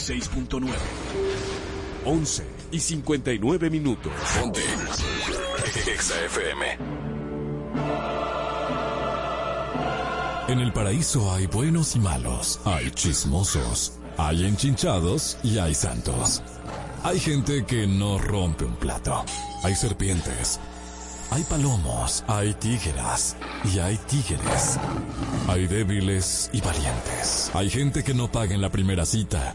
96.9. 11 y 59 minutos. Ponte. Exa FM. En el paraíso hay buenos y malos, hay chismosos, hay enchinchados y hay santos. Hay gente que no rompe un plato. Hay serpientes. Hay palomos, hay tígeras y hay tígeres. Hay débiles y valientes. Hay gente que no paga en la primera cita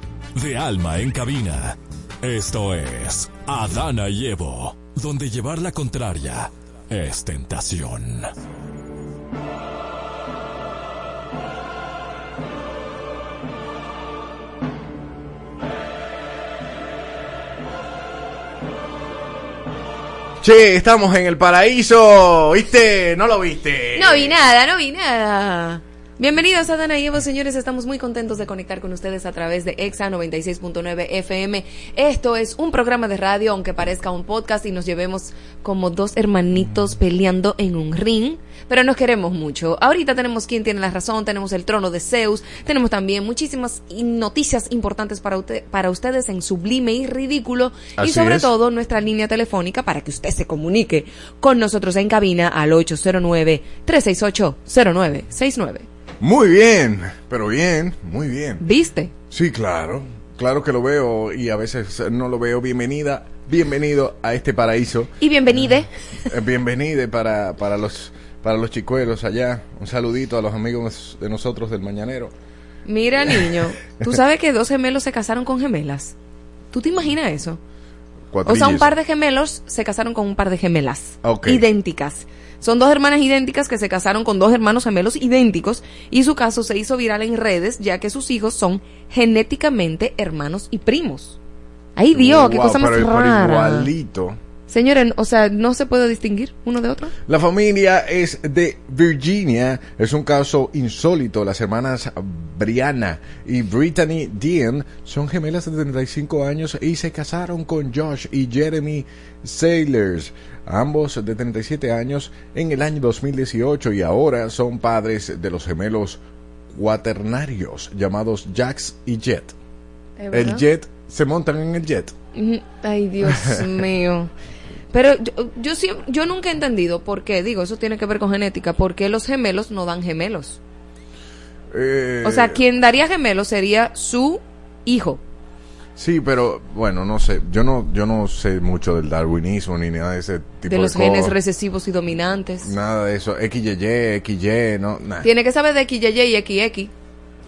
De alma en cabina. Esto es Adana y Evo, donde llevar la contraria es tentación. Che, estamos en el paraíso, ¿viste? ¿No lo viste? No vi nada, no vi nada. Bienvenidos a Dana y Evo, señores. Estamos muy contentos de conectar con ustedes a través de EXA 96.9 FM. Esto es un programa de radio, aunque parezca un podcast y nos llevemos como dos hermanitos peleando en un ring, pero nos queremos mucho. Ahorita tenemos quien tiene la razón, tenemos el trono de Zeus, tenemos también muchísimas noticias importantes para, para ustedes en sublime y ridículo y sobre todo nuestra línea telefónica para que usted se comunique con nosotros en cabina al 809 368 0969. Muy bien, pero bien, muy bien. ¿Viste? Sí, claro. Claro que lo veo y a veces no lo veo. Bienvenida, bienvenido a este paraíso. Y bienvenide. Eh, bienvenide para, para los para los chicuelos allá. Un saludito a los amigos de nosotros del Mañanero. Mira, niño, tú sabes que dos gemelos se casaron con gemelas. ¿Tú te imaginas eso? O sea, un par de gemelos se casaron con un par de gemelas. Idénticas. Son dos hermanas idénticas que se casaron con dos hermanos gemelos idénticos y su caso se hizo viral en redes ya que sus hijos son genéticamente hermanos y primos. Ay Dios, qué cosa más rara. igualito. Señores, o sea, ¿no se puede distinguir uno de otro? La familia es de Virginia. Es un caso insólito. Las hermanas Brianna y Brittany Dean son gemelas de 35 años y se casaron con Josh y Jeremy Sailors, ambos de 37 años, en el año 2018 y ahora son padres de los gemelos cuaternarios llamados Jax y Jet. El Jet, se montan en el Jet. Ay, Dios mío. Pero yo, yo, yo nunca he entendido por qué, digo, eso tiene que ver con genética, por qué los gemelos no dan gemelos. Eh, o sea, quien daría gemelos sería su hijo. Sí, pero bueno, no sé, yo no yo no sé mucho del darwinismo ni nada de ese tipo de De los genes recesivos y dominantes. Nada de eso, XYY, XY, no, nada. Tiene que saber de XYY y XX. Es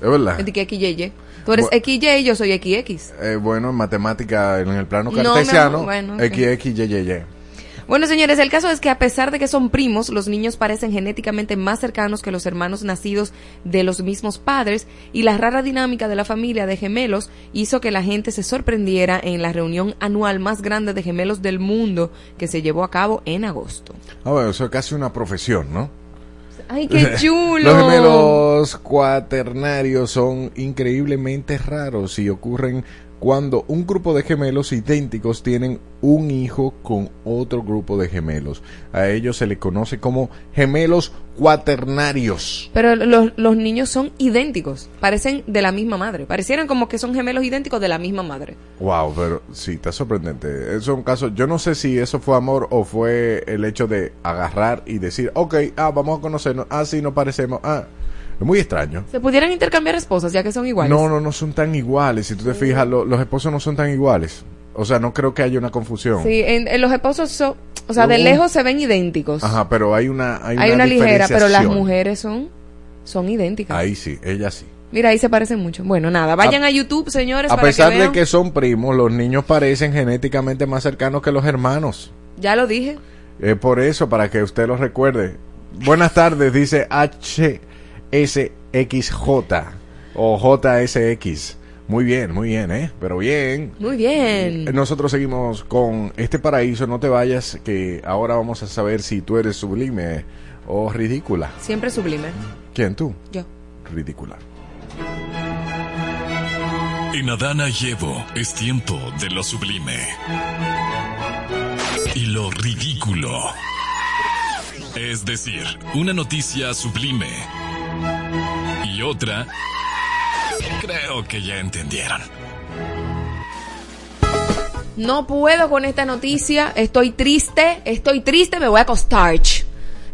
verdad. De que XYY. Tú eres XY y yo soy XX. Eh, bueno, en matemática, en el plano cartesiano, no, bueno, XX, bueno, señores, el caso es que a pesar de que son primos, los niños parecen genéticamente más cercanos que los hermanos nacidos de los mismos padres y la rara dinámica de la familia de gemelos hizo que la gente se sorprendiera en la reunión anual más grande de gemelos del mundo que se llevó a cabo en agosto. Ah, bueno, eso es casi una profesión, ¿no? ¡Ay, qué chulo! Los gemelos cuaternarios son increíblemente raros y ocurren cuando un grupo de gemelos idénticos tienen un hijo con otro grupo de gemelos. A ellos se le conoce como gemelos cuaternarios. Pero los, los, niños son idénticos, parecen de la misma madre, parecieran como que son gemelos idénticos de la misma madre. Wow, pero sí, está sorprendente. Es un caso, yo no sé si eso fue amor o fue el hecho de agarrar y decir, ok, ah, vamos a conocernos, ah, sí, nos parecemos, ah. Es muy extraño. ¿Se pudieran intercambiar esposas ya que son iguales? No, no, no son tan iguales. Si tú te fijas, los esposos no son tan iguales. O sea, no creo que haya una confusión. Sí, en, los esposos son, o sea, de lejos se ven idénticos. Ajá, pero hay una hay, una, ligera, pero las mujeres son son idénticas. Ahí sí, ellas sí. Mira, ahí se parecen mucho. Bueno, nada, vayan a, YouTube, señores. A pesar de que son primos, los niños parecen genéticamente más cercanos que los hermanos. Ya lo dije. Es por eso, para que usted lo recuerde. Buenas tardes, dice HSXJ o JSX. Muy bien, muy bien, ¿eh? Pero bien. Muy bien. Nosotros seguimos con este paraíso, no te vayas, que ahora vamos a saber si tú eres sublime o ridícula. Siempre sublime. ¿Quién tú? Yo. Ridícula. En Adana y Evo es tiempo de lo sublime. Y lo ridículo. Es decir, una noticia sublime. Y otra... Creo que ya entendieron. No puedo con esta noticia. Estoy triste. Estoy triste. Me voy a acostar.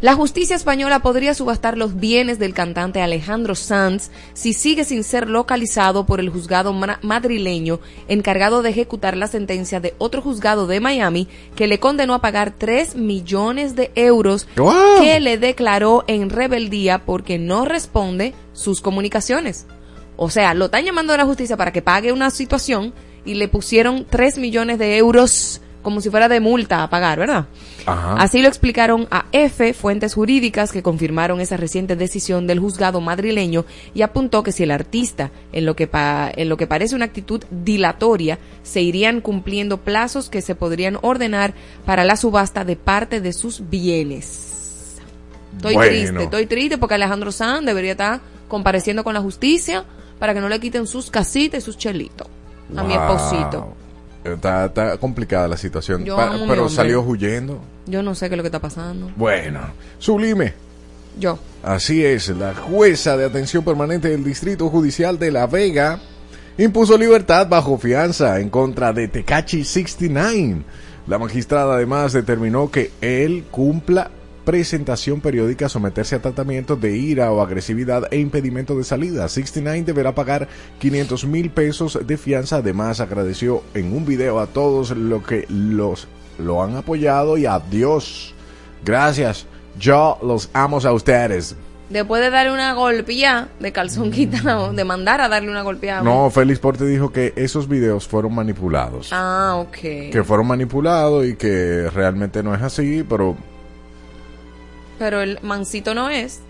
La justicia española podría subastar los bienes del cantante Alejandro Sanz si sigue sin ser localizado por el juzgado ma- madrileño encargado de ejecutar la sentencia de otro juzgado de Miami que le condenó a pagar 3 millones de euros ¡Wow! que le declaró en rebeldía porque no responde sus comunicaciones. O sea, lo están llamando a la justicia para que pague una situación y le pusieron 3 millones de euros como si fuera de multa a pagar, ¿verdad? Ajá. Así lo explicaron a F fuentes jurídicas que confirmaron esa reciente decisión del juzgado madrileño y apuntó que si el artista, en lo que, pa- en lo que parece una actitud dilatoria, se irían cumpliendo plazos que se podrían ordenar para la subasta de parte de sus bienes. Estoy Bueno. triste, estoy triste porque Alejandro Sanz debería estar compareciendo con la justicia para que no le quiten sus casitas y sus chelitos a mi esposito. Está, está complicada la situación. Yo Pa- pero salió huyendo. Yo no sé qué es lo que está pasando. Bueno, sublime. Yo. Así es, la jueza de atención permanente del Distrito Judicial de La Vega impuso libertad bajo fianza en contra de Tecachi 69. La magistrada además determinó que él cumpla presentación periódica someterse a tratamientos de ira o agresividad e impedimento de salida. 69 deberá pagar 500 mil pesos de fianza. Además agradeció en un video a todos los que los lo han apoyado y a Dios. Gracias. Yo los amo a ustedes. Después de darle una golpeada de calzón quitado, de mandar a darle una golpeada. No, Félix Porte dijo que esos videos fueron manipulados. Ah, ok. Que fueron manipulados y que realmente no es así, pero Pero el mancito no es.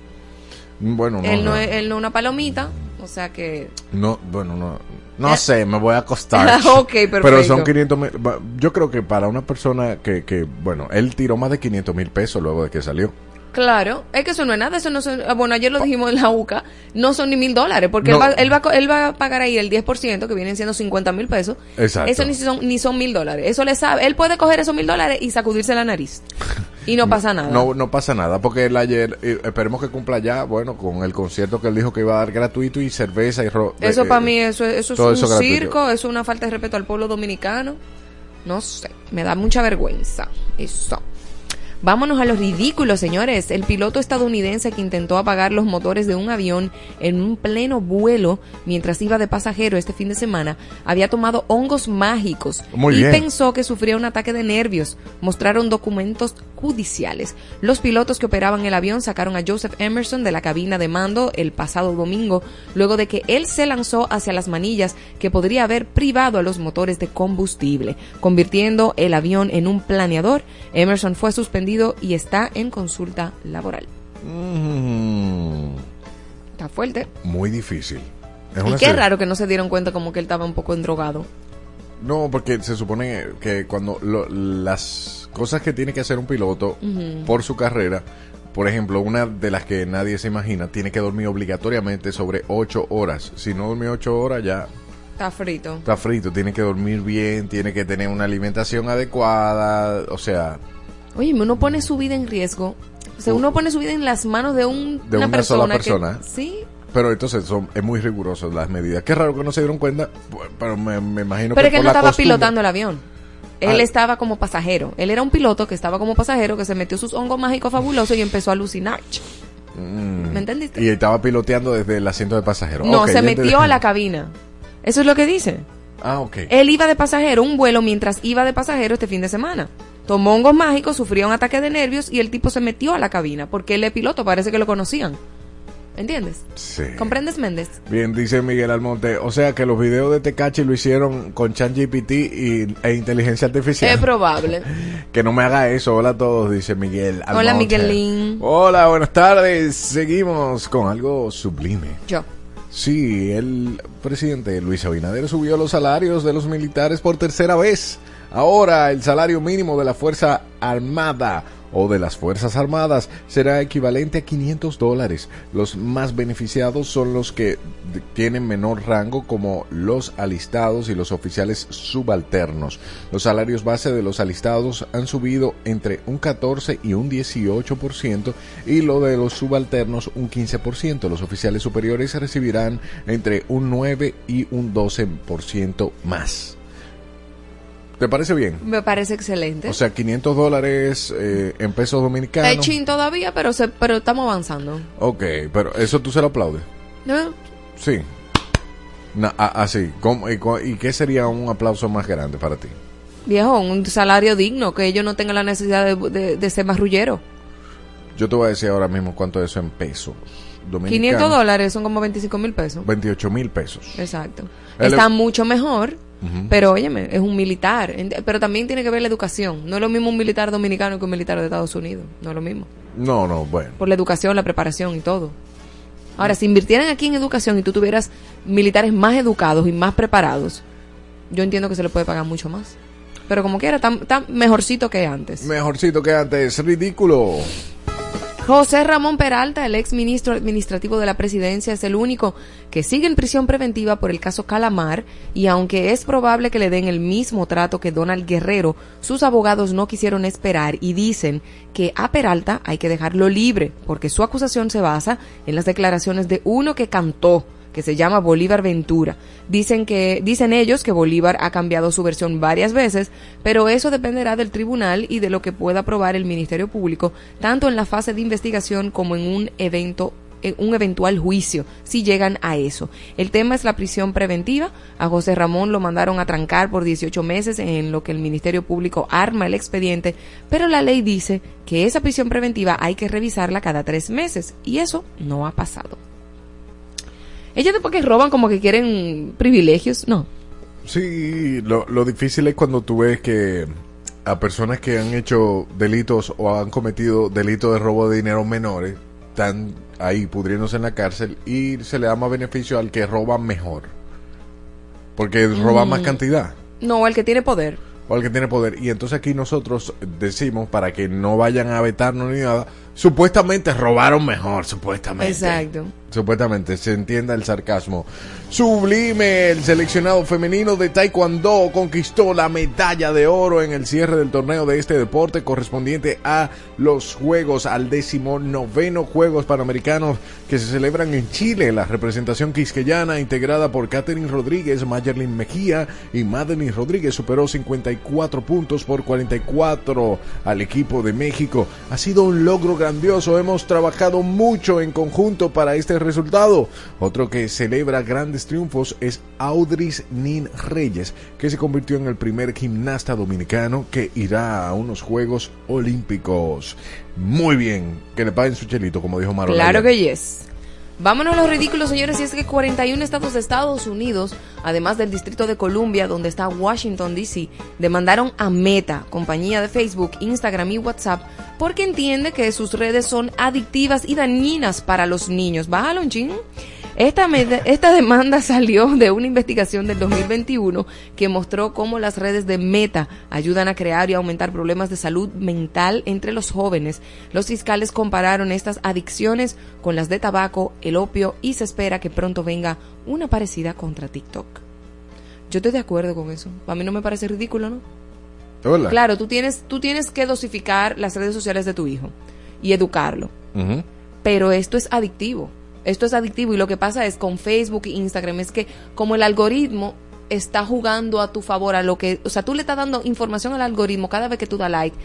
bueno, no. él, no no. es él no es una palomita. O sea que. No, bueno, no. No Eh. sé, me voy a acostar. Ok, Pero perfecto. son 500 mil. Yo creo que para una persona que, que, bueno, él tiró más de 500 mil pesos luego de que salió. Claro, es que eso no es nada, eso no son, ah, bueno, ayer lo dijimos en la UCA, no son ni mil dólares, porque No. él, va, él, va, él va a pagar ahí el 10%, que vienen siendo 50 mil pesos. Exacto. Eso ni son ni son mil dólares, eso le sabe, él puede coger esos mil dólares y sacudirse la nariz. Y no pasa nada. No, no pasa nada, porque él ayer, eh, esperemos que cumpla ya, bueno, con el concierto que él dijo que iba a dar gratuito y cerveza y ro- Eso eh, para mí, eso, eso es un eso circo, eso es una falta de respeto al pueblo dominicano. No sé, me da mucha vergüenza. Eso. Vámonos a los ridículos, señores. El piloto estadounidense que intentó apagar los motores de un avión en un pleno vuelo mientras iba de pasajero este fin de semana había tomado hongos mágicos Muy y bien. pensó que sufría un ataque de nervios. Mostraron documentos judiciales. Los pilotos que operaban el avión sacaron a Joseph Emerson de la cabina de mando el pasado domingo, luego de que él se lanzó hacia las manillas que podría haber privado a los motores de combustible, convirtiendo el avión en un planeador. Emerson fue suspendido y está en consulta laboral. Mm, Está fuerte. muy difícil. Es Y qué serie- raro que no se dieron cuenta como que él estaba un poco endrogado. No, porque se supone que cuando lo- las cosas que tiene que hacer un piloto por su carrera, por ejemplo, una de las que nadie se imagina, tiene que dormir obligatoriamente sobre ocho horas. Si no duerme ocho horas ya Está frito. está frito, tiene que dormir bien, tiene que tener una alimentación adecuada, o sea, Oye, uno pone su vida en riesgo. O sea, uno pone su vida en las manos de, un, De una sola persona. que- sí. pero entonces son es muy riguroso las medidas. Qué raro que no se dieron cuenta, pero me, me imagino Pero que es que por no la estaba costumbre- pilotando el avión. Él Ah. estaba como pasajero. Él era un piloto que estaba como pasajero, que se metió sus hongos mágicos fabulosos y empezó a alucinar. Mm. ¿Me entendiste? Y estaba piloteando desde el asiento de pasajero. no, se metió entendí. a la cabina. Eso es lo que dice. Ah, ok. Él iba de pasajero, un vuelo mientras iba de pasajero este fin de semana. Tomó hongos mágicos, sufrió un ataque de nervios y el tipo se metió a la cabina porque él es piloto, parece que lo conocían. ¿Entiendes? Sí. ¿Comprendes, Méndez? Bien, dice Miguel Almonte. O sea que los videos de Tecachi lo hicieron con ChatGPT y, e inteligencia artificial. Es probable. que no me haga eso. Hola a todos, dice Miguel Almonte. Hola, Miguelín. Hola, buenas tardes. Seguimos con algo sublime. Yo. Sí, el presidente Luis Abinader subió los salarios de los militares por tercera vez. Ahora el salario mínimo de la Fuerza Armada o de las Fuerzas Armadas será equivalente a 500 dólares. Los más beneficiados son los que tienen menor rango como los alistados y los oficiales subalternos. Los salarios base de los alistados han subido entre un 14 y un 18% y lo de los subalternos un 15%. Los oficiales superiores recibirán entre un 9 y un 12% más. ¿Te parece bien? Me parece excelente. O sea, 500 dólares eh, en pesos dominicanos. Es chin todavía, pero, se, pero estamos avanzando. Ok, pero eso tú se lo aplaudes. ¿No? Sí. Así. ¿Cómo- y, ¿Y qué sería un aplauso más grande para ti? Viejo, un salario digno, que ellos no tengan la necesidad de, de- de ser marrullero. Yo te voy a decir ahora mismo cuánto es eso en pesos. 500 Dominicanos. dólares son como 25 mil pesos. 28 mil pesos. Exacto. El- Está mucho mejor, Pero óyeme, es un militar. Pero también tiene que ver la educación. No es lo mismo un militar dominicano que un militar de Estados Unidos. No es lo mismo. No, no, bueno. Por la educación, la preparación y todo. Ahora, si invirtieran aquí en educación y tú tuvieras militares más educados y más preparados, yo entiendo que se le puede pagar mucho más. Pero como quiera, está, está mejorcito que antes. Mejorcito que antes. Ridículo. José Ramón Peralta, el ex ministro administrativo de la presidencia, es el único que sigue en prisión preventiva por el caso Calamar y aunque es probable que le den el mismo trato que Donald Guerrero, sus abogados no quisieron esperar y dicen que a Peralta hay que dejarlo libre porque su acusación se basa en las declaraciones de uno que cantó que se llama Bolívar Ventura. Dicen que dicen ellos que Bolívar ha cambiado su versión varias veces, pero eso dependerá del tribunal y de lo que pueda probar el Ministerio Público, tanto en la fase de investigación como en un evento en un eventual juicio, si llegan a eso. El tema es la prisión preventiva. A José Ramón lo mandaron a trancar por 18 meses en lo que el Ministerio Público arma el expediente, pero la ley dice que esa prisión preventiva hay que revisarla cada tres meses y eso no ha pasado. Ellos después que roban como que quieren privilegios, no. Sí, lo, lo difícil es cuando tú ves que a personas que han hecho delitos o han cometido delitos de robo de dinero menores están ahí pudriéndose en la cárcel y se le da más beneficio al que roba mejor. Porque roba más cantidad. No, el que tiene poder. o al que tiene poder. Y entonces aquí nosotros decimos, para que no vayan a vetarnos ni nada, supuestamente robaron mejor, supuestamente. Exacto. Supuestamente, se entienda el sarcasmo. Sublime, el seleccionado femenino de Taekwondo conquistó la medalla de oro en el cierre del torneo de este deporte correspondiente a los Juegos, al décimo noveno Juegos Panamericanos que se celebran en Chile. La representación quisqueyana, integrada por Catherine Rodríguez, Mayerlin Mejía y Madeline Rodríguez, superó 54 puntos por 44 al equipo de México. Ha sido un logro grandioso. Hemos trabajado mucho en conjunto para este resultado. Otro que celebra grandes triunfos es Audris Nin Reyes, que se convirtió en el primer gimnasta dominicano que irá a unos Juegos Olímpicos. Muy bien, que le paguen su chelito, como dijo Marola. Claro que yes. Vámonos a los ridículos, señores, y es que 41 estados de Estados Unidos, además del Distrito de Columbia, donde está Washington, D.C., demandaron a Meta, compañía de Facebook, Instagram y WhatsApp, porque entiende que sus redes son adictivas y dañinas para los niños. Bájalo ching. Esta, med- esta demanda salió de una investigación del 2021 que mostró cómo las redes de Meta ayudan a crear y aumentar problemas de salud mental entre los jóvenes. Los fiscales compararon estas adicciones con las de tabaco, el opio y se espera que pronto venga una parecida contra TikTok. Yo estoy de acuerdo con eso. A mí no me parece ridículo, ¿no? ¿Es verdad? Claro, tú tienes, tú tienes que dosificar las redes sociales de tu hijo y educarlo pero esto es adictivo. Esto es adictivo y lo que pasa es con Facebook e Instagram es que como el algoritmo está jugando a tu favor a lo que, o sea, tú le estás dando información al algoritmo cada vez que tú das like,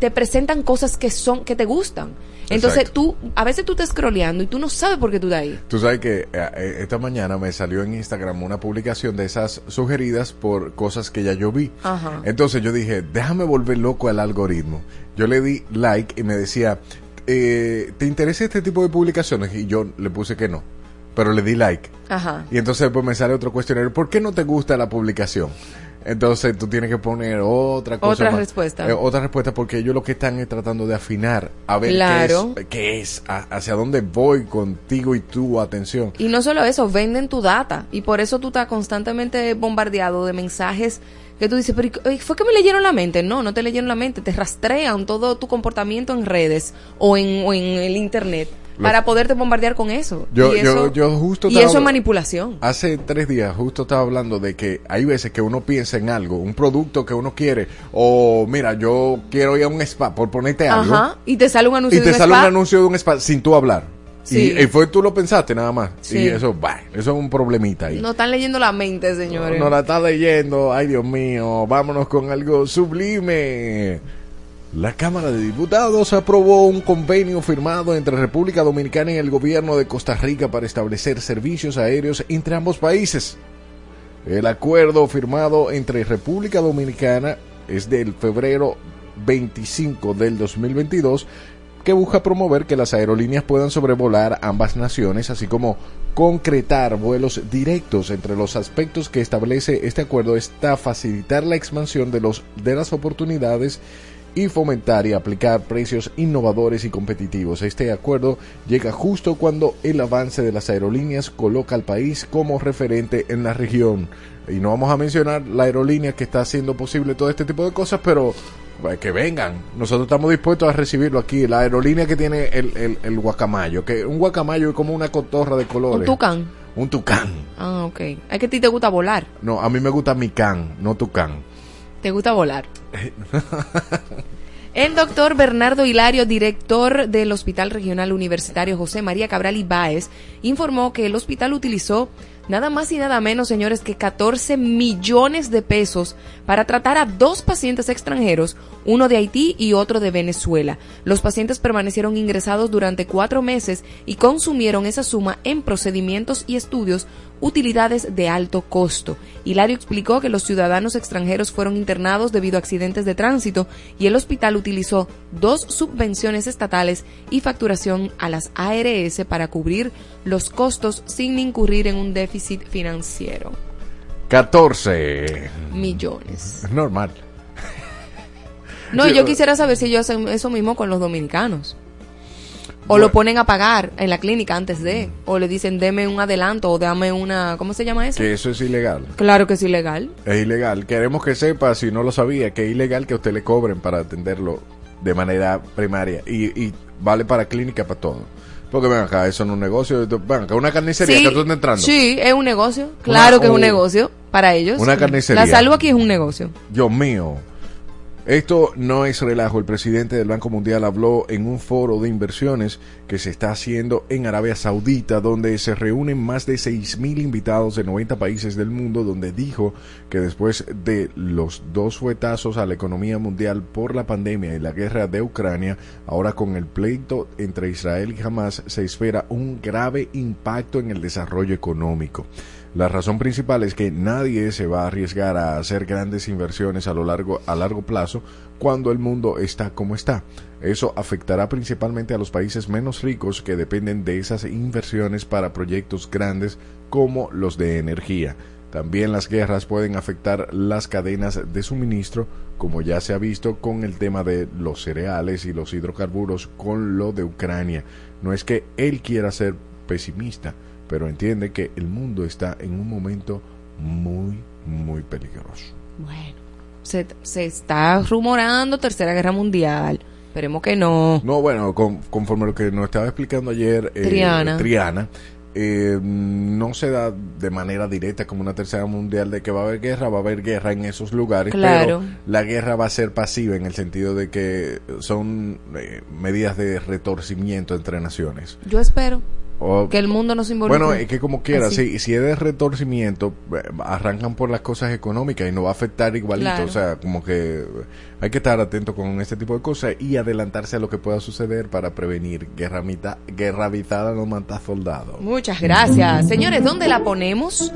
te presentan cosas que son que te gustan. Entonces Exacto. tú a veces tú estás scrolleando y tú no sabes por qué tú estás ahí. Tú sabes que eh, eh, esta mañana me salió en Instagram una publicación de esas sugeridas por cosas que ya yo vi. Ajá. Entonces yo dije, déjame volver loco al algoritmo. Yo le di like y me decía, eh, ¿te interesa este tipo de publicaciones? Y yo le puse que no, pero le di like. Ajá. Y entonces después me sale otro cuestionario, ¿por qué no te gusta la publicación? Entonces tú tienes que poner otra cosa. Otra más. respuesta. Eh, otra respuesta porque ellos lo que están es tratando de afinar a ver Claro. qué es, qué es a- hacia dónde voy contigo y tu atención. Y no solo eso, venden tu data. Y por eso tú estás constantemente bombardeado de mensajes que tú dices, pero ¿y- ¿fue que me leyeron la mente? No, no te leyeron la mente. Te rastrean todo tu comportamiento en redes o en, o en el internet Lo- para poderte bombardear con eso. Yo- y eso, yo- yo justo y eso es manipulación. Hace tres días justo estaba hablando de que hay veces que uno piensa en algo, un producto que uno quiere, o mira, yo quiero ir a un spa, por ponerte algo, Ajá. Y te sale un anuncio y de te un sale un spa. anuncio de un spa sin tú hablar. Sí. Y, y fue tú lo pensaste nada más. Sí. Y eso, bah, eso es un problemita ahí. No están leyendo la mente, señores. No la está leyendo, ay Dios mío, vámonos con algo sublime. La Cámara de Diputados aprobó un convenio firmado entre República Dominicana y el gobierno de Costa Rica para establecer servicios aéreos entre ambos países. El acuerdo firmado entre República Dominicana es del febrero 25 del 2022 que busca promover que las aerolíneas puedan sobrevolar ambas naciones, así como concretar vuelos directos. Entre los aspectos que establece este acuerdo está facilitar la expansión de, los, de las oportunidades y fomentar y aplicar precios innovadores y competitivos. Este acuerdo llega justo cuando el avance de las aerolíneas coloca al país como referente en la región. Y no vamos a mencionar la aerolínea que está haciendo posible todo este tipo de cosas, pero eh, que vengan. Nosotros estamos dispuestos a recibirlo aquí. La aerolínea que tiene el, el, el guacamayo, que un guacamayo es como una cotorra de colores. Un tucán. Un tucán. Ah, ok. Es que a ti te gusta volar. No, a mí me gusta mi can, no tucán. Te gusta volar. El doctor Bernardo Hilario, director del Hospital Regional Universitario José María Cabral Ibáez, informó que el hospital utilizó nada más y nada menos, señores, que 14 millones de pesos para tratar a dos pacientes extranjeros, uno de Haití y otro de Venezuela. Los pacientes permanecieron ingresados durante cuatro meses y consumieron esa suma en procedimientos y estudios utilidades de alto costo. Hilario explicó que los ciudadanos extranjeros fueron internados debido a accidentes de tránsito y el hospital utilizó dos subvenciones estatales y facturación a las ARS para cubrir los costos sin incurrir en un déficit financiero. 14. Millones. Es normal. No, yo quisiera saber si ellos hacen eso mismo con los dominicanos. O Bueno. lo ponen a pagar en la clínica antes de, o le dicen deme un adelanto o dame una, ¿cómo se llama eso? Que eso es ilegal. Claro que es ilegal. Es ilegal. Queremos que sepa, si no lo sabía, que es ilegal que a usted le cobren para atenderlo de manera primaria. Y, y vale para clínica, para todo. Porque ven acá, eso no es un negocio. Ven acá, una carnicería Sí, que tú estás entrando. Sí, es un negocio. Claro que es un- negocio para ellos. una carnicería. La salud aquí es un negocio. Dios mío. Esto no es relajo. El presidente del Banco Mundial habló en un foro de inversiones que se está haciendo en Arabia Saudita, donde se reúnen más de 6.000 invitados de 90 países del mundo, donde dijo que después de los dos fuetazos a la economía mundial por la pandemia y la guerra de Ucrania, ahora con el pleito entre Israel y Hamas, se espera un grave impacto en el desarrollo económico. La razón principal es que nadie se va a arriesgar a hacer grandes inversiones a lo largo a largo plazo cuando el mundo está como está. Eso afectará principalmente a los países menos ricos que dependen de esas inversiones para proyectos grandes como los de energía. También las guerras pueden afectar las cadenas de suministro, como ya se ha visto con el tema de los cereales y los hidrocarburos con lo de Ucrania. No es que él quiera ser pesimista, pero entiende que el mundo está en un momento muy, muy peligroso. Bueno, se, se está rumorando Tercera Guerra Mundial. Esperemos que no. No, bueno, con- conforme lo que nos estaba explicando ayer eh, Triana. Triana, eh, no se da de manera directa como una tercera mundial de que va a haber guerra, va a haber guerra en esos lugares, Claro. pero la guerra va a ser pasiva en el sentido de que son eh, medidas de retorcimiento entre naciones. Yo espero O- que el mundo no se involucre. Bueno, es que como quiera, si, si es de retorcimiento, eh, arrancan por las cosas económicas y no va a afectar igualito. Claro. O sea, como que hay que estar atento con este tipo de cosas y adelantarse a lo que pueda suceder para prevenir guerra mitad, guerra no mata soldado. Muchas gracias. Señores, ¿dónde la ponemos?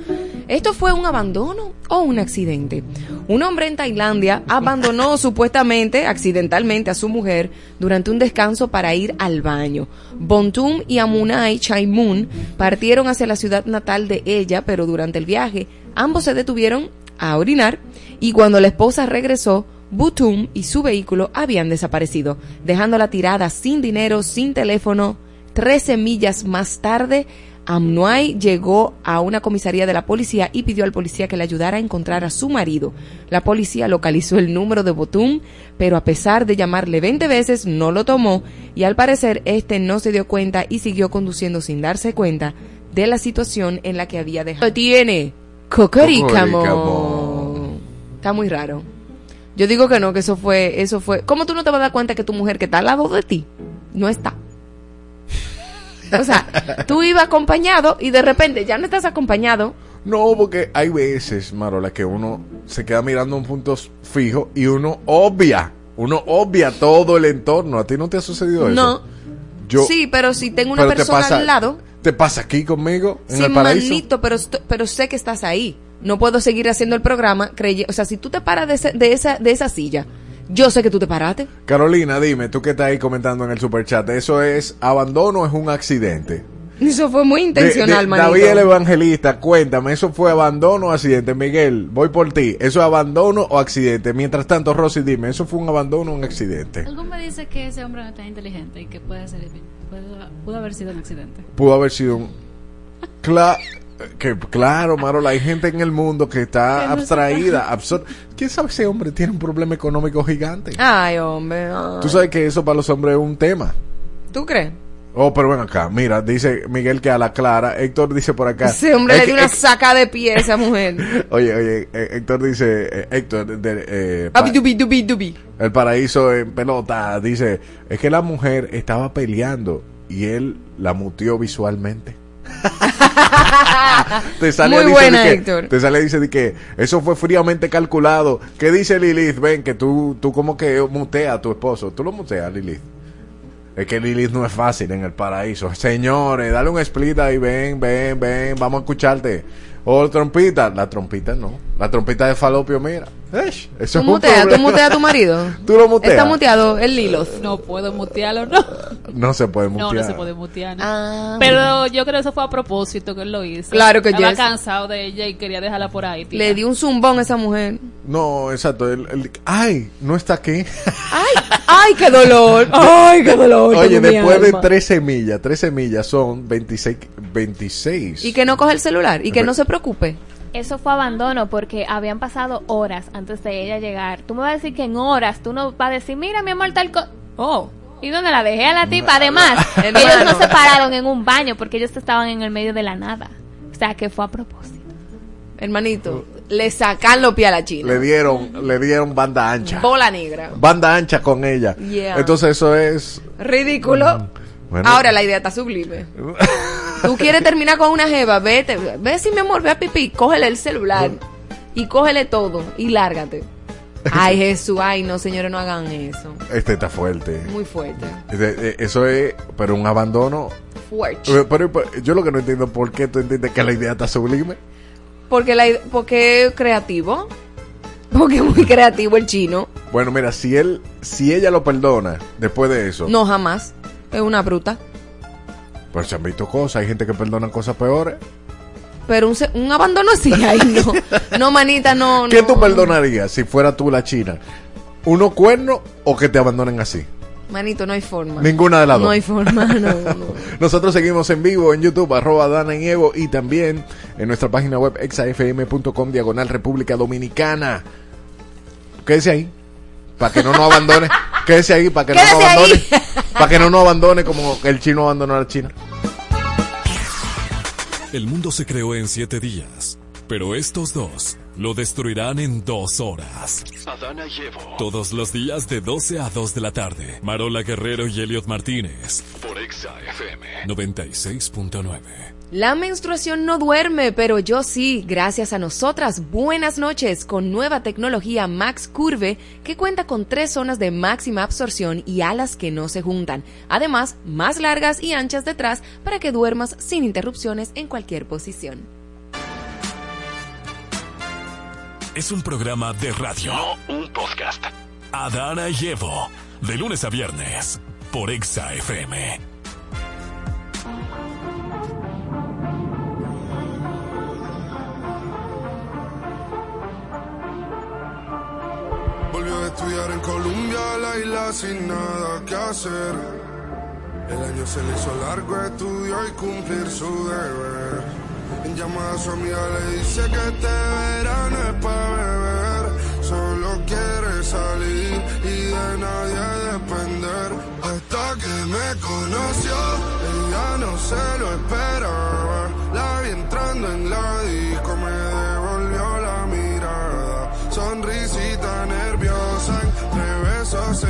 ¿Esto fue un abandono o un accidente? Un hombre en Tailandia abandonó supuestamente, accidentalmente, a su mujer durante un descanso para ir al baño. Bontum y Amunai Chaimun partieron hacia la ciudad natal de ella, pero durante el viaje ambos se detuvieron a orinar y cuando la esposa regresó, Butum y su vehículo habían desaparecido, dejándola tirada sin dinero, sin teléfono. Trece millas más tarde, Amnuay llegó a una comisaría de la policía y pidió al policía que le ayudara a encontrar a su marido. La policía localizó el número de Botum, pero a pesar de llamarle 20 veces no lo tomó y al parecer este no se dio cuenta y siguió conduciendo sin darse cuenta de la situación en la que había dejado. Tiene. Cocorícamo. Está muy raro. Yo digo que no, que eso fue, eso fue. ¿Cómo tú no te vas a dar cuenta que tu mujer que está al lado de ti no está? O sea, tú ibas acompañado y de repente ya no estás acompañado. No, porque hay veces, Marola, que uno se queda mirando un punto fijo y uno obvia, uno obvia todo el entorno. ¿A ti no te ha sucedido eso? No. Yo, sí, pero si tengo una te persona pasa- al lado, ¿Te pasa aquí conmigo en sí, el paraíso? manito, pero, pero sé que estás ahí. No puedo seguir haciendo el programa creyendo, o sea, si tú te paras de, ese- de esa de esa silla, yo sé que tú te paraste. Carolina, dime, tú que estás ahí comentando en el superchat, ¿eso es abandono o es un accidente? Eso fue muy intencional, de- manito. David el Evangelista, cuéntame, ¿eso fue abandono o accidente? Miguel, voy por ti. ¿Eso es abandono o accidente? Mientras tanto, Rosy, dime, ¿eso fue un abandono o un accidente? Algo me dice que ese hombre no está inteligente y que puede ser puede- pudo haber sido un accidente. Pudo haber sido un... Cla- que, claro, Marola, hay gente en el mundo que está abstraída, absor- ¿Quién sabe ese hombre tiene un problema económico gigante? Ay, hombre. ay. Tú sabes que eso para los hombres es un tema. ¿Tú crees? Oh, pero ven acá, mira, dice Miguel que a la clara, Héctor dice por acá. Ese hombre le dio una saca de pie a esa mujer. Oye, oye, eh, Héctor dice, eh, Héctor, de- de- eh, pa- Abi, dubi, dubi, dubi. el paraíso en pelota, dice, es que la mujer estaba peleando y él la mutió visualmente. te sale Muy dice buena, de que- Héctor. Te sale dice de que eso fue fríamente calculado. ¿Qué dice Lilith? Ven, que tú, tú como que mutea a tu esposo. Tú lo muteas, Lilith. Es que Lilith no es fácil en el paraíso. Señores, dale un split ahí, ven, ven, ven, vamos a escucharte. O trompita, la trompita no. La trompita de falopio, mira. Eso ¿Tú es un muteas, tú muteas a tu marido? Tú lo muteas. Está muteado el Liloth. No puedo mutearlo, no. No se puede No, mutear. no se puede mutear. no. Ah. Pero yo creo que eso fue a propósito que él lo hizo. Claro que Estaba yes. cansado de ella y quería dejarla por ahí. tía. Le dio un zumbón a esa mujer. No, exacto. el- el- ay, no está aquí. ¡Ay! ¡Ay, qué dolor! ¡Ay, qué dolor! Oye, después de tres semillas, tres semillas son 26. 26. Y que no coge el celular y que no se preocupe. Eso fue abandono porque habían pasado horas antes de ella llegar. Tú me vas a decir que en horas tú no vas a decir, mira mi amor, tal cosa. Oh. ¿Y dónde la dejé a la tipa? Además, ellos no se pararon en un baño porque ellos estaban en el medio de la nada. O sea, que fue a propósito. Hermanito, le sacan los pies a la china. Le dieron, le dieron banda ancha. Bola negra. Banda ancha con ella. Yeah. Entonces eso es. Ridículo. Bueno. Ahora la idea está sublime. Tú quieres terminar con una jeva, vete, ve si mi amor, ve a pipí, cógele el celular y cógele todo y lárgate. Ay, Jesús, ay, no, señores, no hagan eso. Este está fuerte. Muy fuerte. Este, eh, Eso es, pero un abandono. Fuerte. Eh, Pero, pero yo lo que no entiendo por qué tú entiendes que la idea está sublime. Porque, la, porque es creativo. Porque es muy creativo el chino. Bueno, mira, si él, si ella lo perdona después de eso, No, jamás. Es una bruta. pues se han visto cosas, hay gente que perdona cosas peores. Pero un, un abandono así, ay, no. No, manita, no. ¿Qué no. tú perdonarías si fuera tú la china? ¿Unos cuernos o que te abandonen así? Manito, no hay forma. Ninguna de las No dos. hay forma, no, no. Nosotros seguimos en vivo en YouTube, arroba Dana y Evo, y también en nuestra página web exafm.com, diagonal República Dominicana. Quédese ahí, para que no nos abandone. Quédese ahí, para que no nos ahí. abandone. Para que no nos abandone como el chino abandonó a la China. El mundo se creó en siete días, pero estos dos lo destruirán en dos horas. Adana y Evo Todos los días de 12 a 2 de la tarde. Marola Guerrero y Elliot Martínez. por Exa FM. 96.9. La menstruación no duerme, pero yo sí, gracias a nosotras. Buenas noches, con nueva tecnología Max Curve, que cuenta con tres zonas de máxima absorción y alas que no se juntan. Además, más largas y anchas detrás para que duermas sin interrupciones en cualquier posición. Es un programa de radio. No un podcast. Adana y Evo. De lunes a viernes. Por Exa FM. volvió a estudiar en Colombia, la isla sin nada que hacer. El año se le hizo largo, estudió y cumplir su deber. En llamada a su amiga le dice que este verano es para beber. Solo quiere salir y de nadie depender. Hasta que me conoció, ella no se lo esperaba. La vi entrando en la disco, me devolvió la mirada. Sonrisita nerviosa, entre besos se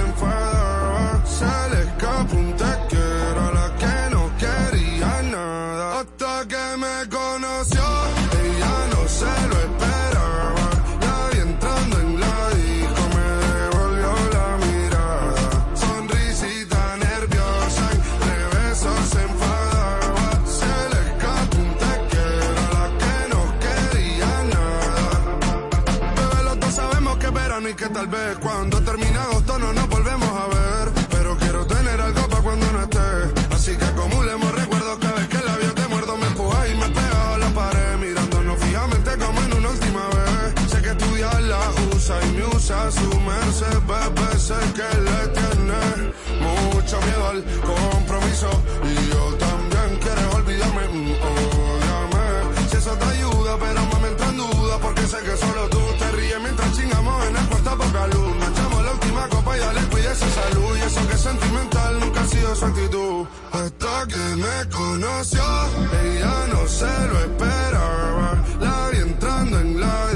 merced. Bebé, sé que le tiene mucho miedo al compromiso. Y yo también quieres olvidarme. Mm, ódiame. Si eso te ayuda, pero me entra en duda. Porque sé que solo tú te ríes mientras chingamos en el cuarto poca luz. Nos echamos la última copa y dale, cuide esa salud. Y eso que es sentimental nunca ha sido su actitud. Hasta que me conoció, ella no se lo esperaba. La vi entrando en la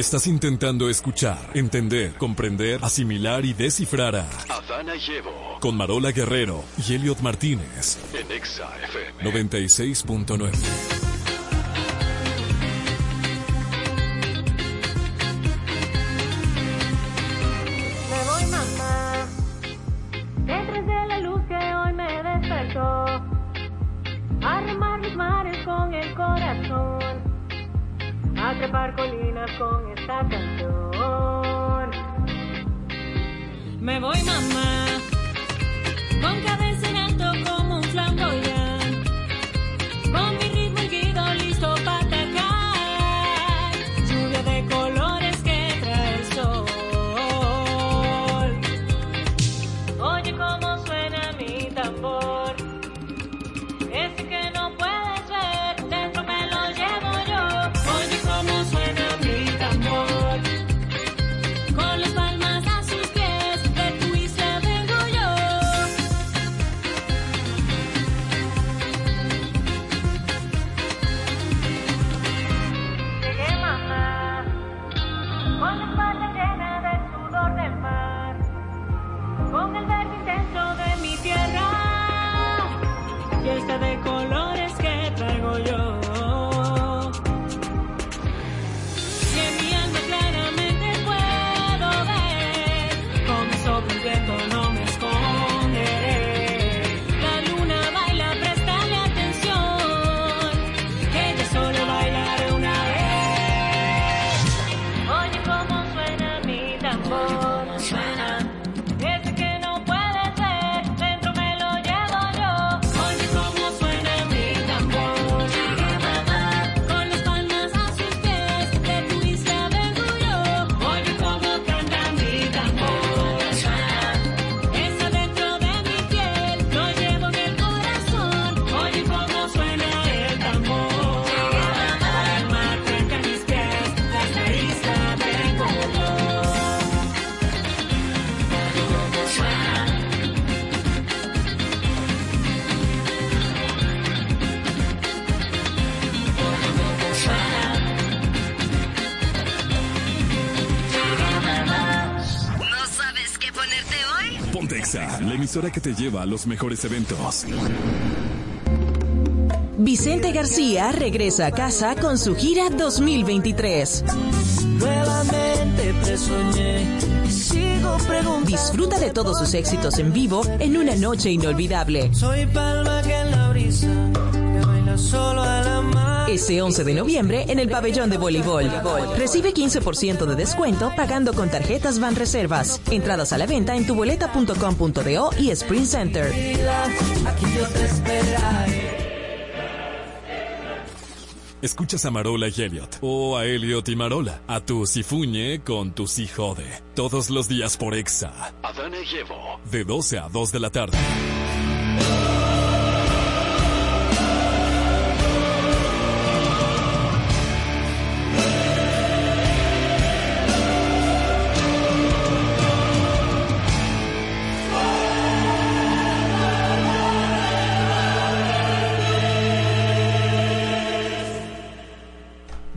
Estás intentando escuchar, entender, comprender, asimilar y descifrar a Adana y Evo con Marola Guerrero y Elliot Martínez. en Exa FM. 96.9. emisora que te lleva a los mejores eventos. Vicente García regresa a casa con su gira 2023. Nuevamente presoñé sigo preguntando. Disfruta de todos sus éxitos en vivo en una noche inolvidable. Soy palma Ese 11 de noviembre en el pabellón de voleibol. Recibe 15% de descuento pagando con tarjetas Van Reservas. Entradas a la venta en tuboleta.com.do y Sprint Center. Escuchas a Marola y Elliot, o a Elliot y Marola, a tu Sifuñe con tu Si Jode, todos los días por Exa, Adana y Evo. de 12 a 2 de la tarde.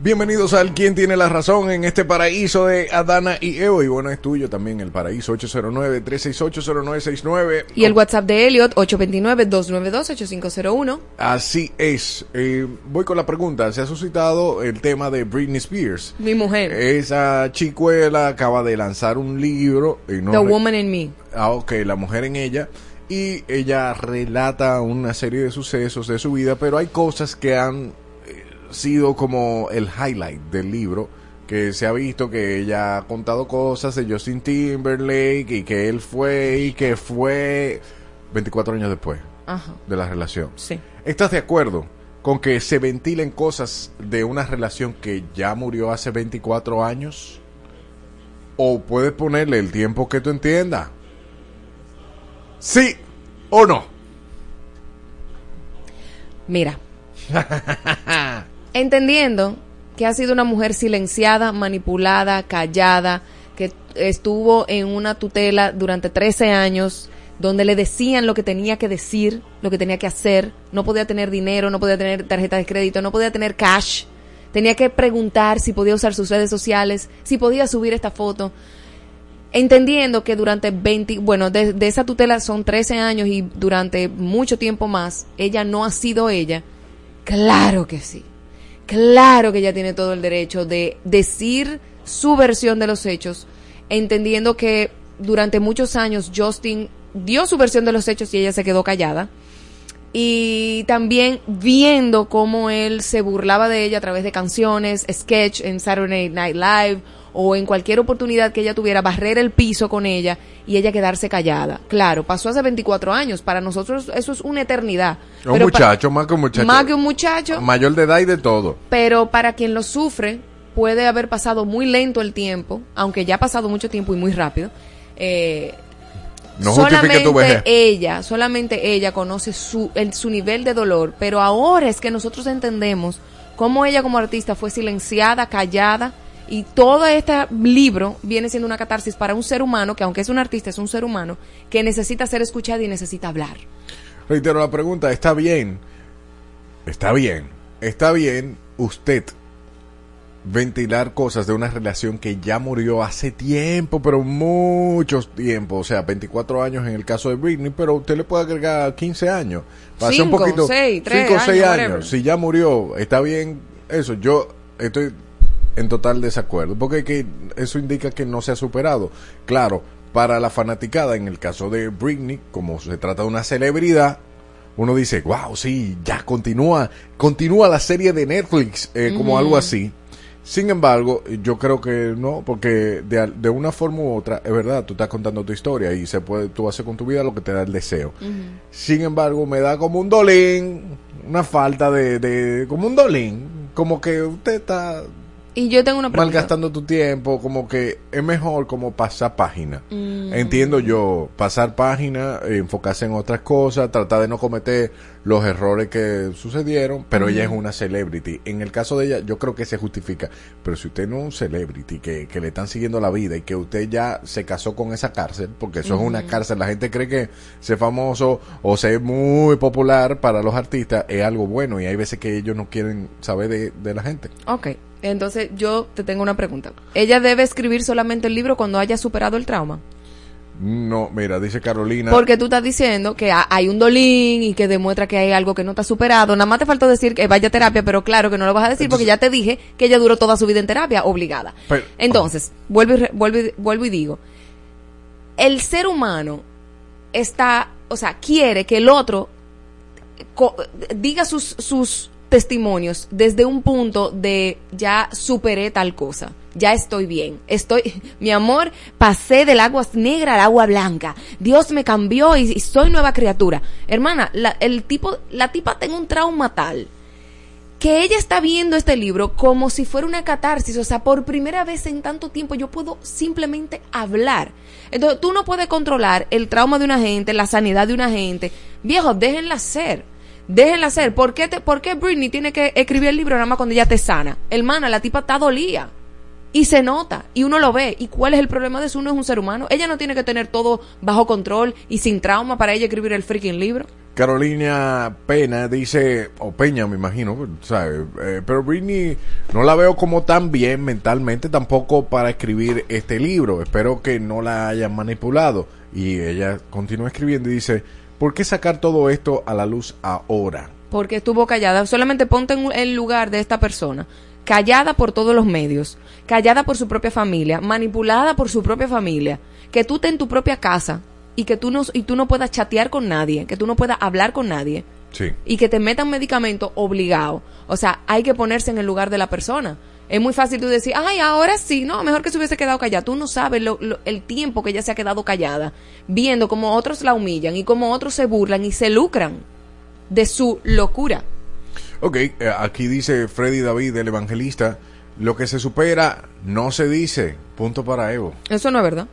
Bienvenidos al Quien Tiene la Razón en este paraíso de Adana y Evo. Y bueno, es tuyo también el paraíso 809-368-0969. Y el WhatsApp de Elliot, 829-292-8501. Así es. Eh, voy con la pregunta. Se ha suscitado el tema de Britney Spears. Mi mujer. Esa chicuela acaba de lanzar un libro. y no The Woman in Me. Ah, ok, la mujer en ella. Y ella relata una serie de sucesos de su vida, pero hay cosas que han sido como el highlight del libro, que se ha visto que ella ha contado cosas de Justin Timberlake y que él fue y que fue 24 años después Ajá. de la relación. Sí. ¿Estás de acuerdo con que se ventilen cosas de una relación que ya murió hace 24 años? ¿O puedes ponerle el tiempo que tú entiendas? ¿Sí o no? Mira. Entendiendo que ha sido una mujer silenciada, manipulada, callada, que estuvo en una tutela durante 13 años, donde le decían lo que tenía que decir, lo que tenía que hacer, no podía tener dinero, no podía tener tarjeta de crédito, no podía tener cash, tenía que preguntar si podía usar sus redes sociales, si podía subir esta foto. Entendiendo que durante 20, bueno, de, de esa tutela son 13 años y durante mucho tiempo más, ella no ha sido ella, claro que sí. Claro que ella tiene todo el derecho de decir su versión de los hechos, entendiendo que durante muchos años Justin dio su versión de los hechos y ella se quedó callada. Y también viendo cómo él se burlaba de ella a través de canciones, sketch en Saturday Night Live o en cualquier oportunidad que ella tuviera, barrer el piso con ella y ella quedarse callada. Claro, pasó hace 24 años. Para nosotros eso es una eternidad. Un Pero muchacho, más que un muchacho. Más que un muchacho. Mayor de edad y de todo. Pero para quien lo sufre, puede haber pasado muy lento el tiempo, aunque ya ha pasado mucho tiempo y muy rápido. Eh, No tu solamente ella, solamente ella conoce su, el- su nivel de dolor, pero ahora es que nosotros entendemos cómo ella como artista fue silenciada, callada, y todo este libro viene siendo una catarsis para un ser humano, que aunque es un artista, es un ser humano, que necesita ser escuchado y necesita hablar. Reitero la pregunta, está bien, está bien, está bien usted ventilar cosas de una relación que ya murió hace tiempo, pero muchos tiempo, o sea, 24 años en el caso de Britney, pero usted le puede agregar 15 años. Hacer un poquito, o seis años, años. whatever. Si ya murió, está bien eso. Yo estoy en total desacuerdo, porque que eso indica que no se ha superado. Claro, para la fanaticada, en el caso de Britney, como se trata de una celebridad, uno dice, wow, sí, ya continúa, continúa la serie de Netflix, eh, como algo así. Sin embargo, yo creo que no, porque de, de una forma u otra, es verdad, tú estás contando tu historia y se puede, tú haces con tu vida lo que te da el deseo. Sin embargo, me da como un dolín, una falta de, de como un dolín, como que usted está Y yo tengo una pregunta. malgastando tu tiempo, como que es mejor como pasar página. Mm. Entiendo yo, pasar página, enfocarse en otras cosas, tratar de no cometer los errores que sucedieron, pero ella es Ujú. una celebrity. En el caso de ella, yo creo que se justifica. Pero si usted no es un celebrity, que, que le están siguiendo la vida y que usted ya se casó con esa cárcel, porque eso es una Ujú. cárcel, la gente cree que ser famoso o ser muy popular para los artistas es algo bueno y hay veces que ellos no quieren saber de, de la gente. Ok, entonces yo te tengo una pregunta. ¿Ella debe escribir solamente el libro cuando haya superado el trauma? No, mira, dice Carolina. Porque tú estás diciendo que ha- hay un dolín y que demuestra que hay algo que no está superado. Nada más te faltó decir que vaya a terapia, pero claro que no lo vas a decir porque ya te dije que ella duró toda su vida en terapia, obligada. Pero- Entonces, vuelvo y, re- vuelvo, y, vuelvo y digo, el ser humano está, o sea, quiere que el otro diga sus, sus testimonios desde un punto de ya superé tal cosa, ya estoy bien, estoy, mi amor, pasé del agua negra al agua blanca, Dios me cambió y, soy nueva criatura. Hermana, la, el tipo, la tipa tiene un trauma tal que ella está viendo este libro como si fuera una catarsis, o sea, por primera vez en tanto tiempo yo puedo simplemente hablar. Entonces, tú no puedes controlar el trauma de una gente, la sanidad de una gente. Viejo, déjenla ser. Déjenla ser. ¿Por qué, te- ¿Por qué Britney tiene que escribir el libro nada más cuando ella te sana? Hermana, la tipa está dolía. Y se nota, y uno lo ve. ¿Y cuál es el problema de eso? Uno es un ser humano. Ella no tiene que tener todo bajo control y sin trauma para ella escribir el freaking libro. Carolina Pena dice, o Peña me imagino, ¿sabes? Eh, pero Britney no la veo como tan bien mentalmente tampoco para escribir este libro. Espero que no la hayan manipulado. Y ella continúa escribiendo y dice, ¿por qué sacar todo esto a la luz ahora? porque estuvo callada. Solamente ponte en el lugar de esta persona. Callada por todos los medios, callada por su propia familia, manipulada por su propia familia. Que tú estés en tu propia casa y que tú no, y tú no puedas chatear con nadie, que tú no puedas hablar con nadie Sí. y que te metan medicamento obligado. O sea, hay que ponerse en el lugar de la persona. Es muy fácil tú decir, ay, ahora sí, no, mejor que se hubiese quedado callada. Tú no sabes lo- lo- el tiempo que ella se ha quedado callada, viendo cómo otros la humillan y cómo otros se burlan y se lucran de su locura. Ok, eh, aquí dice Freddy David, el evangelista, lo que se supera no se dice. Punto para Evo. Eso no es verdad.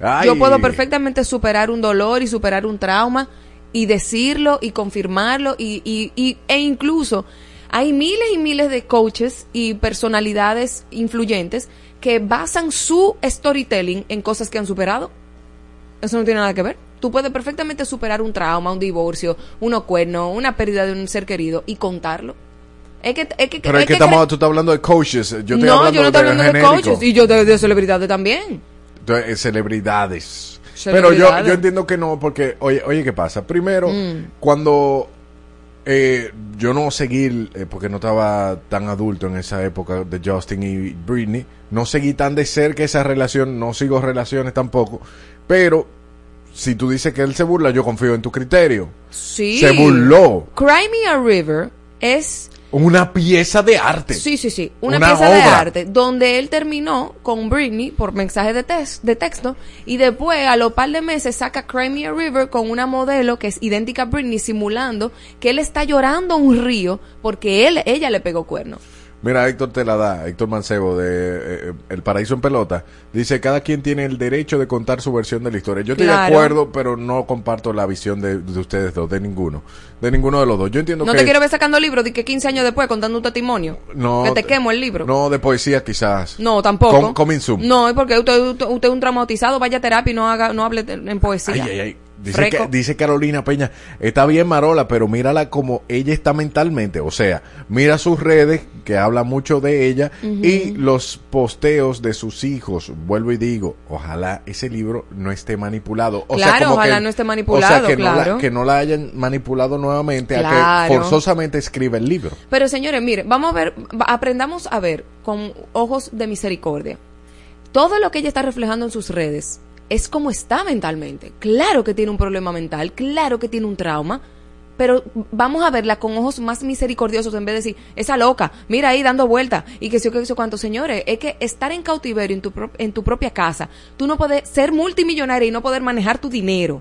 Ay. Yo puedo perfectamente superar un dolor y superar un trauma y decirlo y confirmarlo y, y, y- e incluso hay miles y miles de coaches y personalidades influyentes que basan su storytelling en cosas que han superado. Eso no tiene nada que ver. Tú puedes perfectamente superar un trauma, un divorcio, unos cuernos, una pérdida de un ser querido y contarlo. Es que, es que, Pero es que estamos, tú estás hablando de coaches. Yo estoy no, hablando yo no estoy hablando de genérico. coaches y yo de, de celebridades también. de- eh, celebridades. Pero yo, yo entiendo que no, porque, oye, oye, ¿qué pasa? Primero, Mm. cuando eh, yo no seguí, eh, porque no estaba tan adulto en esa época de Justin y Britney, no seguí tan de cerca esa relación, no sigo relaciones tampoco, pero si tú dices que él se burla, yo confío en tu criterio. Sí. Se burló. Cry Me a River es Una pieza de arte. Sí, sí, sí. Una, Una pieza de arte donde él terminó con Britney por mensaje de, de texto y después a los par de meses saca Cry Me a River con una modelo que es idéntica a Britney simulando que él está llorando un río porque él, ella le pegó cuerno. Mira, Héctor te la da, Héctor Mancebo de eh, El Paraíso en Pelota. Dice, cada quien tiene el derecho de contar su versión de la historia. Yo estoy de acuerdo, pero no comparto la visión de, de ustedes dos, de ninguno. De ninguno de los dos. Yo entiendo No que... te quiero ver sacando libros de que 15 años después contando un testimonio. no, que te quemo el libro. No, de poesía quizás. No, tampoco. Com- coming soon. No, porque usted, usted, usted es un traumatizado, vaya a terapia y no haga, no hable en poesía. Ay, ay, ay. Dice, que- dice Carolina Peña, está bien Marola, pero mírala como ella está mentalmente. O sea, mira sus redes, que habla mucho de ella, y los posteos de sus hijos. Vuelvo y digo, ojalá ese libro no esté manipulado. O sea, Claro, como ojalá que- no esté O manipulado, sea, que, no la, que no la hayan manipulado nuevamente a que forzosamente escriba el libro. Pero señores, mire, vamos a ver, aprendamos a ver con ojos de misericordia. Todo lo que ella está reflejando en sus redes es como está mentalmente. Claro que tiene un problema mental, claro que tiene un trauma, pero vamos a verla con ojos más misericordiosos en vez de decir, esa loca, mira ahí dando vueltas y que sé que sé cuánto. Señores, es que estar en cautiverio en tu, en tu propia casa, tú no puedes ser multimillonaria y no poder manejar tu dinero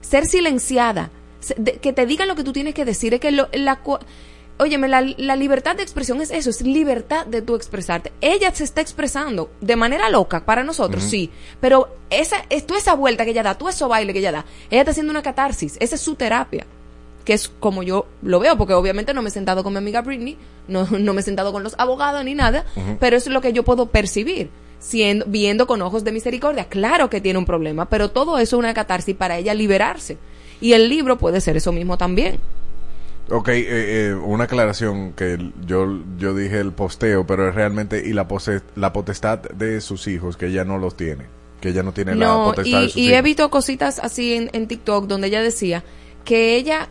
ser silenciada, que te digan lo que tú tienes que decir, es que lo- la, óyeme, la, la libertad de expresión es eso, es libertad de tú expresarte. Ella se está expresando de manera loca para nosotros, sí, pero esa, es, tú esa vuelta que ella da, tú eso baile que ella da, ella está haciendo una catarsis, esa es su terapia que es como yo lo veo, porque obviamente no me he sentado con mi amiga Britney, no, no me he sentado con los abogados ni nada, pero eso es lo que yo puedo percibir, siendo, viendo con ojos de misericordia. Claro que tiene un problema, pero todo eso es una catarsis para ella liberarse. Y el libro puede ser eso mismo también. Ok, eh, eh, una aclaración que yo, yo dije el posteo, pero es realmente y la, pose- la potestad de sus hijos, que ella no los tiene. que ella no tiene la potestad de y, sus y hijos. he visto cositas así en, en TikTok donde ella decía que ella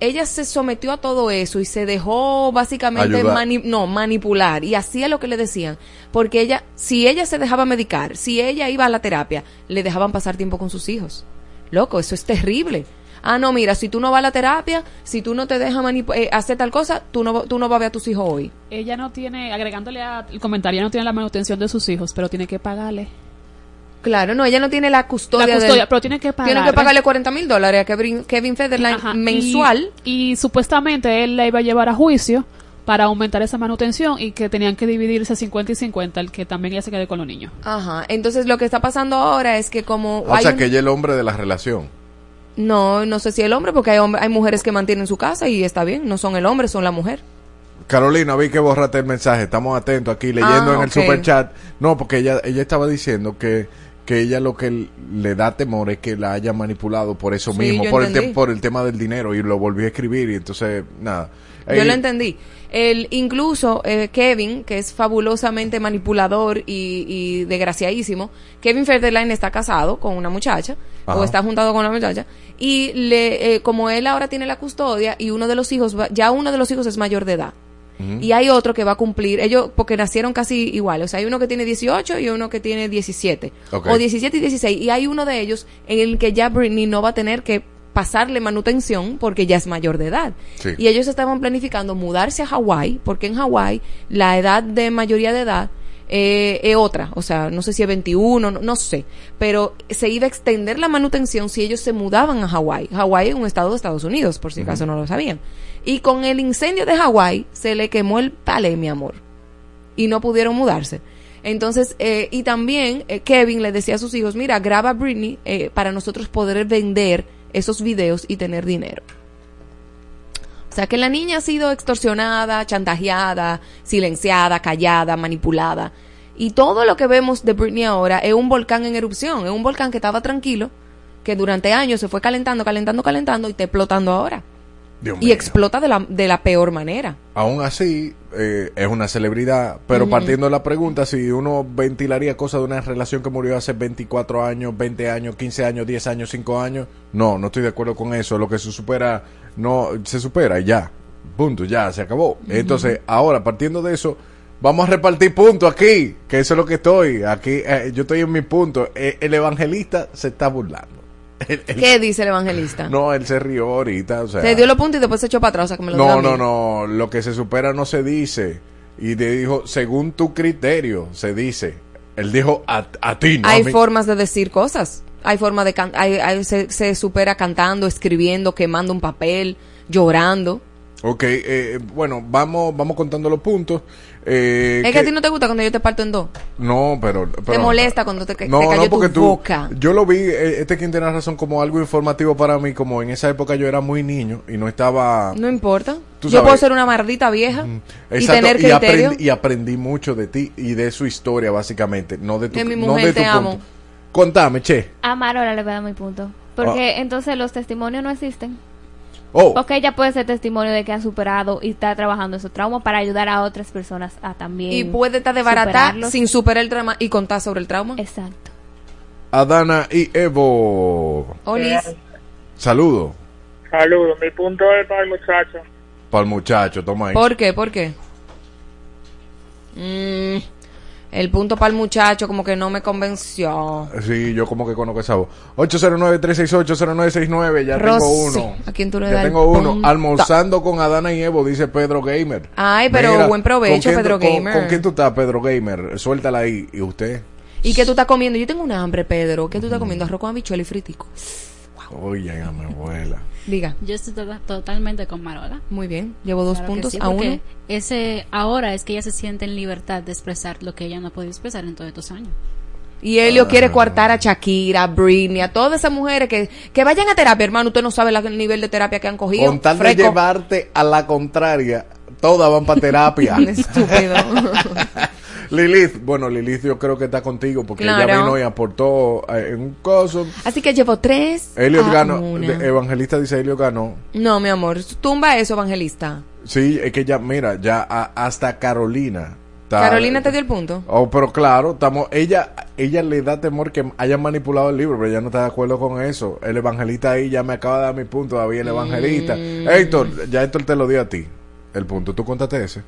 ella se sometió a todo eso y se dejó básicamente mani- no, manipular y hacía lo que le decían. Porque ella, si ella se dejaba medicar, si ella iba a la terapia, le dejaban pasar tiempo con sus hijos. Loco, eso es terrible. Ah, no, mira, si tú no vas a la terapia, si tú no te dejas eh, hacer tal cosa, tú no, tú no vas a ver a tus hijos hoy. Ella no tiene, agregándole al comentario, ella no tiene la manutención de sus hijos, pero tiene que pagarle. Claro, no, ella no tiene la custodia. La custodia, del- pero tiene que Tiene que pagarle. pagarle 40 mil dólares a Kevin, Kevin Federline Ajá, mensual. Y, y supuestamente él la iba a llevar a juicio para aumentar esa manutención y que tenían que dividirse 50 y 50, el que también ella se quede con los niños. Ajá, entonces lo que está pasando ahora es que como O hay sea, un- que ella es el hombre de la relación. No, no sé si el hombre, porque hay, hombre- hay mujeres que mantienen su casa y está bien, no son el hombre, son la mujer. Carolina, vi que borraste el mensaje. Estamos atentos aquí leyendo Ah, en el super chat. No, porque ella, ella estaba diciendo que, que ella lo que le da temor es que la haya manipulado por eso Sí, mismo, por el, por el tema del dinero. Y lo volví a escribir y entonces, nada. Yo lo entendí. El, incluso eh, Kevin, que es fabulosamente manipulador y, y desgraciadísimo, Kevin Federline está casado con una muchacha, Ajá. o está juntado con una muchacha, y le, eh, como él ahora tiene la custodia y uno de los hijos, va- ya uno de los hijos es mayor de edad. Y hay otro que va a cumplir, ellos, porque nacieron casi iguales, o sea, hay uno que tiene 18 y uno que tiene 17, Ok. o 17 y 16, y hay uno de ellos en el que ya Britney no va a tener que pasarle manutención porque ya es mayor de edad. Sí. Y ellos estaban planificando mudarse a Hawái, porque en Hawái la edad de mayoría de edad eh, es otra, o sea, no sé si es 21, no, no sé, pero se iba a extender la manutención si ellos se mudaban a Hawái. Hawái es un estado de Estados Unidos, por si acaso no lo sabían. Y con el incendio de Hawái se le quemó el palé, mi amor, y no pudieron mudarse. Entonces, eh, y también eh, Kevin le decía a sus hijos, mira, graba Britney eh, para nosotros poder vender esos videos y tener dinero. O sea que la niña ha sido extorsionada, chantajeada, silenciada, callada, manipulada. Y todo lo que vemos de Britney ahora es un volcán en erupción, es un volcán que estaba tranquilo, que durante años se fue calentando, calentando, calentando y está explotando ahora. Dios Y mío. explota de la, de la peor manera. Aún así, eh, es una celebridad. Pero partiendo de la pregunta, si uno ventilaría cosas de una relación que murió hace 24 años, 20 años, 15 años, 10 años, 5 años, no, no estoy de acuerdo con eso. Lo que se supera, no, se supera y ya. Punto, ya, se acabó. Entonces, ahora, partiendo de eso, vamos a repartir puntos aquí, que eso es lo que estoy. Aquí, eh, yo estoy en mi punto. Eh, el evangelista se está burlando. El- el- ¿Qué dice el evangelista? No, él se rió ahorita. O sea, Se dio los puntos y después se echó para atrás, o sea que me lo dio a no, no, no. Lo que se supera no se dice. Y te dijo, según tu criterio, se dice. Él dijo a, a ti, no a Hay mí. formas de decir cosas. Hay forma de can- hay, hay- se, se supera cantando, escribiendo, quemando un papel, llorando. Ok, eh, bueno, vamos, vamos contando los puntos. Eh, es que a ti no te gusta cuando yo te parto en dos. No, pero... te pero- molesta cuando te, te No, cayó no, porque tu tú, boca. yo lo vi, eh, este quien tiene razón, como algo informativo para mí, como en esa época yo era muy niño y no estaba... No importa. Tú Yo sabes. puedo ser una maldita vieja y Exacto, tener y, criterio. aprendí, y aprendí mucho de ti y de su historia, básicamente, no de tu, De mi no mujer, de tu te amo. punto. Contame, che. A Marola le voy a dar mi punto. Porque entonces los testimonios no existen. Oh, Porque ella puede ser testimonio de que ha superado y está trabajando esos traumas para ayudar a otras personas a también. y puede estar de barata sin superar el trauma y contar sobre el trauma. Exacto. Adana y Evo. Olis. Saludo Saludos, mi punto es para el muchacho. para el muchacho, toma ahí. ¿Por qué? ¿Por qué? Mm, el punto para el muchacho como que no me convenció. Sí, yo como que conozco esa voz. 809-368-0969, ya Rosy, tengo uno. ¿a quién tú le Ya tengo uno. punto? Almorzando con Adana y Evo, dice Pedro Gamer. Ay, pero buen provecho, ¿con quién Pedro tú- Gamer. ¿Con, quién tú estás, Pedro Gamer? Suéltala ahí. ¿Y usted? ¿Y qué tú estás comiendo? Yo tengo un hambre, Pedro. ¿Qué tú estás comiendo? Arroz con habichuela y fritico. Oye, ya mi abuela. Diga. Yo estoy to- totalmente con Marola. Muy bien. Llevo dos Claro puntos sí, a uno. Ese, ahora es que ella se siente en libertad de expresar lo que ella no ha podido expresar en todos estos años. Y Helio quiere coartar a Shakira, a Britney, a todas esas mujeres que, que vayan a terapia, hermano. Usted no sabe la- el nivel de terapia que han cogido. Con tal de llevarte a la contraria, todas van para terapia. Estúpido. Lilith, bueno, Lilith yo creo que está contigo porque ella Claro. vino y aportó eh, en un coso. Así que llevo tres. Elliot a ganó, una. Evangelista dice Elliot ganó. No, mi amor. Tumba eso, evangelista. Sí, es que ya, mira, ya a- hasta Carolina Está- Carolina te dio el punto. Oh, pero claro, estamos, ella, ella le da temor que hayan manipulado el libro, pero ella no está de acuerdo con eso. El evangelista ahí ya me acaba de dar mi punto, todavía el evangelista. Mm. Héctor, ya Héctor te lo dio a ti. El punto, ¿tú contaste ese?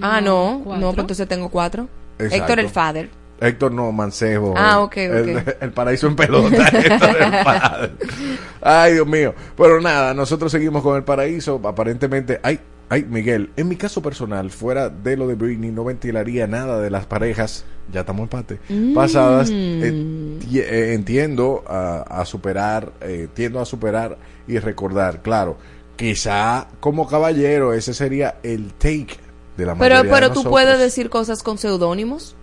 Ah, no, cuatro. no, pues entonces tengo cuatro. Exacto. Héctor el father. Héctor no, Mancebo. Ah, ok, ok. El, el paraíso en pelota. Héctor el padre. Ay, Dios mío. Pero nada, nosotros seguimos con el paraíso. Aparentemente, ay, ay, Miguel, en mi caso personal, fuera de lo de Britney, no ventilaría nada de las parejas, ya estamos en empate, Mm. pasadas. eh, eh, entiendo a, a superar, eh, tiendo a superar y recordar, claro. Quizá como caballero, ese sería el take de la Pero, mayoría pero de tú nosotros. puedes decir cosas con seudónimos.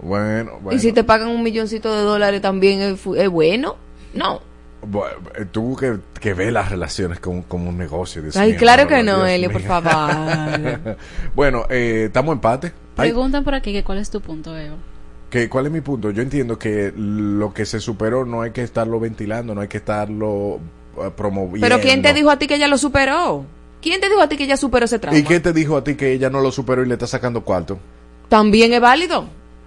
Bueno, bueno. Y si te pagan un milloncito de dólares también es, bueno. No. Bueno, eh, tú que, que ves las relaciones como, como un negocio. Dios Ay, mío, claro que no, Elio, por favor. bueno, eh, estamos empate. Ay, Preguntan por aquí que cuál es tu punto, Evo. que, ¿Cuál es mi punto? Yo entiendo que lo que se superó no hay que estarlo ventilando, no hay que estarlo eh, promoviendo. Pero ¿quién te dijo a ti que ella lo superó? ¿Quién te dijo a ti que ella superó ese trauma? ¿Y quién te dijo a ti que ella no lo superó y le está sacando cuarto? También es válido.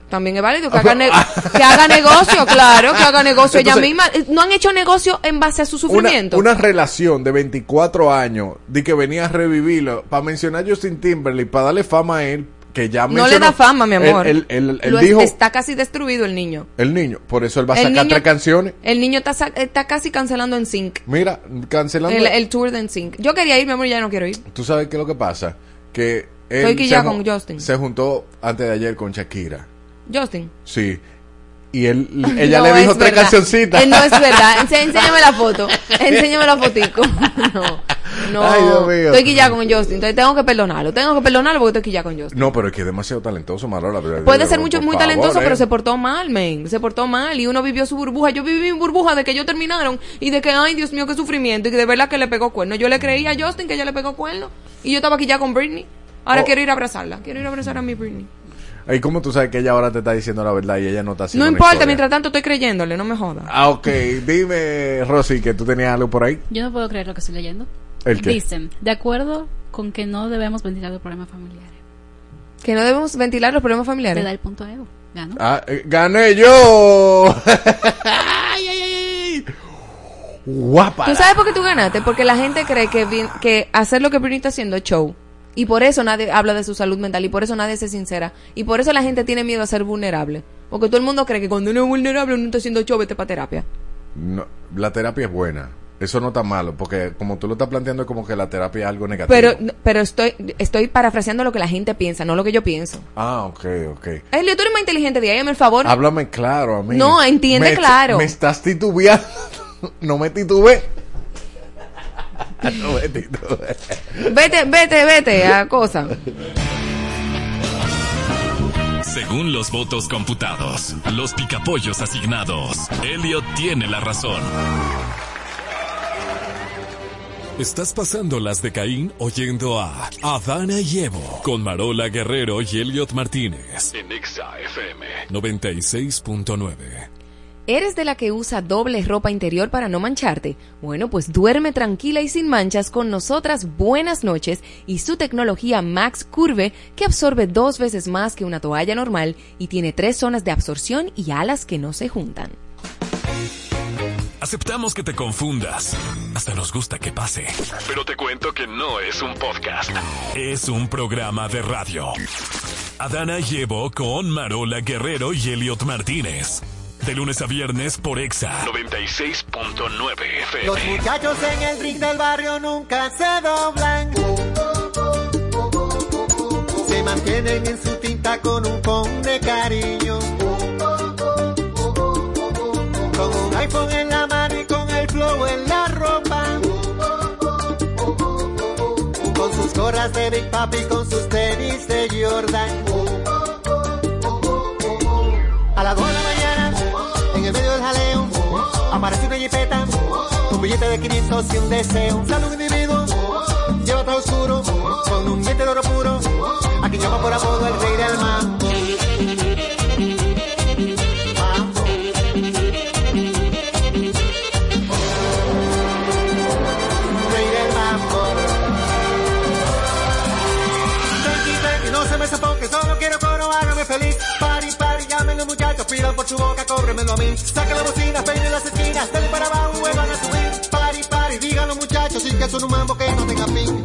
También es válido que haga, ne- que haga negocio, claro, que haga negocio ella misma. Eh, No han hecho negocio en base a su Una, sufrimiento. una relación de 24 años de que venía a revivirlo para mencionar a Justin Timberlake, para darle fama a él, que ya no le da fama, mi amor. Él, él- él- él Lo- dijo, Está casi destruido el niño. el niño, por eso él va a El sacar niño- tres canciones. El niño está, está casi cancelando en Sync. Mira, cancelando. El, el tour de Sync. Yo quería ir, mi amor, ya no quiero ir. Tú sabes qué es lo que pasa, que él quillada se con Justin. Se juntó antes de ayer con Shakira. Justin. Sí. Y él, ella No le dijo es tres verdad. cancioncitas. Eh, no es verdad. Enséñame la foto. Enséñame la fotico. No. No. Ay, Dios mío. Estoy quillada con Justin. Entonces tengo que perdonarlo. Tengo que perdonarlo porque estoy quillada con Justin. No, pero es que es demasiado talentoso, Marola. pero- Puede ser mucho, muy favor, talentoso, eh. pero se portó mal, men. Se portó mal y uno vivió su burbuja. Yo viví mi burbuja de que ellos terminaron y de que, ay, Dios mío, qué sufrimiento y que de verdad que le pegó cuerno. Yo le creía a Justin que ella le pegó cuerno y yo estaba aquí ya con Britney. Ahora Oh. quiero ir a abrazarla. Quiero ir a abrazar a mi Britney. ¿Y cómo tú sabes que ella ahora te está diciendo la verdad y ella no está haciendo No importa, historia? mientras tanto estoy creyéndole, no me jodas. Ah, ok. Dime, Rosy, que tú tenías algo por ahí. Yo no puedo creer lo que estoy leyendo. ¿El qué? Dicen, de acuerdo con que no debemos ventilar los problemas familiares. Que no debemos ventilar los problemas Le da familiares. el punto a Evo. Ganó. Ah, eh, gané yo. ay, ay, ay. Guapa. ¿Tú sabes por qué tú ganaste? Porque la gente cree que hacer lo que Britney está haciendo es show. Y por eso nadie habla de su salud mental. Y por eso nadie se sincera. Y por eso la gente tiene miedo a ser vulnerable. Porque todo el mundo cree que cuando uno es vulnerable uno está haciendo show, vete para terapia. No, la terapia es buena. Eso no está malo, porque como tú lo estás planteando es como que la terapia es algo negativo. Pero, pero estoy, estoy parafraseando lo que la gente piensa, no lo que yo pienso. Ah, ok, ok. Elio, tú eres más inteligente de ahí, el favor. Háblame claro a mí. No, entiende Me- claro. Me estás titubeando. no me titube. no me titube. Vete, vete, vete a cosa. Según los votos computados, los picapollos asignados, Elliot tiene la razón. Estás pasando las de Caín oyendo a Adana y Evo con Marola Guerrero y Elliot Martínez. En Exa FM. 96.9. ¿Eres de la que usa doble ropa interior para no mancharte? Bueno, pues duerme tranquila y sin manchas con nosotras Buenas noches y su tecnología Max Curve que absorbe dos veces más que una toalla normal y tiene tres zonas de absorción y alas que no se juntan. Aceptamos que te confundas. Hasta nos gusta que pase. Pero te cuento que no es un podcast. Es un programa de radio. Adana y Evo con Marola Guerrero y Elliot Martínez. De lunes a viernes por Exa. 96.9 FM. Los muchachos en el ring del barrio nunca se doblan. Se mantienen en su tinta con un con de cariño. Gorras de Big Papi, con sus tenis de Jordan. A las 2 de la mañana, en el medio del jaleo, aparece una jipeta, un billete de 500 y un deseo. Un saludo individuo, lleva todo oscuro, con un diente de oro puro, a quien llama por apodo el rey del mambo. que por su boca, cóbremelo a mí. Saca la bocina, peine las esquinas, dale para abajo, vuelvan a subir. Pari, pari, díganlo muchachos, y que son un mambo que no tenga fin.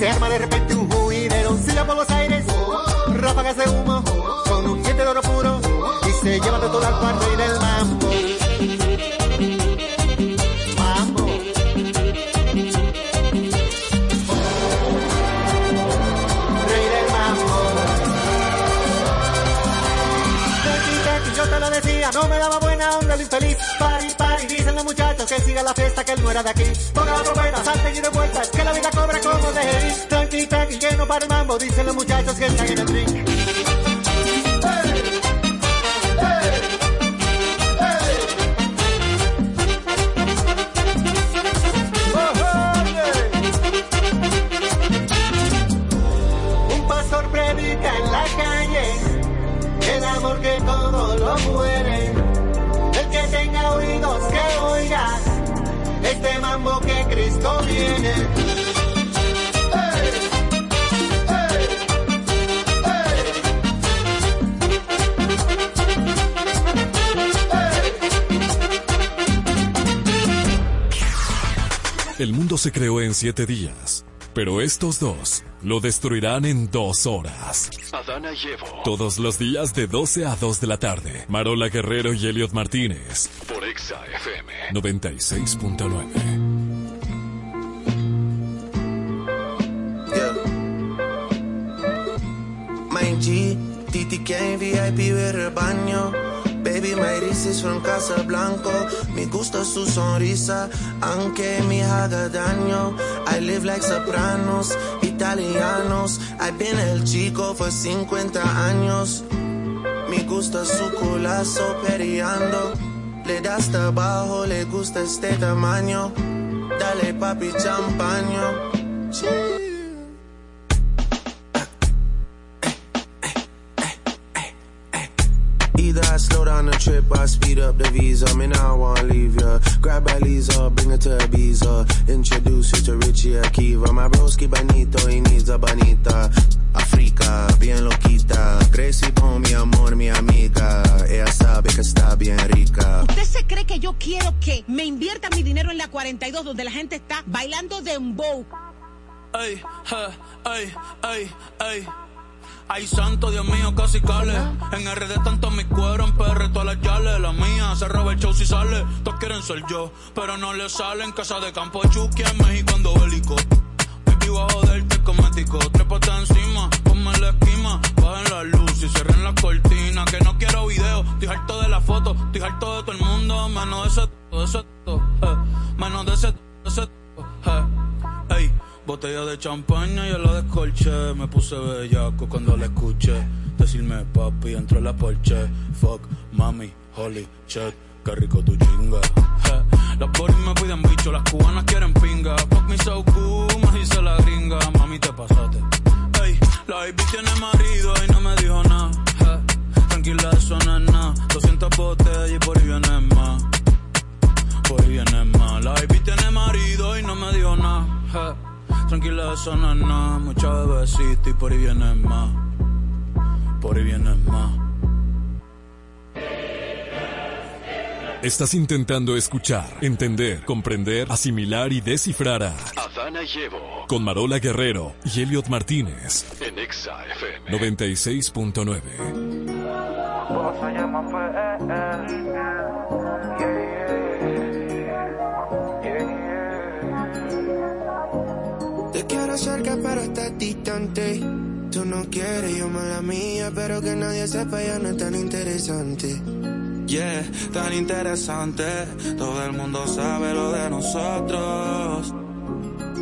se arma de repente un juidero. Silla por los aires, ráfagas de humo, con un diente de oro puro y se lleva de todo al cuarto y del mambo. No me daba buena onda el infeliz. Que siga la fiesta, que él no era de aquí. Ponga la trompeta, salten y de vueltas, que la vida cobra como de ir. Tranqui, tranqui, lleno para el mambo, dicen los muchachos que están en el predica en la calle el amor que todo lo muere. Que oiga este mambo que Cristo viene. El mundo se creó en siete días, pero estos dos lo destruirán en dos horas. Adana y Evo. Todos los días de 12 a 2 de la tarde. Marola Guerrero y Elliot Martínez. Por Exa FM. 96.9. My G, TTK VIP ver el baño. Baby, my is from Casablanco. Me gusta su sonrisa, aunque me haga daño. I live like sopranos, italianos. I've been el chico for 50 años. Me gusta su culazo periando. Le da hasta abajo, le gusta este tamaño. Dale papi champaño. Down the trip, I speed up the visa. Me now I wanna leave ya. Grab a Lisa, bring her to Ibiza. Introduce you to Richie Akiva. My broski bonito, he needs a bonita. Africa, bien loquita. Gracie pon mi amor, mi amiga. Ella sabe que está bien rica. ¿Usted se cree que yo quiero que me invierta mi dinero en la 42 donde la gente está bailando dembow? Je, ey, ey, ey. Ay, santo, Dios mío, casi cale. En RD tanto mi cuero, en PR todas las yales. La mía se roba el show si sale. Todos quieren ser yo, pero no le salen. Casa de campo Chucky en México ando bélico. Baby, a joderte cosmético. Trépate encima, ponme la esquima. Bajen la luz y cierren la cortina. Que no quiero video, estoy harto de la foto. Estoy harto de todo el mundo, menos de ese, de ese, eh. Menos de ese, de ese, eh. Ey, botella de champaña y la descolché. Me puse bellaco cuando la escuché. Decirme papi, entró en la porche. Fuck, mami, holy shit, qué rico tu chinga. Las boris me piden bicho, las cubanas quieren pinga. Fuck me so cool, me dice la gringa. Mami, te pasaste. Ey, la baby tiene marido y no me dijo nada. Eso no es nada. Mucha bebecita y por ahí viene más. Por ahí viene más. Estás intentando escuchar, entender, comprender, asimilar y descifrar a Adana y Evo. con Marola Guerrero y Elliot Martínez. En Exa FM. 96.9. cerca pero estás distante. Tú no quieres, yo mala mía, pero que nadie sepa ya no es tan interesante. Yeah, tan interesante. Todo el mundo sabe lo de nosotros.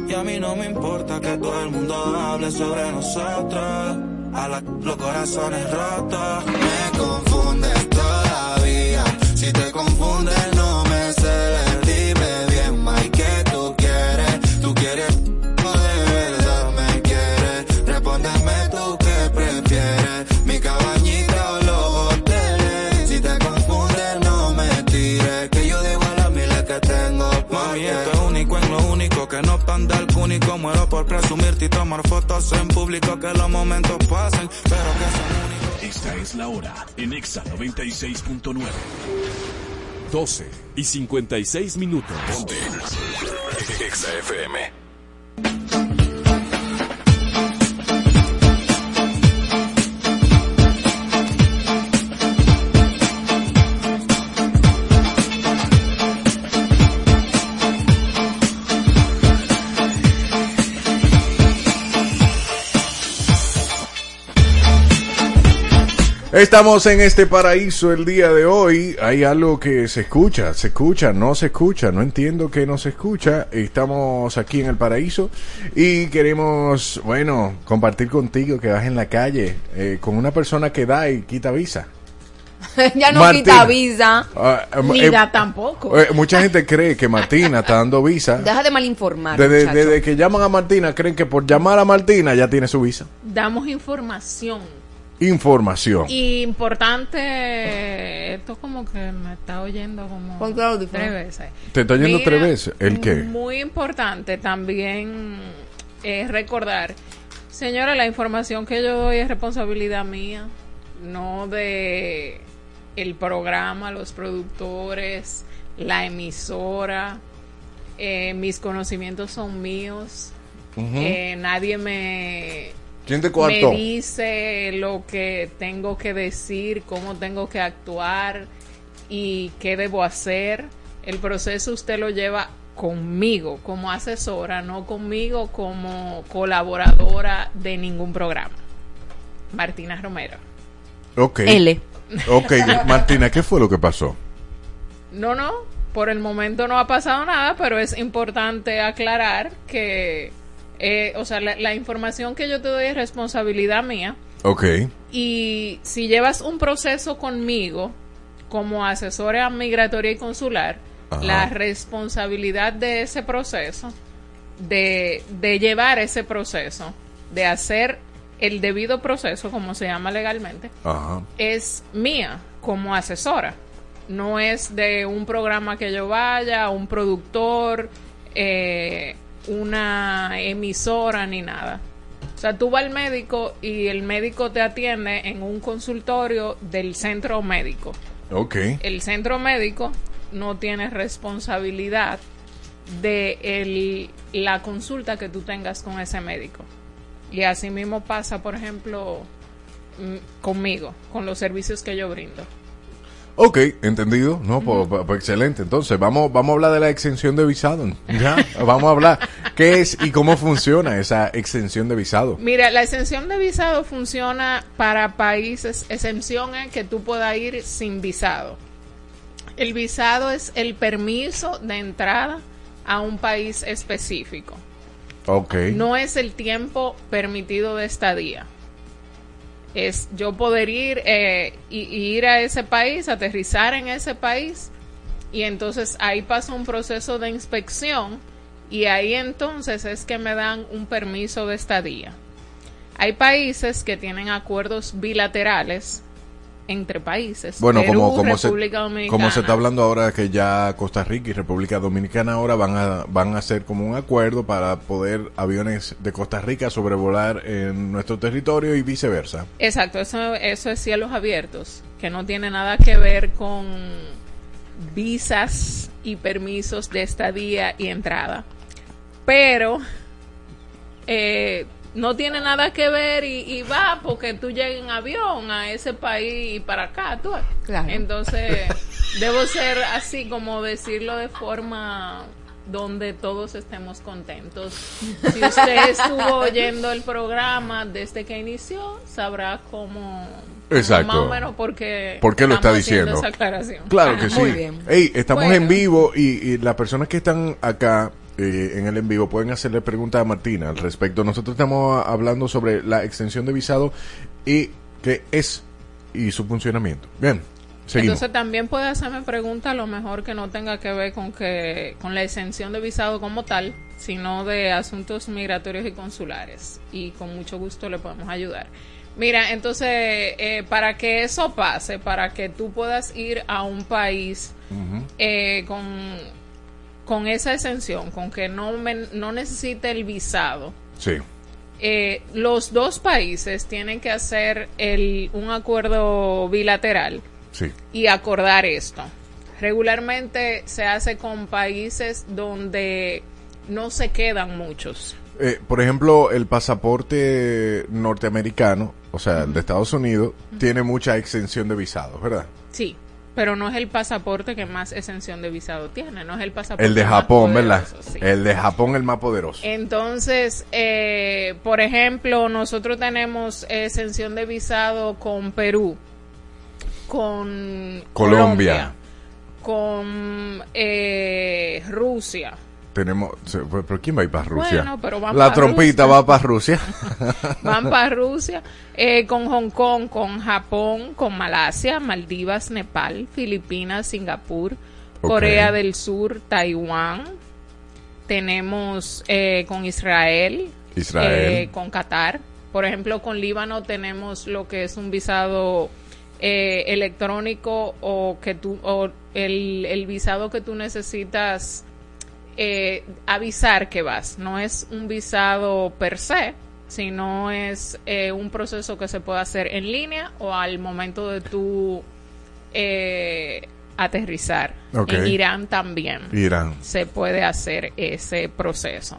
Y a mí no me importa que todo el mundo hable sobre nosotros. A los corazones rotos. Me confundes todavía. Si te confundes, único. Muero por presumirte y tomar fotos en público. Que los momentos pasen, pero que son Esta es la hora en Exa 96.9. 12 y 56 minutos. Ponte. Exa FM. Estamos en este paraíso el día de hoy. Hay algo que se escucha, se escucha, no se escucha. No entiendo que no se escucha. Estamos aquí en el paraíso y queremos, bueno, compartir contigo que vas en la calle eh, con una persona que da y quita visa. ya no Martina. quita visa. Ah, eh, Ni eh, da tampoco. eh, mucha gente cree que Martina está dando visa. Deja de malinformar. Desde, desde que llaman a Martina, creen que por llamar a Martina ya tiene su visa. Damos información. Información. Y importante, esto como que me está oyendo como tres veces. ¿Te está oyendo Mira, tres veces? ¿El qué? Muy importante también es recordar, señora, la información que yo doy es responsabilidad mía, no de el programa, los productores, la emisora. Eh, mis conocimientos son míos. Eh, nadie me ¿Quién te coartó? me dice lo que tengo que decir, cómo tengo que actuar y qué debo hacer. El proceso usted lo lleva conmigo como asesora, no conmigo como colaboradora de ningún programa. Martina Romero. Ok. L. Ok, Martina, ¿qué fue lo que pasó? No, no, por el momento no ha pasado nada, pero es importante aclarar que, eh, o sea, la, la información que yo te doy es responsabilidad mía. Ok. Y si llevas un proceso conmigo como asesora migratoria y consular, Ajá. la responsabilidad de ese proceso, de, de llevar ese proceso, de hacer el debido proceso, como se llama legalmente, Ajá. es mía como asesora. No es de un programa que yo vaya, un productor, eh, una emisora ni nada. O sea, tú vas al médico y el médico te atiende en un consultorio del centro médico. Ok. El centro médico no tiene responsabilidad de el- la consulta que tú tengas con ese médico. Y así mismo pasa, por ejemplo, mm, conmigo, con los servicios que yo brindo. Ok, entendido. No, pues, pues, pues, excelente. Entonces, vamos, vamos a hablar de la extensión de visado. Ya, vamos a hablar qué es y cómo funciona esa extensión de visado. Mira, la exención de visado funciona para países, exención es que tú puedas ir sin visado. El visado es el permiso de entrada a un país específico. Ok. No es el tiempo permitido de estadía. Es yo poder ir eh, y, ir a ese país, aterrizar en ese país y entonces ahí pasa un proceso de inspección y ahí entonces es que me dan un permiso de estadía. Hay países que tienen acuerdos bilaterales entre países. Bueno, Perú, como, como, se, Dominicana. como se está hablando ahora que ya Costa Rica y República Dominicana ahora van a, van a hacer como un acuerdo para poder aviones de Costa Rica sobrevolar en nuestro territorio y viceversa. Exacto, eso, eso es cielos abiertos, que no tiene nada que ver con visas y permisos de estadía y entrada. Pero eh, no tiene nada que ver y, y va porque tú llegas en avión a ese país y para acá. Tú. Claro. Entonces, debo ser así como decirlo de forma donde todos estemos contentos. Si usted estuvo oyendo el programa desde que inició, sabrá cómo... Exacto. Más o menos porque ¿Por qué lo está diciendo? esa aclaración. Claro que sí. Muy bien. Ey, estamos Bueno. en vivo y, y las personas que están acá eh, en el en vivo pueden hacerle preguntas a Martina al respecto. Nosotros estamos hablando sobre la extensión de visado y qué es y su funcionamiento. Bien, seguimos. Entonces también puede hacerme preguntas a lo mejor que no tenga que ver con que con la exención de visado como tal, sino de asuntos migratorios y consulares. Y con mucho gusto le podemos ayudar. Mira, entonces, eh, para que eso pase, para que tú puedas ir a un país eh, con, con esa exención, con que no, me- no necesite el visado, Sí. eh, los dos países tienen que hacer el, un acuerdo bilateral Sí. y acordar esto. Regularmente se hace con países donde no se quedan muchos. Eh, por ejemplo, el pasaporte norteamericano, o sea, el de Estados Unidos, tiene mucha extensión de visados, ¿verdad? Sí, pero no es el pasaporte que más exención de visado tiene, no es el pasaporte El de más Japón, ¿verdad? sí. El de Japón, el más poderoso. Entonces, eh, por ejemplo, nosotros tenemos exención de visado con Perú, con Colombia. con eh, Rusia. Tenemos, pero ¿quién va a ir para Rusia? Bueno, pero van La pa' trompita Rusia. va para Rusia. Van para Rusia, eh, con Hong Kong, con Japón, con Malasia, Maldivas, Nepal, Filipinas, Singapur. Corea del Sur, Taiwán. Tenemos eh, con Israel, Israel. eh, con Qatar. Por ejemplo, con Líbano tenemos lo que es un visado eh, electrónico o que tú o el, el visado que tú necesitas eh, avisar que vas. No es un visado per se, sino es eh, un proceso que se puede hacer en línea o al momento de tu eh, aterrizar. En Irán también Irán. se puede hacer ese proceso.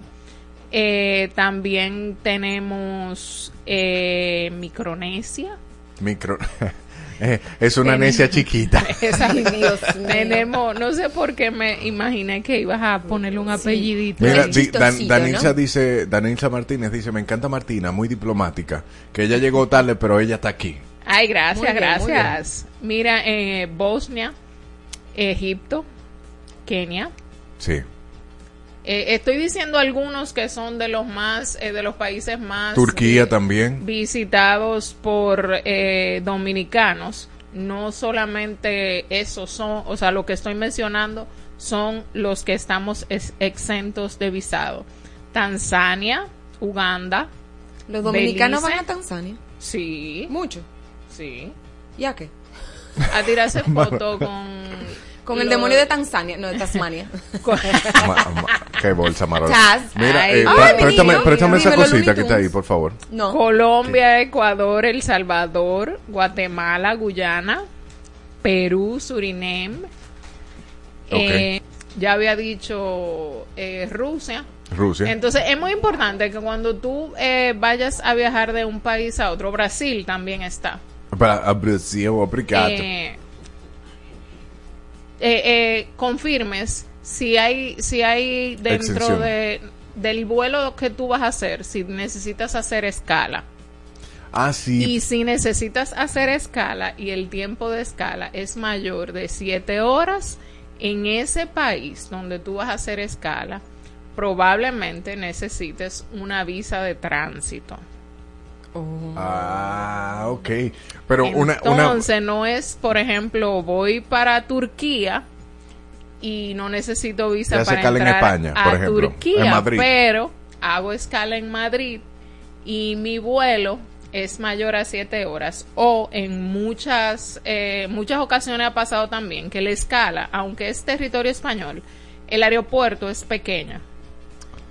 Eh, también tenemos eh, Micronesia. Micro. Eh, es una necia chiquita. Esa- Ay, Dios. Tenemos, no sé por qué me imaginé que ibas a ponerle un apellidito. Mira, di- Dan- Danilza ¿no? dice, Danilza Martínez dice, me encanta Martina, muy diplomática, que ella llegó tarde, pero ella está aquí. Ay, gracias, bien, gracias. Mira, eh, Bosnia, Egipto, Kenia. Sí. Eh, estoy diciendo algunos que son de los más, eh, de los países más Turquía eh, también. visitados por eh, dominicanos. No solamente esos son, o sea, lo que estoy mencionando son los que estamos ex- exentos de visado. Tanzania, Uganda. Los dominicanos Belice. van a Tanzania. Sí. Mucho. Sí. ¿Ya qué? A tirarse foto con... Con el demonio de Tanzania, no, de Tasmania. Ma- ma- qué bolsa. Chas. Mira, Ay, eh, ay, préstame, niño. préstame esa cosita que está ahí, por favor. No. Colombia, Ecuador, El Salvador, Guatemala, Guyana, Perú, Surinam. Eh, ya había dicho eh, Rusia. Rusia. Entonces es muy importante que cuando tú eh, vayas a viajar de un país a otro, Brasil también está. Para Brasil, obrigado. Eh, eh, eh, confirmes si hay si hay dentro de del vuelo que tú vas a hacer, si necesitas hacer escala. ah, sí. Y si necesitas hacer escala y el tiempo de escala es mayor de 7 horas en ese país donde tú vas a hacer escala, probablemente necesites una visa de tránsito. Ah, ok. Pero una, una, Entonces no es, por ejemplo, voy para Turquía y no necesito visa Ya para en entrar España, a por ejemplo, Turquía, en Madrid. pero hago escala en Madrid y mi vuelo es mayor a 7 horas o en muchas eh, muchas ocasiones ha pasado también que la escala, aunque es territorio español, el aeropuerto es pequeño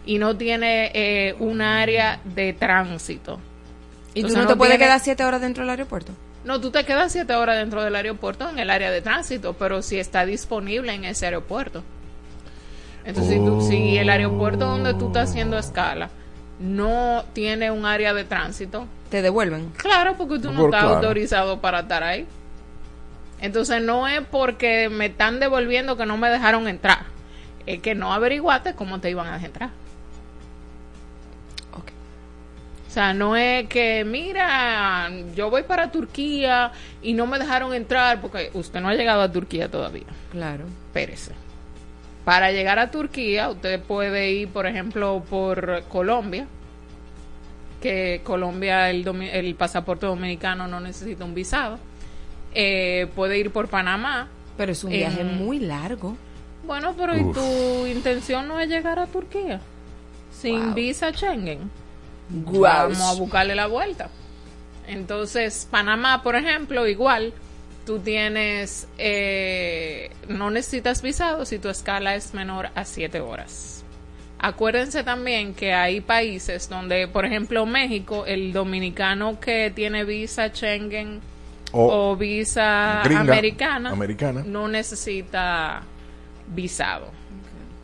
y no tiene eh, un área de tránsito. ¿Y tú no te puedes tiene- quedar siete horas dentro del aeropuerto? no, tú te quedas siete horas dentro del aeropuerto en el área de tránsito, pero si está disponible en ese aeropuerto. Entonces, si, tú- si el aeropuerto donde tú estás haciendo escala no tiene un área de tránsito, Te devuelven. Claro, porque tú no Por- estás claro. autorizado para estar ahí. Entonces no es porque me están devolviendo que no me dejaron entrar. Es que no averiguaste cómo te iban a dejar entrar. O sea, no es que, mira, yo voy para Turquía y no me dejaron entrar porque usted no ha llegado a Turquía todavía. Claro. Espérese. Para llegar a Turquía, usted puede ir, por ejemplo, por Colombia, que Colombia el, el pasaporte dominicano no necesita un visado. Eh, puede ir por Panamá. Pero es un viaje muy largo. Bueno, pero ¿y tu intención no es llegar a Turquía? Sin Wow. visa Schengen. Vamos a buscarle la vuelta. Entonces, Panamá, por ejemplo, igual, tú tienes, eh, no necesitas visado si tu escala es menor a 7 horas. Acuérdense también que hay países donde, por ejemplo, México, el dominicano que tiene visa Schengen O o, visa gringa, americana, americana. no necesita visado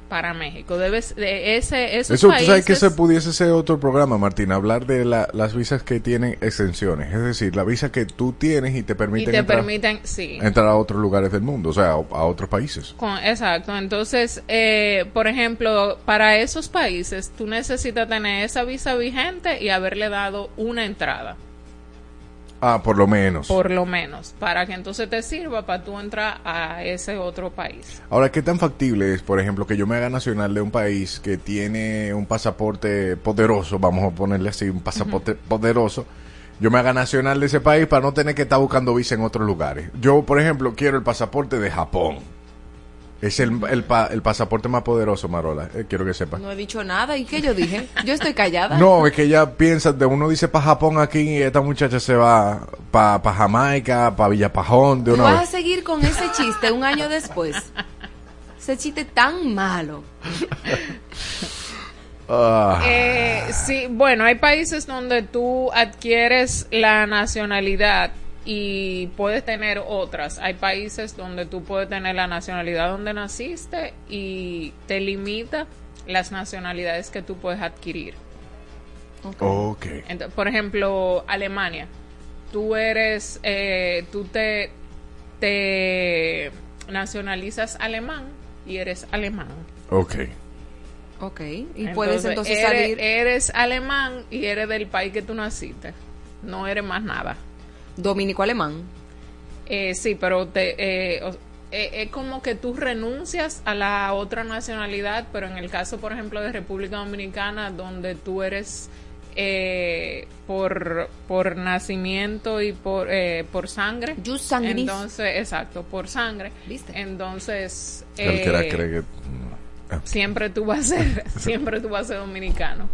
para México. Debes de ese esos Eso, tú sabes que países- ese pudiese ser otro programa, Martín, hablar de la- las visas que tienen exenciones. Es decir, la visa que tú tienes y te y permiten te entrar, permiten, sí. entrar a otros lugares del mundo, o sea, a, a otros países. Con- exacto. Entonces, eh, por ejemplo, para esos países, tú necesitas tener esa visa vigente y haberle dado una entrada, Ah, por lo menos. por lo menos, para que entonces te sirva para tú entrar a ese otro país. Ahora, ¿qué tan factible es, por ejemplo, que yo me haga nacional de un país que tiene un pasaporte poderoso, vamos a ponerle así, un pasaporte poderoso, yo me haga nacional de ese país para no tener que estar buscando visa en otros lugares? Yo, por ejemplo, quiero el pasaporte de Japón. Es el, el, pa- el pasaporte más poderoso, Marola, eh, quiero que sepa. No he dicho nada. ¿Y qué yo dije? Yo estoy callada. No, es que ella piensa, de uno dice para Japón aquí y esta muchacha se va para pa Jamaica, para Villapajón, de ¿Tú una vas a seguir con ese chiste un año después? Ese chiste tan malo. Ah. Eh, sí, bueno, hay países donde tú adquieres la nacionalidad y puedes tener otras. Hay países donde tú puedes tener la nacionalidad donde naciste y te limita las nacionalidades que tú puedes adquirir. Ok. Ento- por ejemplo, Alemania. Tú eres, eh, tú te, te nacionalizas alemán y eres alemán. Ok. Ok. Y puedes entonces eres, salir. Eres alemán y eres del país que tú naciste. No eres más nada. Dominico-alemán. Eh, sí, pero te, eh, eh, es como que tú renuncias a la otra nacionalidad, pero en el caso, por ejemplo, de República Dominicana, donde tú eres eh, por, por nacimiento y por, eh, por sangre. sanguinis. Entonces, exacto, por sangre. Entonces, El que la eh, cree que... siempre tú vas a ser, siempre tú vas a ser dominicano.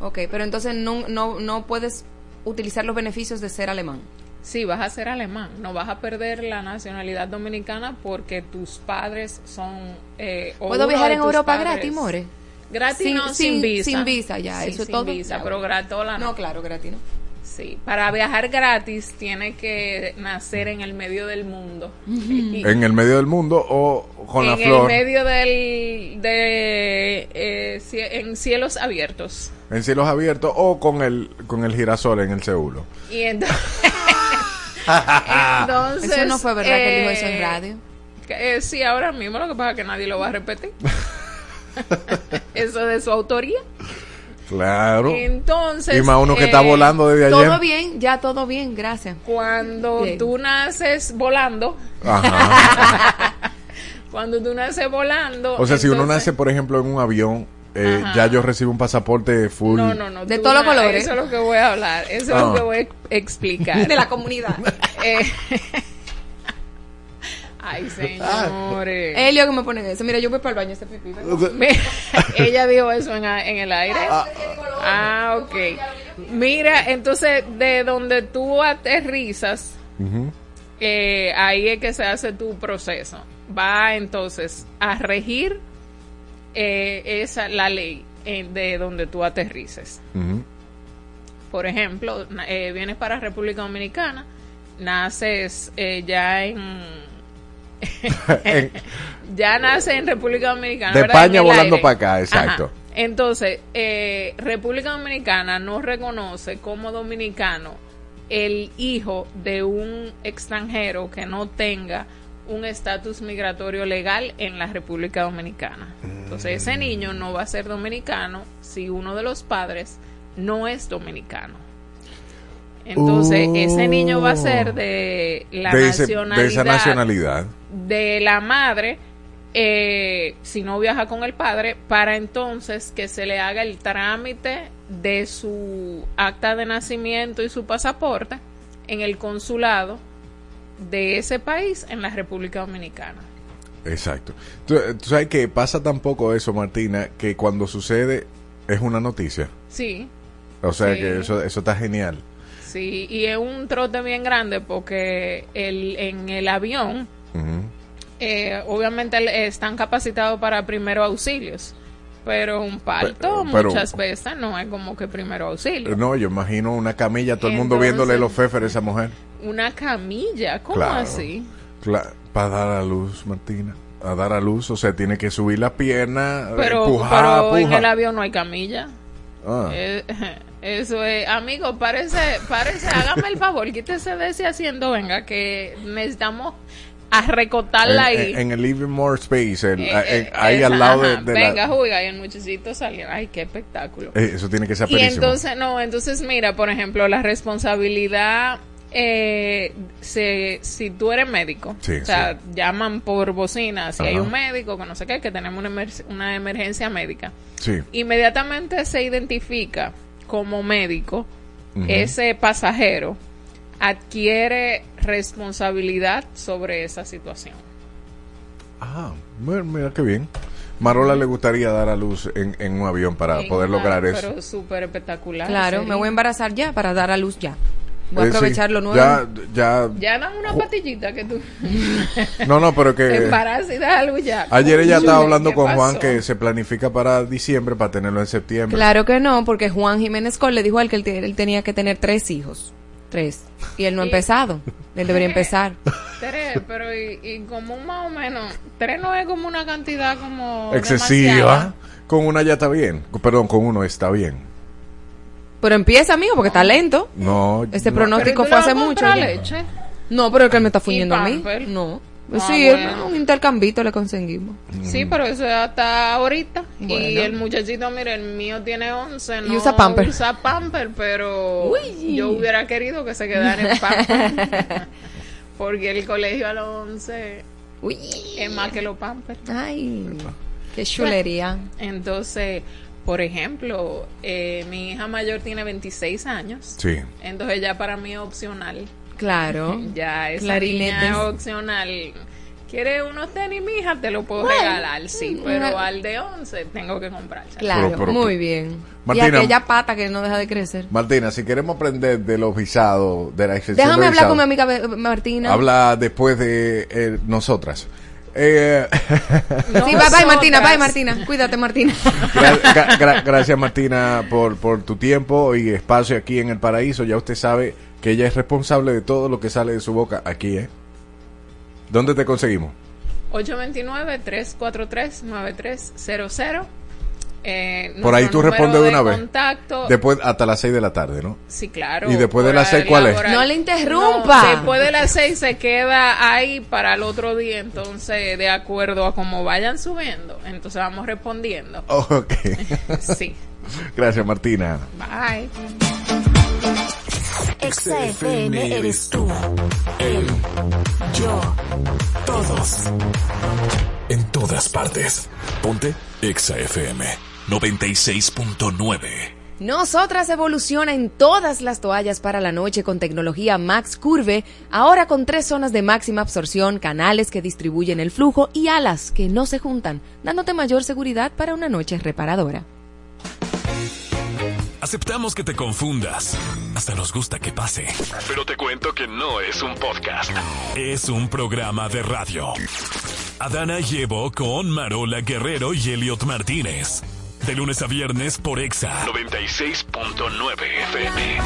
Ok, pero entonces no, no, no puedes utilizar los beneficios de ser alemán. Sí, vas a ser alemán, no vas a perder la nacionalidad dominicana porque tus padres son... Eh, o ¿Puedo viajar en Europa padres- gratis, more? Gratis Sin- no, sin, sin- visa. sin visa, ya, Sí, eso es sin todo. visa, Ya, pero bueno. gratola no. No, claro, gratis no. Sí, para viajar gratis tiene que nacer en el medio del mundo. Y- En el medio del mundo o con la en flor. el medio del... De, eh, en cielos abiertos. En cielos abiertos o con el, con el girasol en el ceulo. Y entonces... entonces Eso no fue verdad que él dijo eso en eh, radio. que, eh, sí, ahora mismo lo que pasa es que nadie lo va a repetir. Eso de su autoría. Claro. Entonces, y más uno que está eh, volando desde Todo bien, ya todo bien, gracias. Cuando Bien. tú naces volando, Ajá. cuando tú naces volando, O sea, si uno nace, por ejemplo, en un avión, eh, ya yo recibo un pasaporte full. No, no, no. De todos los colores. Eso es lo que voy a hablar. Eso es Ah. lo que voy a explicar. De la comunidad. Eh, Ay, señores. Helio que me pone eso. Mira, yo voy para el baño hacer pipí. Ella dijo eso en, el aire. Ah, ok. Mira, entonces, de donde tú aterrizas, eh, ahí es que se hace tu proceso. Va entonces a regir eh, esa la ley eh, de donde tú aterrices. Por ejemplo, eh, vienes para República Dominicana, naces eh, ya en En- ya nace en República Dominicana. De ¿verdad? España volando para acá, exacto. Ajá. Entonces, eh, República Dominicana no reconoce como dominicano el hijo de un extranjero que no tenga un estatus migratorio legal en la República Dominicana. Entonces, ese niño no va a ser dominicano si uno de los padres no es dominicano. Entonces, ese niño va a ser de la de, ese- de nacionalidad esa nacionalidad. de la madre eh, si no viaja con el padre para entonces que se le haga el trámite de su acta de nacimiento y su pasaporte en el consulado de ese país en la República Dominicana. Exacto. Tú, tú sabes que pasa tampoco eso, Martina, que cuando sucede es una noticia. Sí, O sea Sí. que eso, eso está genial. sí, y es un trote bien grande porque el, en el avión eh, obviamente están capacitados para primeros auxilios, pero un parto pero- muchas veces no es como que primero auxilio. No, yo imagino una camilla, todo el mundo viéndole los feferes a esa mujer. Una camilla, ¿cómo Claro. así? para dar a luz, Martina. A dar a luz, o sea, tiene que subir la pierna, Pero, empujar, pero en el avión no hay camilla. Ah. Eh, eso es, amigo, parece, parece, hágame el favor, quítese de ese asiento, venga, que necesitamos a recotarla en, ahí. en- en el Living More Space, el- Eh, en- eh, ahí esa, al lado de, ajá, de venga, la... juega, y el muchachito salió. Ay, qué espectáculo. Eh, eso tiene que ser Y perísimo. entonces, no, entonces mira, por ejemplo, la responsabilidad, eh, se, si tú eres médico, Sí, o sea, llaman por bocina, si hay un médico, que no sé qué, que tenemos una, emer- una emergencia médica, Sí. inmediatamente se identifica como médico, ese pasajero adquiere responsabilidad sobre esa situación. Ah, mira, mira qué bien. Marola le gustaría dar a luz en, en un avión para En poder una- lograr eso. Pero súper espectacular. Claro, sería. me voy a embarazar ya para dar a luz ya. Voy a Eh, sí. aprovechar lo nuevo. Ya, ya. Ya dan una patillita que tú. No, no, pero que. Embarazas y algo ya. Ayer ella estaba hablando ¿qué con Juan que se planifica para diciembre para tenerlo en septiembre. Claro que no, porque Juan Jiménez Col le dijo a él que él tenía que tener tres hijos. Tres. Y él no ha empezado. Él debería empezar. Tres, pero y, y como un más o menos. Tres no es como una cantidad como. Excesiva. demasiada. Con una ya está bien. Perdón, con uno está bien. Pero empieza, amigo, porque está lento. No. Este no. pronóstico fue hace mucho. leche. No, pero es que él me está ¿Y fundiendo a mí. No. Ah, sí, bueno. un intercambito le conseguimos. Sí, pero eso es hasta ahorita. Y el muchachito, mire, el mío tiene 11. No Y usa pamper. Usa pamper, pero Uy. yo hubiera querido que se quedara en pamper. porque el colegio a los 11 Uy. es más que los pamper. Ay, qué chulería. Entonces, por ejemplo, eh, mi hija mayor tiene 26 años. Sí. Entonces ya para mí es opcional. Claro. Ya es opcional. ¿Quiere unos tenis, mija? Te lo puedo Bueno, regalar, sí. Pero una- al de 11 tengo que comprar. Claro, Pero- pero- muy bien. Martina- y aquella pata que no deja de crecer. Martina, si queremos aprender de los visados, de la extensión Déjame de hablar con mi amiga Martina. Habla después de eh, nosotras. Eh, Sí, bye bye Martina, bye Martina. Cuídate Martina. gra- gra- gra- gracias Martina por, por tu tiempo y espacio aquí en el paraíso. Ya usted sabe que ella es responsable de todo lo que sale de su boca aquí, ¿eh? ¿Dónde te conseguimos? 829-343-9300. Eh, Por ahí tú respondes de una vez. Contacto. Después hasta las 6 de la tarde, ¿no? Sí, claro. ¿Y después de las Horario seis, cuál es? No le interrumpa. No, después de las seis se queda ahí para el otro día, entonces, de acuerdo a cómo vayan subiendo, entonces vamos respondiendo. Ok. Sí. Gracias Martina. Bye. Exa FM eres tú, él, yo, todos. En todas partes. Ponte Exa FM 96.9. Nosotras evoluciona en todas las toallas para la noche con tecnología Max Curve, ahora con tres zonas de máxima absorción, canales que distribuyen el flujo y alas que no se juntan, dándote mayor seguridad para una noche reparadora. Aceptamos que te confundas. Hasta nos gusta que pase. Pero te cuento que no es un podcast. Es un programa de radio. Adana llevo con Marola Guerrero y Elliot Martínez. De lunes a viernes por Exa 96.9 FM.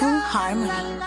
Full Harmony.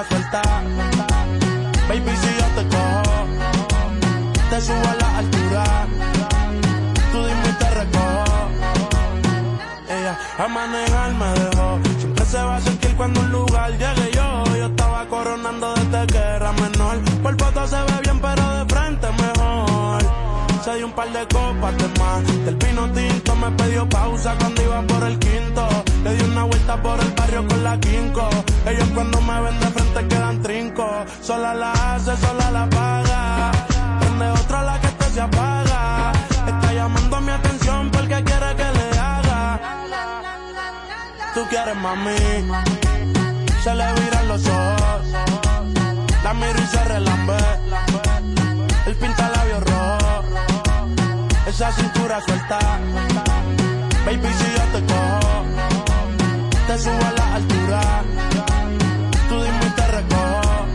suelta. Baby, si yo te cojo, te subo a la altura. Tú dime y te recojo. Ella a manejar me dejó. Siempre se va a sentir cuando un lugar llegue yo. Yo estaba coronando desde que era menor. Por foto se ve bien, pero de frente mejor. Se dio un par de copas de más. Del vino tinto me pidió pausa cuando iba por el quinto. Le di una vuelta por el barrio con la quinco. Ellos cuando me ven de frente quedan trinco. Sola la hace, sola la paga. Prende otra la que este se apaga. Está llamando mi atención porque quiere que le haga. Tú quieres mami. Se le viran los ojos. La miro y se relambe. El pinta labios rojo. Esa cintura suelta. Baby, si yo te cojo, te subo a la altura. Tú dime y te recojo.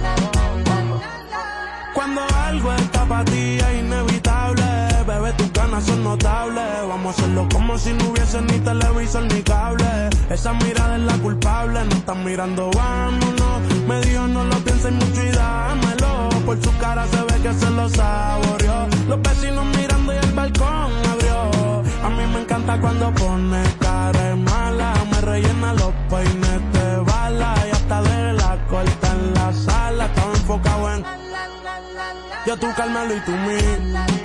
Cuando algo está para ti es inevitable, bebé, tus ganas son notables. Vamos a hacerlo como si no hubiese ni televisor ni cable. Esa mirada es la culpable, no están mirando, vámonos. Me dijo no lo pienses mucho y dámelo. Por su cara se ve que se lo saboreó. Los vecinos mirando y el balcón abrió. A mí me encanta cuando pone cara mala. Rellena los peines de bala y hasta de la corta en la sala. Estaba enfocado en yo tú Carmelo y tú mí.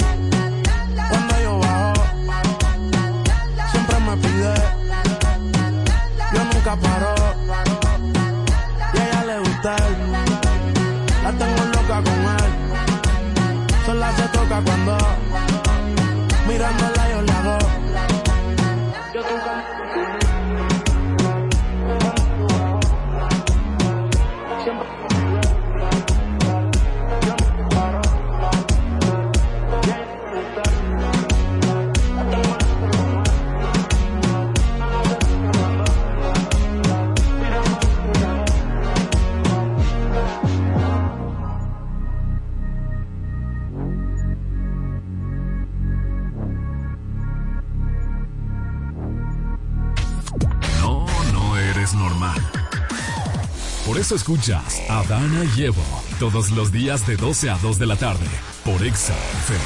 Eso escuchas a Dana y Evo todos los días de 12 a 2 de la tarde por Exa FM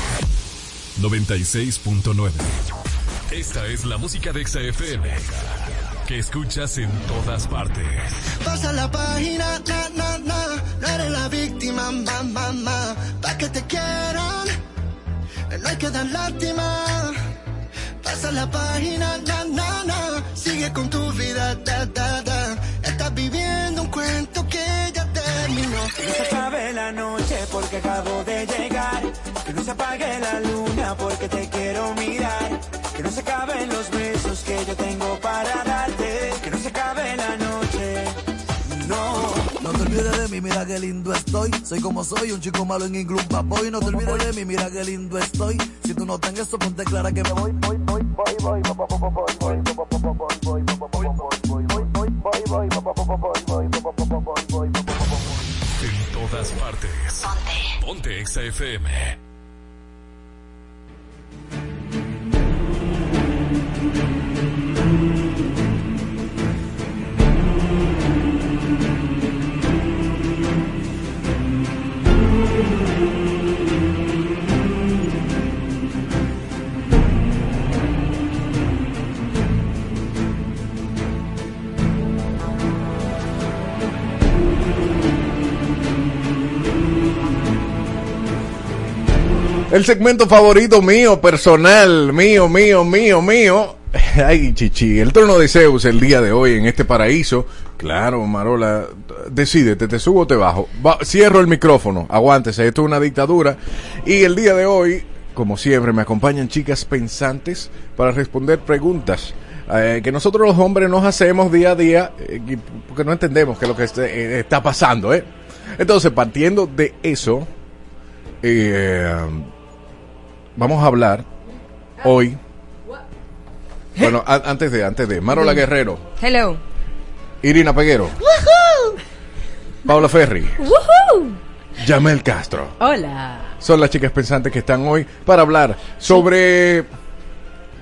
96.9. Esta es la música de Exa FM que escuchas en todas partes. Pasa la página, na, na, na. No eres la víctima, ma, ma, ma. Pa' que te quieran, no hay que dar lástima. Pasa la página, na, na, na. Sigue con tu vida, da, da, da. Estás viviendo un cuento que ya terminó. Que no se acabe la noche porque acabo de llegar. Que no se apague la luna porque te quiero mirar. Que no se acaben los besos que yo tengo para darte. Que no se acabe la noche. No. No te olvides de mí, mira qué lindo estoy. Soy como soy, un chico malo en inglés, boy. No te olvides de mí, mira qué lindo estoy. Si tú no tengas eso, ponte clara que me voy. voy, voy, voy, voy, voy, voy, voy, voy, voy, voy, voy, voy, En todas partes. Ponte. Ponte Exa FM. El segmento favorito mío, personal, mío, mío, mío, mío. Ay, chichi, el trono de Zeus el día de hoy en este paraíso. Claro, Marola, decídete, te subo o te bajo. Cierro el micrófono, aguántese, esto es una dictadura. Y el día de hoy, como siempre, me acompañan chicas pensantes para responder preguntas eh, que nosotros los hombres nos hacemos día a día eh, porque no entendemos qué es lo que este- eh, está pasando. Entonces, partiendo de eso, eh, vamos a hablar hoy. Bueno, a- antes de, antes de, Marola Guerrero, Hello. Irina Peguero, Paula Ferri, Yamel Castro. Hola. Son las chicas pensantes que están hoy para hablar sobre...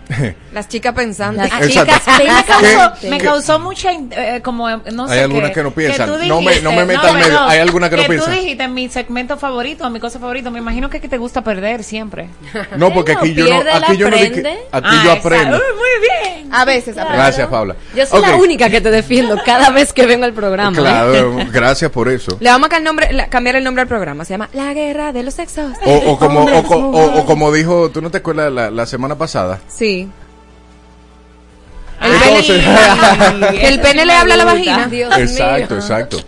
Las chicas pensantes. Las chicas Sí, me causó, me causó mucha, in- eh, como, eh, no sé Hay algunas qué, que no piensan. tú No me- no me meta al medio. Hay algunas que no piensan. tú dijiste mi segmento favorito, mi cosa favorita. Me imagino que, que te gusta perder siempre. No, porque aquí yo no, aquí yo no di que- aquí yo aprendo. muy bien. A veces Gracias, Paula. Yo soy la Ok. única que te defiendo cada vez que vengo al programa. ¿eh? Claro, gracias por eso. Le vamos a cambiar el nombre, la- cambiar el nombre al programa. Se llama La Guerra de los Sexos. O, o como, o, o- como dijo, ¿tú no te acuerdas la, la semana pasada? Sí. Entonces- que el pene le habla a la vagina. exacto, exacto.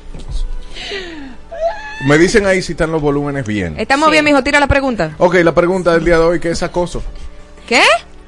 Me dicen ahí si están los volúmenes bien. Estamos bien, mijo. Tira la pregunta. Ok, la pregunta del día de hoy, ¿qué es acoso? ¿Qué?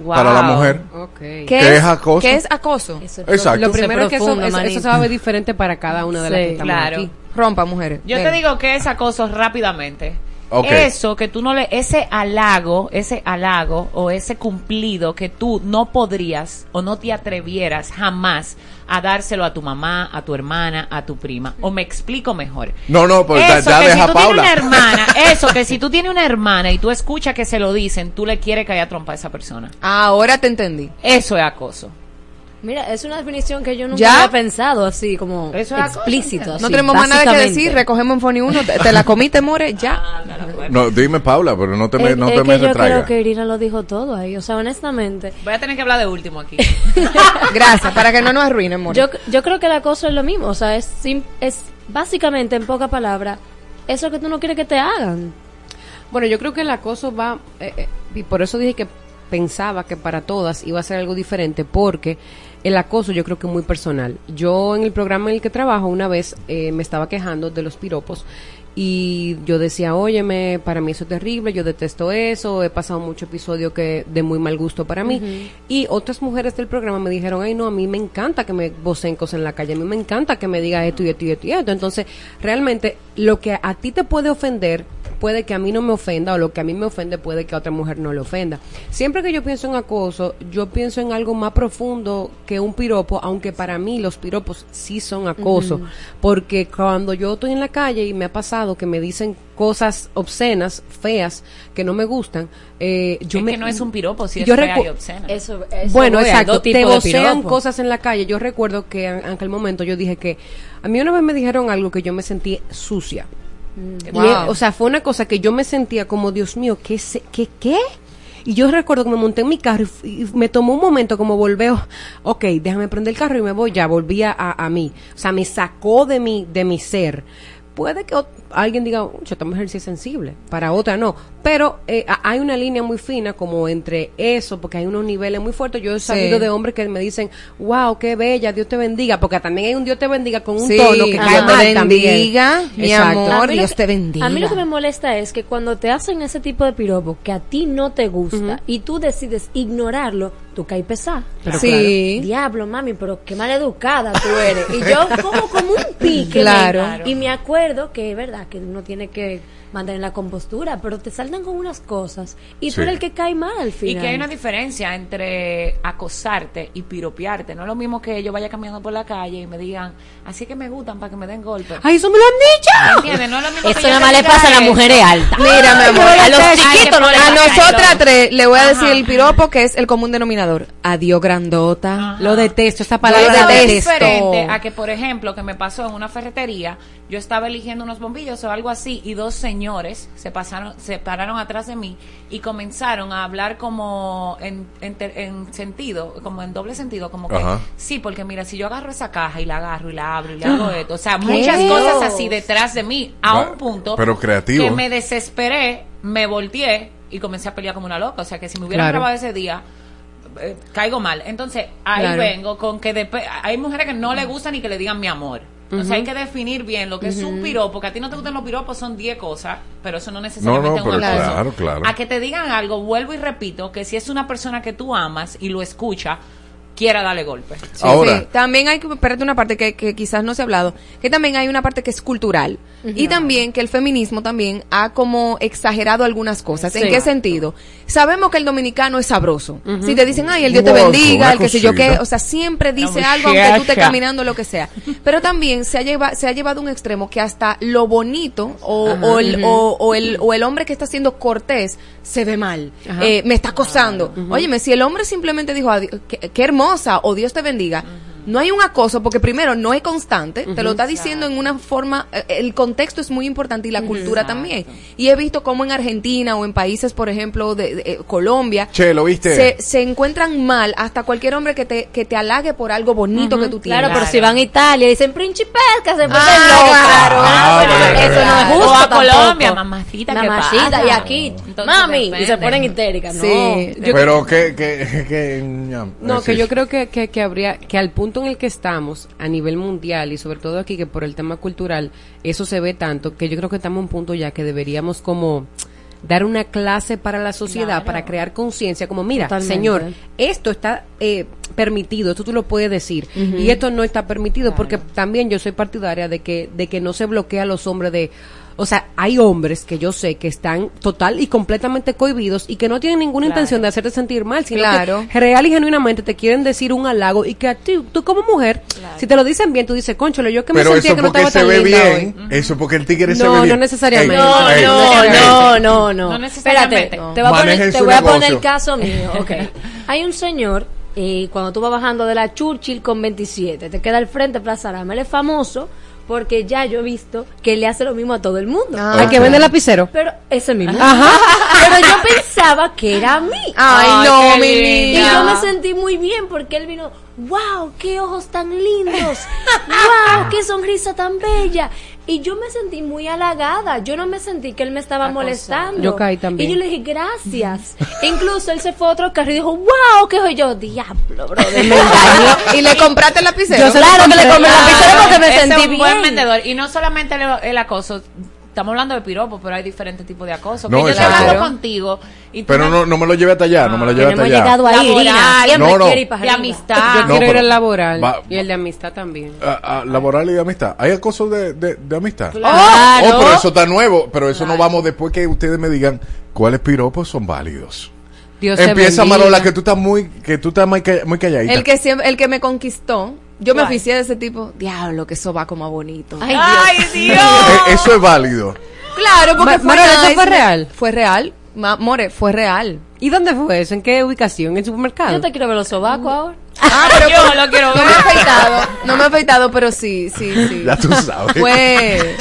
Para la mujer. ¿Qué, ¿Qué es acoso? ¿Qué es acoso? Exacto. Lo primero es que eso, profundo, eso, eso se va a ver diferente para cada una de las que estamos claro. aquí. Rompa, mujeres. Yo te digo que es acoso rápidamente. Eso que tú no le, ese halago, ese halago o ese cumplido que tú no podrías o no te atrevieras jamás a dárselo a tu mamá, a tu hermana, a tu prima. O me explico mejor. No, no, pues ya, Eso ya que deja si tú tienes Paula. una hermana, eso que si tú tienes una hermana y tú escuchas que se lo dicen, tú le quieres caer a trompa a esa persona. Ahora te entendí. Eso es acoso. Mira, es una definición que yo nunca ¿Ya? había pensado así, como Eso es explícito. así, No tenemos más nada que decir. Recogemos en Foni 1. Te, te la comiste, more. Ya. No, dime Paula, pero no te me, Es, no es te que me yo creo que Irina lo dijo todo ahí. O sea, honestamente, Voy a tener que hablar de último aquí. Gracias. Para que no nos arruinen, more. yo, yo creo que el acoso es lo mismo. O sea, es, sim- es básicamente, en pocas palabras, eso que tú no quieres que te hagan. Bueno, yo creo que el acoso va, eh, eh, y por eso dije que pensaba que para todas iba a ser algo diferente, porque el acoso yo creo que es muy personal. Yo en el programa en el que trabajo una vez eh, me estaba quejando de los piropos y yo decía, óyeme, para mí eso es terrible, yo detesto eso, he pasado muchos episodios que de muy mal gusto para mí. Y otras mujeres del programa me dijeron, ay no, a mí me encanta que me vocen cosas en la calle, a mí me encanta que me digas esto y esto y esto y esto. Entonces, realmente lo que a ti te puede ofender puede que a mí no me ofenda o lo que a mí me ofende puede que a otra mujer no le ofenda. Siempre que yo pienso en acoso, yo pienso en algo más profundo que un piropo, aunque para mí los piropos sí son acoso, porque cuando yo estoy en la calle y me ha pasado que me dicen cosas obscenas, feas, que no me gustan, eh, yo Es me que no es un piropo, si es yo fea recu- y obscena. Eso, eso bueno, exacto. Te vocean cosas en la calle. Yo recuerdo que en en aquel momento yo dije que a mí una vez me dijeron algo que yo me sentí sucia. Wow. eh, o sea, fue una cosa que yo me sentía como, Dios mío, ¿qué? se- ¿Qué? ¿Qué? Y yo recuerdo que me monté en mi carro y me tomó un momento como volver, ok, déjame prender el carro y me voy, ya volví a, a mí. O sea, me sacó de mi, de mi ser. Puede que alguien diga, "Uy, esta mujer sí es sensible, para otra no. Pero eh, a- hay una línea muy fina como entre eso, porque hay unos niveles muy fuertes. Yo he sabido de hombres que me dicen, wow, qué bella, Dios te bendiga, porque también hay un Dios te bendiga con un Sí, tono que Dios te también. bendiga, mi Exacto. amor. Dios que- te bendiga. A mí lo que me molesta es que cuando te hacen ese tipo de piropo que a ti no te gusta y tú decides ignorarlo, tú caes pesado. Sí. Diablo, mami, pero qué mal educada tú eres. Y yo como como un pique. Claro. me- Y me acuerdo que es verdad que uno tiene que mantener la compostura, pero te saltan con unas cosas y tú Sí. eres el que cae mal al Y final. que hay una diferencia entre acosarte y piropearte. No es lo mismo que yo vaya caminando por la calle y me digan, así que me gustan para que me den golpes. ¡Ay, eso me lo han dicho! No es lo mismo Eso nada más le pasa a las mujeres altas. Mira, mi amor, a los chiquitos, que a ponen- nosotras tres le voy a decir Ajá. el piropo que es el común denominador. Adiós, grandota. Lo detesto, esa palabra lo detesto. diferente a que, por ejemplo, que me pasó en una ferretería, yo estaba eligiendo unos bombillos o algo así y dos señores se pasaron, se pararon atrás de mí y comenzaron a hablar como en, en, sentido, como en doble sentido, como que Ajá. sí, porque mira, si yo agarro esa caja y la agarro y la abro y le hago esto, o sea, muchas cosas así detrás de mí, a Va- un punto pero creativo. que me desesperé, me volteé y comencé a pelear como una loca, o sea, que si me hubieran Claro. grabado ese día eh, caigo mal. Entonces, ahí Claro. vengo con que depe- hay mujeres que no le gustan ni que le digan mi amor. Entonces Ujú. hay que definir bien lo que es un piropo, que a ti no te gustan los piropos, son 10 cosas, pero eso no No, necesariamente no, es un pero acoso. claro, claro. A que te digan algo, vuelvo y repito, que si es una persona que tú amas y lo escucha, quiera darle golpe. Sí, Ahora. sí. También hay que, espérate una parte que, que quizás no se ha hablado, que también hay una parte que es cultural. Y también que el feminismo también ha como exagerado algunas cosas. ¿En qué sentido? Sabemos que el dominicano es sabroso. Si te dicen, ay, el Dios te bendiga, el que sé yo qué, o sea, siempre dice algo aunque tú estés caminando lo que sea. Pero también se ha, lleva, se ha llevado a un extremo que hasta lo bonito o, Ajá. o, el, o, o el, o el hombre que está siendo cortés se ve mal. Eh, me está acosando. Óyeme, si el hombre simplemente dijo, "Adi- qué, qué hermosa o Dios te bendiga, no hay un acoso porque primero no es constante, te lo está diciendo en una forma, eh, el contexto es muy importante y la cultura también. Y he visto cómo en Argentina o en países, por ejemplo, de, de, eh, Colombia, Che, ¿lo viste? Se, se encuentran mal hasta cualquier hombre que te, que te halague por algo bonito que tú tienes. Claro, pero si van a Italia y dicen principesca, se ponen Ah, claro. Ah, Ah, eso no es claro. justo O a tampoco. Colombia, mamacita, ¿qué Mamacita, pasa? y aquí, Entonces mami, y se ponen histéricas, ¿no? Sí, Pero que, que, que, No, es que yo creo que, que, que habría, que al punto en el que estamos, a nivel mundial y sobre todo aquí, que por el tema cultural, eso se ve tanto, que yo creo que estamos a un punto ya que deberíamos como dar una clase para la sociedad, para crear conciencia, como mira, Totalmente. señor, esto está eh, permitido, esto tú lo puedes decir, y esto no está permitido, porque también yo soy partidaria de que, de que no se bloquea a los hombres de o sea, hay hombres que yo sé que están total y completamente cohibidos y que no tienen ninguna Claro. intención de hacerte sentir mal, sino Claro. que real y genuinamente te quieren decir un halago y que a ti, tú como mujer, si te lo dicen bien, tú dices, conchole, yo que me Pero sentía eso que no porque estaba se tan ve linda bien, hoy. eso porque el tigre se No, ve no bien. necesariamente. Ey, No, ey, no, no, no, no. No necesariamente. Espérate, te voy a poner, te voy a poner el caso mío. Ok. Hay un señor, eh, cuando tú vas bajando de la Churchill con 27, te queda al frente Plaza Arama. Él es famoso porque ya yo he visto que le hace lo mismo a todo el mundo. Ah, ¿Al que vende lapicero? Pero ese mismo. Ajá. Pero yo pensaba que era a mí. Ay, no, mi lindo. niña. Y yo me sentí muy bien porque él vino, wow, qué ojos tan lindos, wow, qué sonrisa tan bella. Y yo me sentí muy halagada. Yo no me sentí que él me estaba molestando. Yo caí también. Y yo le dije, gracias. Incluso él se fue a otro carro y dijo, wow, qué soy yo, diablo, bro. Y le compraste el lapicero. Yo Claro que le compré el lapicero porque me Ese sentí es un buen bien. vendedor. Y no solamente el, el acoso. Estamos hablando de piropo, pero hay diferentes tipos de acoso. No, que yo hablando contigo y Pero me- no, no me lo lleve hasta allá, no me lo lleve hasta allá. llegado ahí. Laboral, No, no. ir de amistad. Yo No, quiero ir al laboral va- y el de amistad también. A- a laboral y de amistad. ¿Hay acoso de, de, de amistad? Claro. Oh, pero eso está nuevo. Pero eso no vamos después que ustedes me digan cuáles piropos son válidos. Dios te Empieza. Marola, que tú estás muy, que tú estás muy, muy calladita. El que siempre, el que me conquistó, yo me oficié de ese tipo, diablo, que eso va como bonito. Ay, ¡Ay, Dios! Eh, eso es válido. Claro, porque Ma- fue Marola, ¿eso nice. fue real? Fue real. Ma- More, fue real. ¿Y dónde fue eso? ¿En qué ubicación? ¿En el supermercado? Yo te quiero ver los sobacos ahora. Ah, pero Yo lo quiero no ver. me he afeitado, no me he afeitado, pero sí, sí, sí. Ya tú sabes. Fue,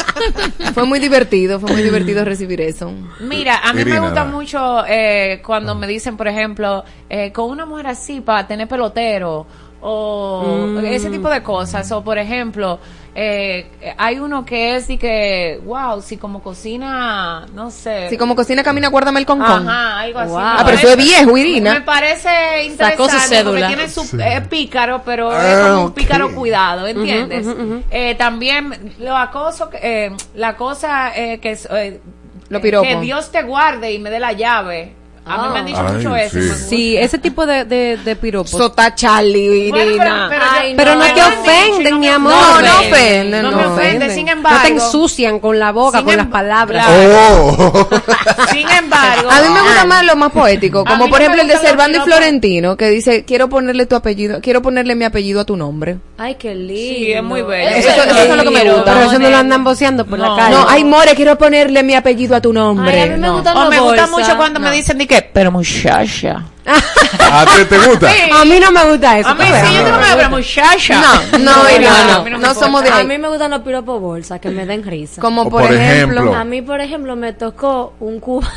fue muy divertido, fue muy divertido recibir eso. Mira, a mí Irina, me gusta mucho eh, cuando me dicen, por ejemplo, eh, con una mujer así para tener pelotero o Mm. ese tipo de cosas. O, por ejemplo, eh, hay uno que es y que, wow, si como cocina, no sé. Si como cocina camina, guárdame el concón. Ajá, algo así. Wow. Ah, pero eso es viejo, Irina. Me parece Sacó su interesante cédula. tiene su Sí. eh, pícaro, pero es Ah, como un pícaro cuidado, ¿entiendes? Eh, también lo acoso, que, eh, la cosa eh, que es... eh, Lo piropo. que Dios te guarde y me dé la llave. A mí me han dicho Ay, mucho eso. sí. ese tipo de, de, de piropos. Sota Charlie, Bueno, pero, Ay, yo- Pero no te dicho ofenden, no mi amor. No, no ofende. ofenden, No no me ofende, ofenden. sin No embargo. te ensucian con la boca, con em- las palabras. Claro. Oh. Sin embargo. A mí me gusta más lo más poético, como por no ejemplo el de Servando y. Florentino, que dice, quiero ponerle tu apellido, quiero ponerle mi apellido a tu nombre. Ay, qué lindo. Sí, es muy bello. Eso- eso es lo que me gusta. Pero eso no lo andan boceando por la No. calle. No, ay, More, quiero ponerle mi apellido a tu nombre. Ay, a mí me No. gustan O los me gusta mucho cuando me No. dicen de que, pero muchacha. ¿A ti te gusta? Sí. A mí no me gusta eso. A mí sí, yo tengo que pero muchacha. No, no, No, no, no, a no no somos de A ahí. mí me gustan los piropos bolsas, que me den risa. Como por, por ejemplo, ejemplo. A mí, por ejemplo, me tocó un cubano,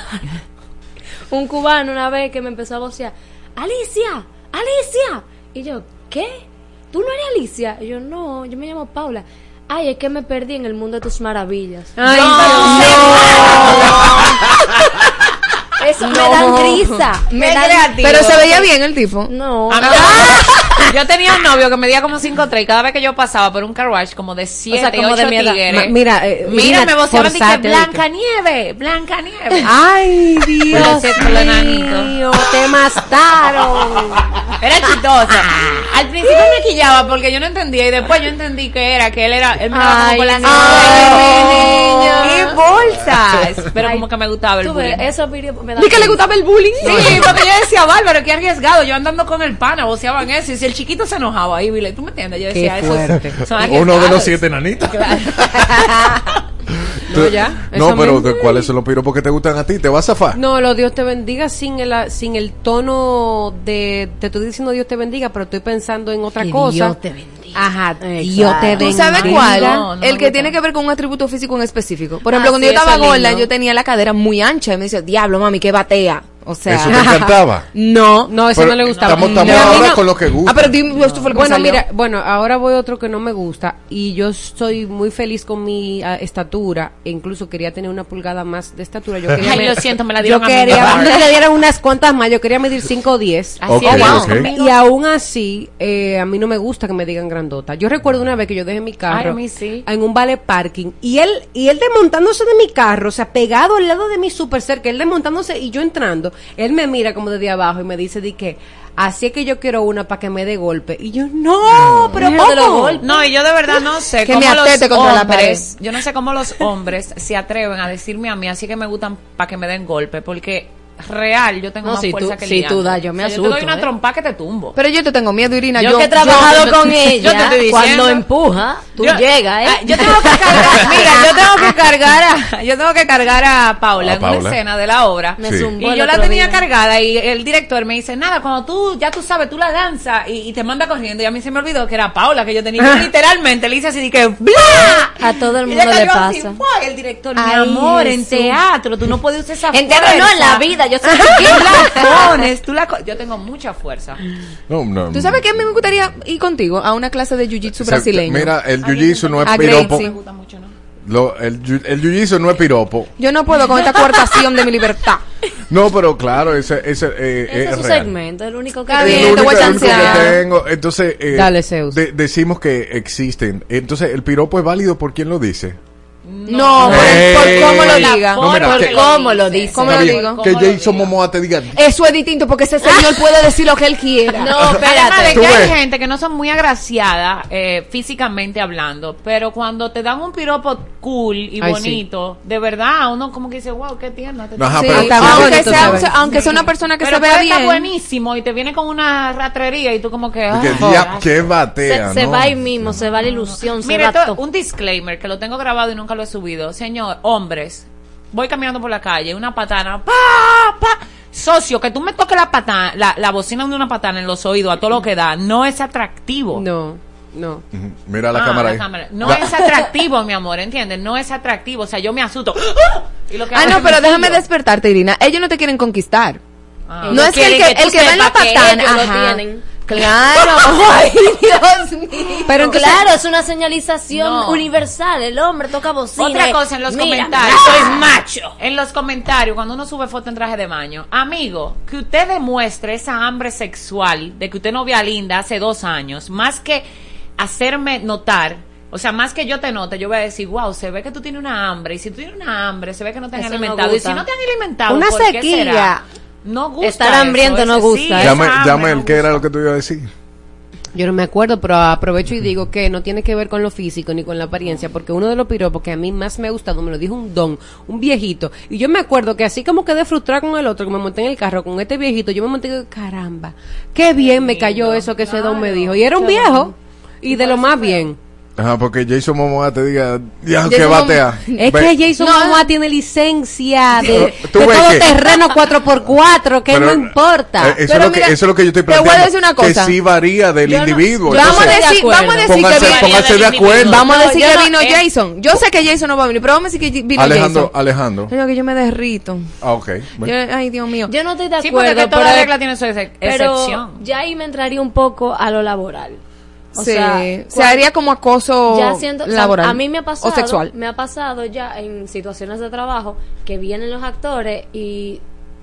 un cubano una vez que me empezó a vocear, Alicia, Alicia. Y yo, ¿qué? ¿Tú no eres Alicia? Y yo, no, yo me llamo Paula. Ay, es que me perdí en el mundo de tus maravillas. Ay, Eso me No. dan risa. Me dan creativo. pero se veía bien el tipo. No. A mí- Yo tenía un novio que medía como 5'3 y cada vez que yo pasaba por un car wash como de 7 como de 8 mi edad. tigres. Ma- mira, eh, Mira, me voceaban y que forzate, Blanca Nieve, Blanca Nieve. Ay, Dios mío, te mataron. Era chistosa. Al principio me quillaba porque yo no entendía y después yo entendí que era que él era él me daba como Ay, con y niña. bolsas, pero como que me gustaba el Tú ves, bullying. eso me da Ni que le gustaba el bullying. Sí, porque yo decía, Bárbaro, qué arriesgado. Yo andando con el pana, voceaban eso. Y si el chiquito se enojaba ahí, ¿tú me entiendes? Yo Qué decía, eso Uno de los siete nanitas. No, ya, No, pero mismo. ¿de ¿cuáles son los piropos que te gustan a ti? ¿Te vas a zafar? No, lo Dios te bendiga sin el, sin el tono de. Te estoy diciendo Dios te bendiga, pero estoy pensando en otra Que cosa. Dios te bendiga. Ajá, Dios te bendiga. ¿Tú sabes cuál? No, no el que tiene que ver con un atributo físico en específico. Por ejemplo, Ah, cuando sí, yo estaba gorda, yo tenía la cadera muy ancha y me decía, diablo, mami, que batea. O sea, ¿Eso te encantaba? no. No, eso Pero no le gustaba. Estamos, estamos No. ahora no- con lo que gusta. Ah, pero dime, esto fue lo que Bueno, me salió. mira, bueno, ahora voy a otro que no me gusta y yo estoy muy feliz con mi ah, estatura e incluso quería tener una pulgada más de estatura. Yo quería Ay, me- lo siento, me la yo dieron a mí. quería que me dieran unas cuantas más, yo quería medir 5 o 10. Así Ok, es, ok. conmigo. Y aún así, eh, a mí no me gusta que me digan grandota. Yo recuerdo una vez que yo dejé mi carro Ay, a mí sí. en un vale parking y él y él desmontándose de mi carro, o sea, pegado al lado de mí súper cerca, él desmontándose y yo entrando, él me mira como desde abajo y me dice di que así es que yo quiero una para que me dé golpe. Y yo, no, pero Déjate los ¿cómo? No, y yo de verdad no sé Que cómo me los atete contra la hombres, yo no sé cómo los hombres se atreven a decirme a mí, así que me gustan para que me den golpe, porque real yo tengo No, más si fuerza tú- que si Liana. tú das, yo me O sea, Yo asusto, te doy una ¿eh? trompa que te tumbo. Pero yo te tengo miedo, Irina. Yo, que he trabajado yo- con yo te ella, estoy cuando empuja, tú Yo- llegas, ¿eh? Ah, Yo tengo que cargar, mira, yo tengo que cargar a, yo tengo que cargar a Paula A en Paula. una escena de la obra. Me Sí. zumbó Y yo la tenía día. cargada y el director me dice, nada, cuando tú, ya tú sabes, tú la danzas y, y te manda corriendo. Y a mí se me olvidó que era Paula que yo tenía. Yo literalmente le hice así de que ¡bla! A todo el Y mundo le cayó así, pasa. Y el director, mi amor, en teatro, tú no puedes usar esa En teatro no, en la vida, yo que la pones, tú la co- Yo tengo mucha fuerza. No, no. ¿Tú sabes qué me gustaría ir contigo a una clase de jiu-jitsu brasileño? Mira, el jiu-jitsu no es A piropo. Me gusta mucho, ¿no? Lo- el el jiu-jitsu no es piropo. Yo no puedo con esta coartación de mi libertad. No, pero claro, ese, ese eh, Ese es es su real. segmento, el único que bien, lo te voy a el único que chancear. tengo. Entonces, eh, Dale, Zeus. de- decimos que existen. Entonces, ¿el piropo es válido por quién lo dice? No, por, cómo lo diga. No, mira, por que- cómo lo dice. ¿Cómo lo Está digo? que Jason Momoa te diga. Eso es distinto porque ese señor puede decir lo que él quiera. No, Además de espérate. Tú que hay gente que no son muy agraciadas eh, físicamente hablando, pero cuando te dan un piropo cool y Ay, bonito, de verdad, uno como que dice, wow, qué tierno. te Ajá, Sí, pero- Está aunque, sea, aunque sea una persona que pero se vea bien. buenísimo y te viene con una ratrería y tú como que... que "Ay, ya, que batea, se, va ahí mismo, se va la ilusión, se Mire, va un disclaimer que lo tengo grabado y nunca lo he subido. Señor, hombres, voy caminando por la calle, una patana, pa, pa. Socio, que tú me toques la patana, la, la bocina de una patana en los oídos a todo lo que da, no es atractivo. No, no. Mira la Ah, cámara la ahí. cámara. No La- es atractivo, mi amor, ¿entiendes? No es atractivo. O sea, yo me asusto. ¡Ah! Y lo que Ah, no, pero me déjame despertarte, Irina. Ellos no te quieren conquistar. Ah. No es que el que, que el que va en la patana. lo tienen. Claro. Ay, Dios mío. Pero claro, es una señalización No. universal. El hombre toca bocina. Otra cosa en los Mira, comentarios. soy macho. En los comentarios, cuando uno sube foto en traje de baño, amigo, que usted demuestre esa hambre sexual de que usted no vea linda hace dos años, más que hacerme notar, o sea, más que yo te note, yo voy a decir, wow, se ve que tú tienes una hambre, y si tú tienes una hambre, se ve que no te han Eso no alimentado, y si no te han alimentado, Una ¿por qué sequía. será? No gusta Estar hambriento no sí, gusta, esa Llame, llame no el que era lo que tú ibas a decir. Yo no me acuerdo, pero aprovecho y digo que no tiene que ver con lo físico ni con la apariencia, porque uno de los piropos que a mí más me ha gustado me lo dijo un don, un viejito. Y yo me acuerdo que así como quedé frustrada con el otro, que me monté en el carro con este viejito, yo me monté y digo, caramba, qué bien me cayó eso que ese don me dijo. Y era un viejo, y de lo más bien. Ajá, porque Jason Momoa te diga, ya, que batea. Es Ve- que Jason Momoa tiene licencia de, Tú de todo que- terreno 4x4, que Pero, no importa. eh, eso, Pero es lo que, mira, eso es lo que yo estoy te voy a planteando. decir una cosa. Que sí varía del Yo no- individuo. yo Vamos a Entonces, decir, vamos a decir pónganse, que vi- pónganse de acuerdo. Vamos a No, decir yo que no- vino eh. Jason. Yo sé que Jason no va a venir, pero vamos a decir que vino Alejandro, Jason. Alejandro. Coño, que yo me derrito. Ah, ok. Bueno. Yo- ay, Dios mío. Yo no estoy de Sí, porque acuerdo, que toda pero, regla tiene su ex- pero excepción. ya ahí me entraría un poco a lo laboral. O Sí, sea, se haría como acoso ya siento, o sea, laboral. a mí me ha pasado, O sexual. me ha pasado ya en situaciones de trabajo que vienen los actores y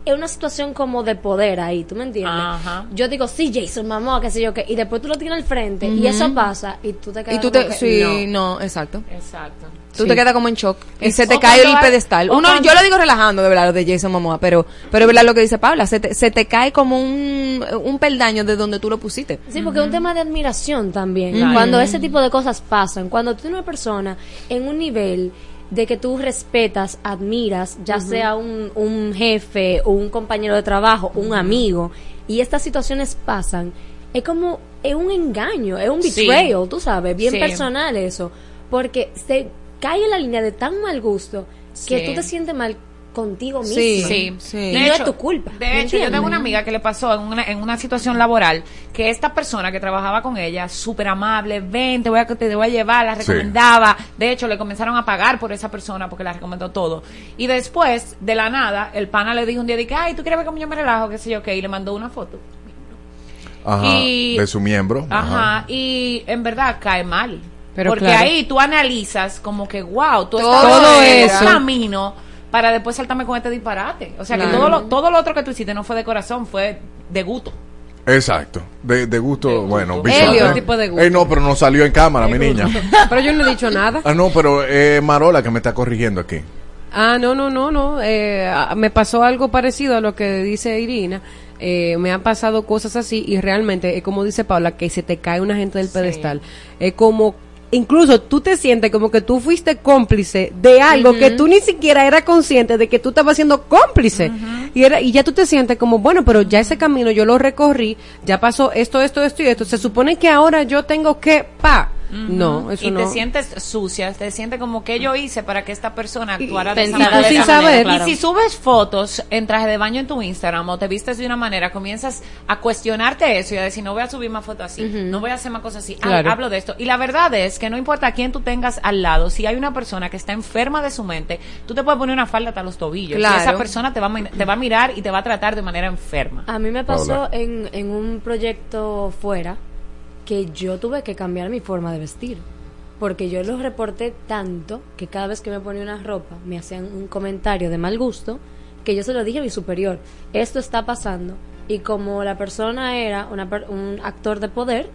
es una situación como de poder ahí, ¿tú me entiendes? Ajá. Yo digo, sí, Jason, mamá, qué sé yo qué, y después tú lo tienes al frente y eso pasa y tú te quedas Y tú como te, que, sí, no. no, exacto. Exacto. Tú Sí. te quedas como en shock y se te O cae el pedestal. Uno, cuando- yo lo digo relajando de verdad lo de Jason Momoa, pero, pero es verdad lo que dice Paula, se te, se te cae como un, un peldaño de donde tú lo pusiste. Sí, porque es un tema de admiración también. Claro. Cuando ese tipo de cosas pasan, cuando tú eres una persona en un nivel de que tú respetas, admiras, ya sea un, un jefe o un compañero de trabajo, un amigo, y estas situaciones pasan, es como, es un engaño, es un Sí. betrayal, tú sabes, bien Sí. personal eso, porque se cae en la línea de tan mal gusto que Sí. tú te sientes mal contigo mismo. Sí, sí, Y De no hecho- es tu culpa. De ¿me hecho, yo tengo una amiga que le pasó en una, en una situación laboral que esta persona que trabajaba con ella, súper amable, ven, te voy, a, te voy a llevar, la Sí. recomendaba. De hecho, le comenzaron a pagar por esa persona porque la recomendó todo. Y después, de la nada, el pana le dijo un día, de que, ay, ¿tú quieres ver cómo yo me relajo? qué sé yo qué, y le mandó una foto. Ajá, Y- de su miembro. Ajá, y en verdad cae mal. Pero porque claro. ahí tú analizas como que, wow, tú Todo estás en eso. un camino para después saltarme con este disparate. O sea, que todo lo, todo lo otro que tú hiciste no fue de corazón, fue de gusto. Exacto. De, de gusto, bueno, gusto. visual. Elio. ¿eh? tipo de gusto. Ey, no, pero no salió en cámara, mi niña. Pero yo no he dicho nada. Ah, no, pero eh, Marola que me está corrigiendo aquí. Ah, no, no, no, no. Eh, me pasó algo parecido a lo que dice Irina. Eh, me han pasado cosas así y realmente es como dice Paula, que se te cae una gente del pedestal. Es como, incluso tú te sientes como que tú fuiste cómplice de algo que tú ni siquiera eras consciente de que tú estabas siendo cómplice. y, era, y ya tú te sientes como, bueno, pero ya ese camino yo lo recorrí, ya pasó esto, esto, esto y esto. Se supone que ahora yo tengo que, pa. No, eso y no. te sientes sucia, te sientes como que yo hice para que esta persona actuara de esa manera. Y claro. si subes fotos en traje de baño en tu Instagram o te vistes de una manera, comienzas a cuestionarte eso y a decir, no voy a subir más fotos así, no voy a hacer más cosas así. Claro. hablo de esto. Y la verdad es que no importa a quién tú tengas al lado, si hay una persona que está enferma de su mente, tú te puedes poner una falda hasta los tobillos. Claro. Y esa persona te va, a, te va a mirar y te va a tratar de manera enferma. A mí me pasó en, en un proyecto fuera que yo tuve que cambiar mi forma de vestir. Porque yo los reporté tanto que cada vez que me ponía una ropa me hacían un comentario de mal gusto que yo se lo dije a mi superior. Esto está pasando. Y como la persona era una per- un actor de poder,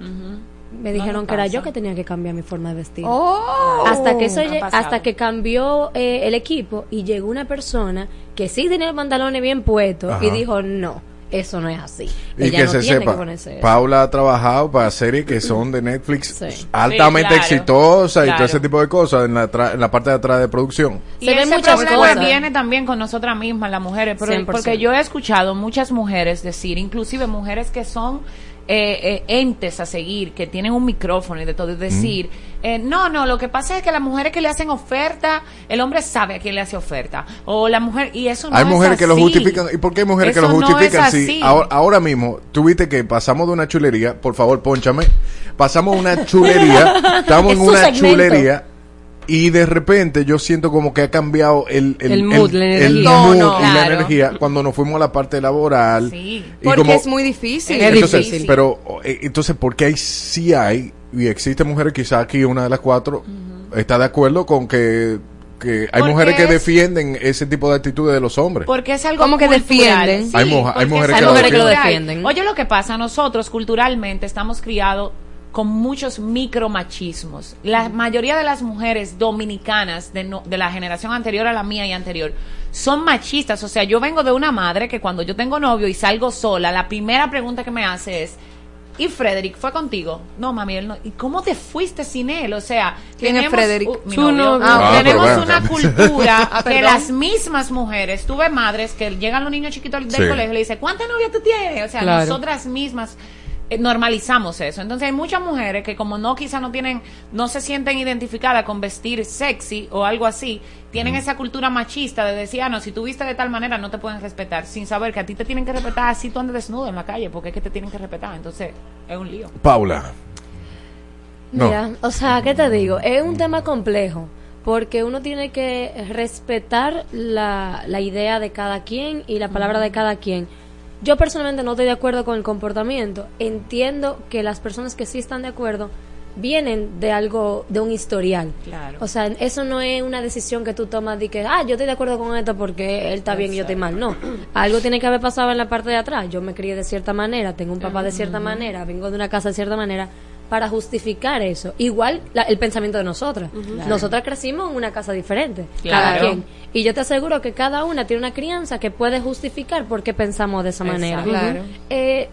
me No dijeron que era yo que tenía que cambiar mi forma de vestir. Oh. hasta que eso hasta que cambió eh, el equipo y llegó una persona que sí tenía los pantalones bien puestos y dijo no eso no es así Y Ella que no se tiene sepa, que ponerse eso". Paula ha trabajado para series que son de Netflix altamente Sí, claro. exitosas y todo ese tipo de cosas en la, tra- en la parte de atrás de producción. Y Se ven muchas cosas. viene también con nosotras mismas, las mujeres, pero- 100%. porque yo he escuchado muchas mujeres decir, inclusive mujeres que son eh, eh, entes a seguir, que tienen un micrófono y de todo, y decir, eh, no, no, lo que pasa es que las mujeres que le hacen oferta, el hombre sabe a quién le hace oferta, o la mujer, y eso no hay es mujeres que lo justifican. ¿Y por qué hay mujeres que lo no justifican? Sí, así. ahora, ahora mismo, tuviste que pasamos de una chulería, por favor, ponchame. Pasamos una chulería, estamos Es en una segmento. chulería. Y de repente yo siento como que ha cambiado el, El mood, la el mood y la energía cuando nos fuimos a la parte laboral. Sí. Y Porque como- es muy difícil. entonces, Pero, eh, entonces, ¿por qué hay, sí hay, y existen mujeres, quizá aquí una de las cuatro, está de acuerdo con que, que hay Porque mujeres que es- defienden ese tipo de actitudes de los hombres? Porque es algo Como que defienden. Sí, Hay mu- hay porque mujeres es que lo defienden. Oye, lo que pasa, nosotros culturalmente estamos criados con muchos micromachismos. La mayoría de las mujeres dominicanas de, no- de la generación anterior a la mía y anterior son machistas. O sea, yo vengo de una madre que cuando yo tengo novio y salgo sola, la primera pregunta que me hace es, ¿y Frederick fue contigo? No, mami, él no. ¿Y cómo te fuiste sin él? O sea, ¿Quién es tenemos- Frederick? uh, mi Su novio. novio. Ah, tenemos bueno. una cultura Ah, que las mismas mujeres, tuve madres que llegan los niños chiquitos del Sí. colegio y le dicen, ¿cuántas novias tú tienes? O sea, Claro. nosotras mismas normalizamos eso. Entonces hay muchas mujeres que como no quizá no tienen, no se sienten identificadas con vestir sexy o algo así, tienen esa cultura machista de decir, ah, no, si tú viste de tal manera no te pueden respetar, sin saber que a ti te tienen que respetar así tú andes desnudo en la calle, porque es que te tienen que respetar. Entonces es un lío. Paula. No. Mira, o sea, ¿qué te digo? Es un tema complejo porque uno tiene que respetar la, la idea de cada quien y la palabra de cada quien. Yo personalmente no estoy de acuerdo con el comportamiento. Entiendo que las personas que sí están de acuerdo vienen de algo, de un historial. Claro. O sea, eso no es una decisión que tú tomas de que, ah, yo estoy de acuerdo con esto porque él está bien y yo estoy mal. No, algo tiene que haber pasado en la parte de atrás. Yo me crié de cierta manera, tengo un papá de cierta manera, vengo de una casa de cierta manera para justificar eso. Igual la- el pensamiento de nosotras. Claro. Nosotras crecimos en una casa diferente, Claro. cada quien. Y yo te aseguro que cada una tiene una crianza que puede justificar por qué pensamos de esa manera. Claro. Eh,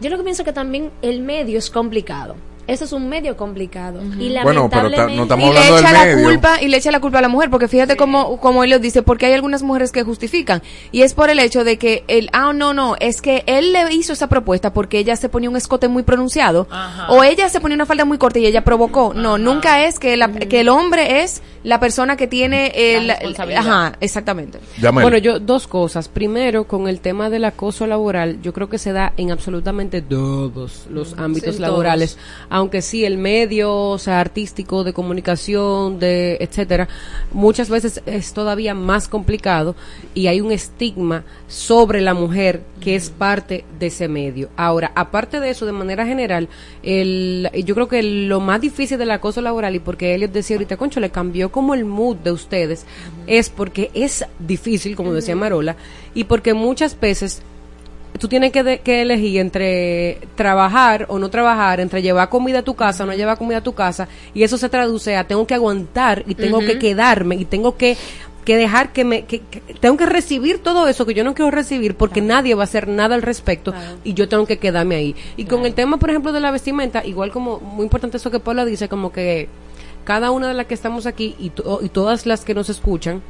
yo lo que pienso que también el medio es complicado. Eso es un medio complicado. Y Bueno, pero ta- lamentablemente... no estamos y le del echa la medio. culpa y le echa la culpa a la mujer porque fíjate cómo como él lo dice porque hay algunas mujeres que justifican. Y es por el hecho de que él ah no no es que él le hizo esa propuesta porque ella se ponía un escote muy pronunciado o ella se ponía una falda muy corta y ella provocó. No nunca es que la- que el hombre es la persona que tiene el responsabilidad. ajá exactamente. Bueno, yo dos cosas. Primero, con el tema del acoso laboral, yo creo que se da en absolutamente todos los ámbitos en laborales, aunque sí el medio, o sea, artístico, de comunicación, de etcétera, muchas veces es todavía más complicado y hay un estigma sobre la mujer que es parte de ese medio. Ahora, aparte de eso, de manera general, el, yo creo que lo más difícil del acoso laboral y porque Elliot decía ahorita, concho, le cambió como el mood de ustedes, es porque es difícil, como decía Marola, y porque muchas veces tú tienes que, de- que elegir entre trabajar o no trabajar, entre llevar comida a tu casa o no llevar comida a tu casa, y eso se traduce a tengo que aguantar y tengo que quedarme y tengo que que dejar que me que, que- tengo que recibir todo eso que yo no quiero recibir porque nadie va a hacer nada al respecto y yo tengo que quedarme ahí. Y con el tema por ejemplo de la vestimenta igual como muy importante eso que Paula dice como que cada una de las que estamos aquí y, to- y todas las que nos escuchan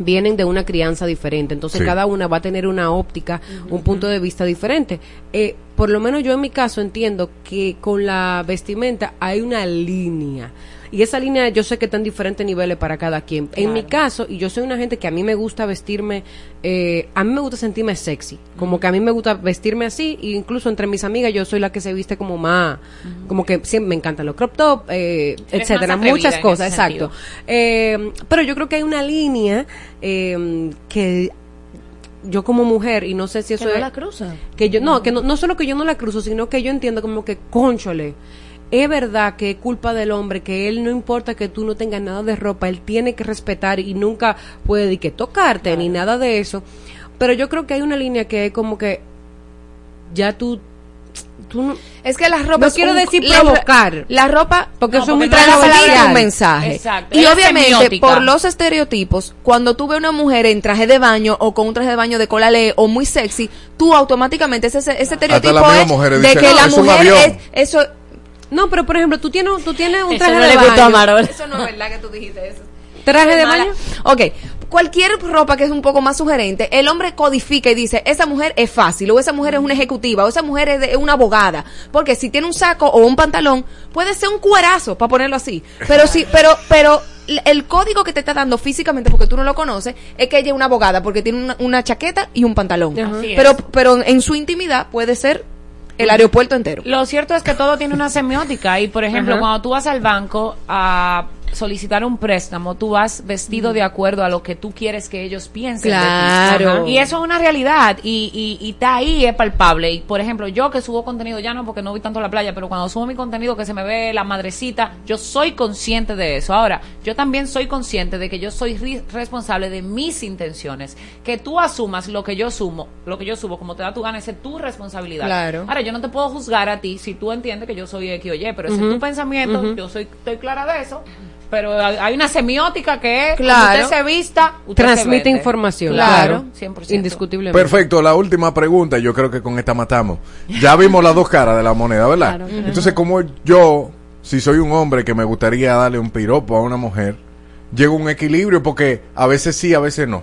vienen de una crianza diferente, entonces Sí. cada una va a tener una óptica, un punto de vista diferente. Eh, por lo menos yo en mi caso entiendo que con la vestimenta hay una línea. Y esa línea yo sé que está en diferentes niveles para cada quien. En mi caso, y yo soy una gente que a mí me gusta vestirme, eh, a mí me gusta sentirme sexy. Como que a mí me gusta vestirme así, e incluso entre mis amigas yo soy la que se viste como más, como que siempre me encantan los crop top, eh, etcétera, muchas cosas, exacto. Eh, pero yo creo que hay una línea eh, que yo como mujer y no sé si eso que no es la cruza. que yo no que no, no solo que yo no la cruzo sino que yo entiendo como que conchole es verdad que es culpa del hombre que él no importa que tú no tengas nada de ropa él tiene que respetar y nunca puede ni que tocarte ni nada de eso pero yo creo que hay una línea que es como que ya tú tú no, es que la ropa no es quiero un- decir la- provocar la ropa porque No, eso es muy transversal. un mensaje. Exacto. Y Es obviamente, semiótica. por los estereotipos, cuando tú ves una mujer en traje de baño o con un traje de baño de cola le o muy sexy, tú automáticamente ese, ese estereotipo las es de que "No, la es un mujer avión". es eso no pero por ejemplo tú tienes tú tienes un Eso traje no de le gustó a baño Marol. Eso no es verdad que tú dijiste eso. traje de baño Ok, cualquier ropa que es un poco más sugerente, el hombre codifica y dice, esa mujer es fácil, o esa mujer es una ejecutiva, o esa mujer es, de- es una abogada. Porque si tiene un saco o un pantalón, puede ser un cuerazo, para ponerlo así. Pero sí, pero, pero el código que te está dando físicamente, porque tú no lo conoces, es que ella es una abogada, porque tiene una, una chaqueta y un pantalón. Pero, pero en su intimidad puede ser el aeropuerto entero. Lo cierto es que todo tiene una semiótica y, por ejemplo, cuando tú vas al banco a solicitar un préstamo, tú vas vestido de acuerdo a lo que tú quieres que ellos piensen. de ti. Claro. Y eso es una realidad y, y, y está ahí, es palpable. Y, por ejemplo, yo que subo contenido, ya no porque no voy tanto a la playa, pero cuando subo mi contenido que se me ve la madrecita, yo soy consciente de eso. Ahora, yo también soy consciente de que yo soy responsable de mis intenciones. Que tú asumas lo que yo sumo, lo que yo subo, como te da tu gana, esa es tu responsabilidad. Claro. Ahora, yo no te puedo juzgar a ti si tú entiendes que yo soy X o Y, pero ese es tu pensamiento, yo soy, estoy clara de eso. Pero hay una semiótica que es, Claro. usted se vista, usted transmite información Claro, claro, 100%. indiscutiblemente Perfecto, la última pregunta, yo creo que con esta matamos. Ya vimos las dos caras de la moneda, ¿verdad? Claro. Entonces, como yo, si soy un hombre que me gustaría darle un piropo a una mujer, llego a un equilibrio porque a veces sí, a veces no.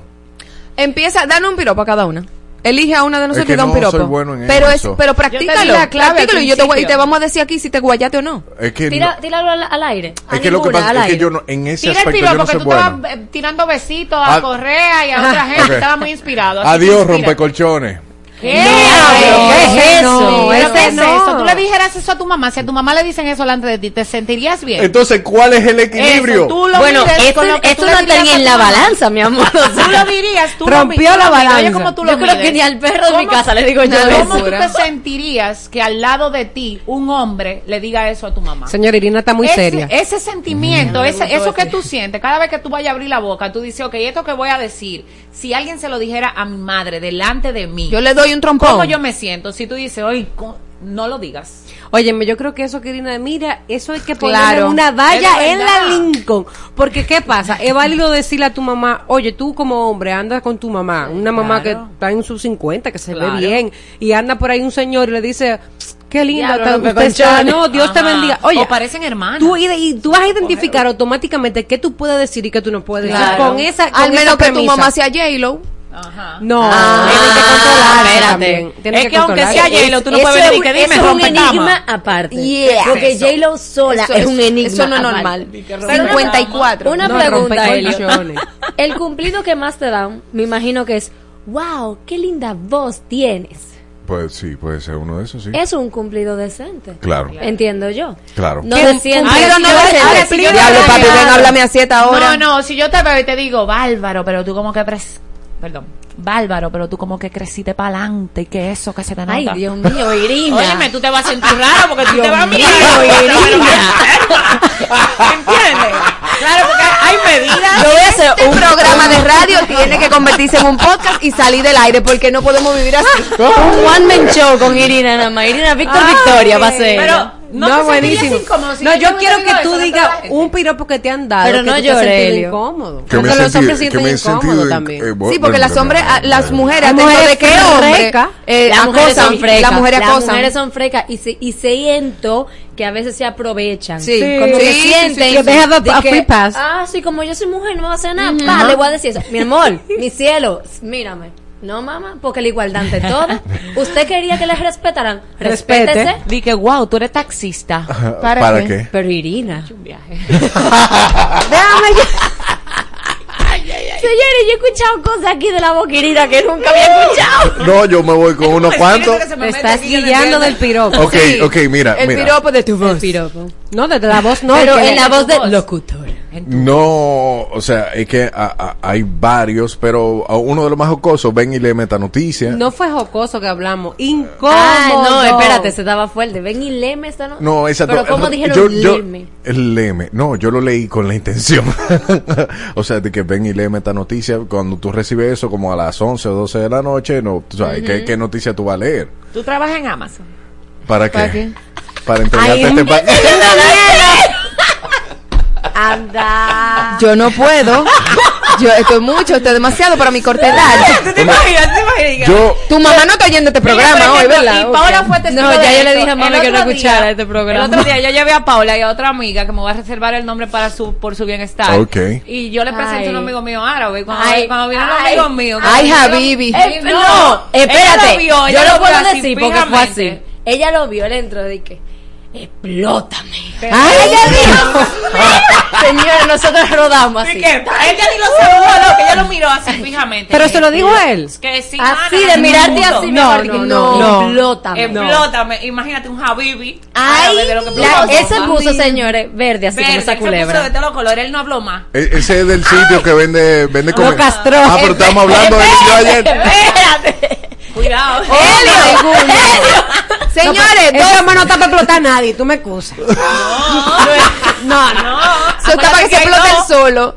Empieza, danos un piropo a cada una. Elige a una de nosotros que y da un no piropo. soy bueno en pero eso. es, pero Yo practícalo, la clave al practícalo y yo te voy, y te vamos a decir aquí si te guayate o no. Es que, Tira, tíralo al, al aire. A es que lo que pasa es que yo no, en ese Tira el aspecto yo piropo no que soy tú bueno. estabas eh, tirando besitos a Ad- Correa y a otra gente, estaba muy inspirado. Adiós, rompecolchones. ¿Qué? No, ¿qué es eso? ¿Pero Ese qué es eso? Tú le dijeras eso a tu mamá. Si a tu mamá le dicen eso delante de ti, ¿te sentirías bien? Entonces, ¿cuál es el equilibrio? Eso, tú lo Bueno, esto, lo esto no está dirías ni en la balanza, mi amor. Tú lo dirías, tú Rompió la balanza. Oye, ¿cómo tú lo Yo creo mides? que ni al perro de mi ¿Cómo- casa le digo yo ¿Cómo tú eso. te sentirías que al lado de ti un hombre le diga eso a tu mamá? Señora Irina está muy ese, seria. Ese sentimiento, Mm. ese, eso que tú sientes, cada vez que tú vayas a abrir la boca, tú dices, ok, esto que voy a decir, si alguien se lo dijera a mi madre delante de mí, Yo le doy un trompón. ¿cómo yo me siento? Si tú dices, co- no lo digas. Óyeme, yo creo que eso, Irina, mira, eso hay que ponerle Claro. una valla en la. Lincoln. Porque, ¿qué pasa? Es válido decirle a tu mamá, oye, tú como hombre andas con tu mamá, una mamá claro. que está en sus 50, que se Claro. ve bien, y anda por ahí un señor y le dice, qué linda, está- usted no, Dios te bendiga. Oye, o parecen hermanos. Tú, y tú vas a identificar automáticamente qué tú puedes decir y qué tú no puedes decir con esa con Al menos esa que tu mamá sea J-Lo. Ajá. No, Ah, tienen que controlarse espérate. Es que aunque sea J-Lo, tú no puedes es venir un- que dime, es un enigma aparte. Yeah. Porque Eso. J-Lo sola Eso es, un enigma eso no es normal. Pero una- 54. Una No, pregunta. El cumplido que más te dan, me imagino que es, wow, qué linda voz tienes. Pues sí, puede ser uno de esos, sí. Es un cumplido decente. Claro, Entiendo yo. claro. No ¿Qué te sientes... cumplido no yo- Diablo, papi, ven, háblame a siete ahora. No, no, si yo te veo y te digo, bárbaro, pero tú como que... Perdón. Bárbaro, pero tú como que creciste para adelante y que eso que se te nota. Ay, Dios mío, Irina. Óyeme, tú te vas a sentir raro porque tú Dios te vas a mirar. mío, Irina. ¿Entiendes? Claro, porque hay medidas. Yo voy a hacer un programa de radio, tiene que convertirse en un podcast y salir del aire porque no podemos vivir así. Un one man show con Irina nada más. Irina Víctor Victoria va a ser. Pero no, sentirías buenísimo. incómodo si no, yo quiero que tú digas un piropo que te han dado. Pero que no tú te Helio. incómodo. Que me los hombres sienten me sentido también. eh, Sí, porque bueno, las hombres, bueno, a- las mujeres, Las mujeres de qué hombre, eh, las mujeres acosan, son frecas. las mujeres Las acosan. mujeres son frecas y, se, y siento que a veces se aprovechan. Sí. Sí, como que sí, sienten. Que they have a- de a que, free pass. Ah, sí, como yo soy mujer, no me va a hacer nada. Pa, le voy a decir eso. Mi amor, mi cielo, mírame. No, mamá, porque la igualdad ante todo. Usted quería que les respetaran. Respete. Respétese. Di que, wow, tú eres taxista. ¿Para, qué? Pero Irina. Un viaje. Déjame. Señores, yo he escuchado cosas aquí de la boca Irina que nunca había escuchado. No, yo me voy con unos cuantos. Te estás guiando del piropo. Ok, ok, mira, El mira. piropo de tu voz. El piropo. No, desde la voz no. Pero en la voz de locutor. No, o sea, es que a- a- hay varios, pero a uno de los más jocosos, ven y lee meta noticia. No fue jocoso que hablamos. Incómodo. Ah, no, espérate, se daba fuerte. Ven y léeme esta no. No, exacto. Pero ¿cómo dijeron yo, yo, léeme? El léeme. No, yo lo leí con la intención. o sea, de que ven y léeme esta noticia. Cuando tú recibes eso como a las 11 o 12 de la noche, no, tú sabes, ¿qué, qué noticia tú vas a leer? Tú trabajas en Amazon. ¿Para qué? ¿Para qué? Para entregarte este pa- Anda. Yo no puedo. Yo, esto es mucho, esto es demasiado para mi corta edad. ¿Tú te imaginas? ¿Te imaginas? Yo, Tu mamá no está oyendo este programa Mira, hoy, ¿verdad? Y Paola fue testigo No, de ya yo le dije a mami El que no escuchara día- este programa. El otro día yo llevé a Paola y a otra amiga que me va a reservar el nombre para su por su bienestar. Ok. Y yo le presenté a un amigo mío árabe. Cuando, Ay, cuando vino un amigo mío. Ay, Habibi. Eh, no, no, espérate. lo vio, yo lo puedo decir porque fue así. Ella lo vio, él entró de que explótame. Ay, ella dijo, señores, nosotros rodamos Así así. que ella ni lo saludó, no, que ella lo miró así fijamente. Pero se lo dijo a él. Que sí, Así de mirarte mundo. así, No, no, no, no. explótame. Explótame. Imagínate un Habibi. Ay, ese puso, señores, verde, así Verde, como esa culebra. de todos los colores, él no habló más. e- ese es del sitio que vende, vende Lo castró. Ah, pero estamos hablando de yo ayer. Espérate. Cuidado. Señores, Esa dos, mamá no está para explotar a nadie, tú me excusas. No, no. eso está para que se explote el solo.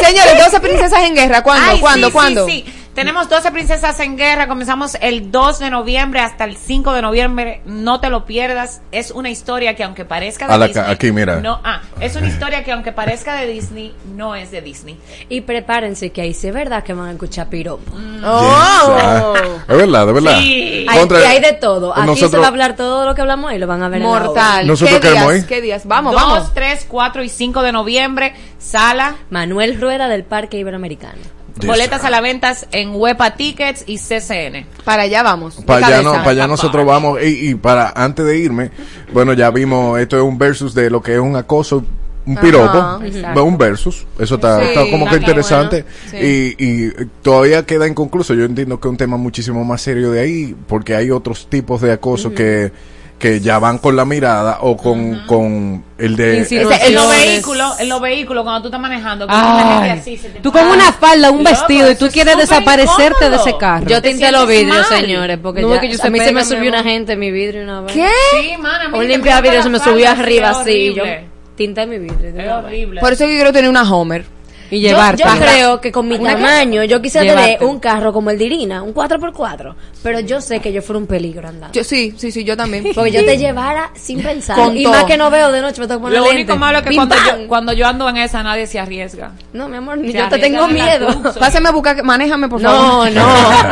Señores, 12 princesas en guerra. ¿Cuándo? Ay, ¿Cuándo? sí, ¿Cuándo? Sí, sí. Tenemos 12 princesas en guerra. Comenzamos el 2 de noviembre hasta el 5 de noviembre. No te lo pierdas. Es una historia que aunque parezca de A la Disney, aquí, mira. No, ah, es una historia que aunque parezca de Disney, no es de Disney. Y prepárense que ahí sí es verdad que van a escuchar piropo. Oh. Ah, es verdad, es verdad. Sí. Hay, Contra- y hay de todo. Aquí se nosotros- va a hablar todo lo que hablamos ahí, lo van a ver en la. Mortal. Nosotros ¿Qué queremos días? ir. ¿Qué días? Vamos, 2, vamos. 3, 4 y 5 de noviembre. Sala. Manuel Rueda del Parque Iberoamericano. Boletas a la venta en Huepa Tickets y CCN. Para allá vamos. Para allá, no, para allá nosotros vamos. Y, y para antes de irme, bueno, ya vimos, esto es un versus de lo que es un acoso un piropo, un versus, eso está, Sí, está como que interesante bueno. y, y todavía queda inconcluso. Yo entiendo que es un tema muchísimo más serio de ahí, porque hay otros tipos de acoso que, que ya van con la mirada o con, con el de... En los vehículos, en los vehículos cuando tú estás manejando, Ay. gente así se te Tú con una falda, un Loco, vestido y tú es quieres desaparecerte de ese carro. Yo tinté los vidrios, mal. señores, porque No, ya, que yo a se mí se me subió una gente en mi vidrio una vez. ¿Qué? Sí, mana, Un limpia vidrio se me subió arriba así. Yo horrible. tinté mi vidrio. Es horrible. Por eso yo quiero tener una Homer. Y Yo, llevar yo creo que con mi tamaño yo quisiera Llevarte. tener un carro como el de Irina, un 4x4, pero yo sé que yo fuera un peligro andando. Yo sí, sí, sí, yo también. porque yo te llevara sin pensar. Con y todo. más que no veo de noche, me tengo que poner Lo lente. único malo es que cuando yo, cuando yo ando en esa nadie se arriesga. No, mi amor, ni yo te tengo miedo. Pásame a buscar, manéjame por No, favor. no,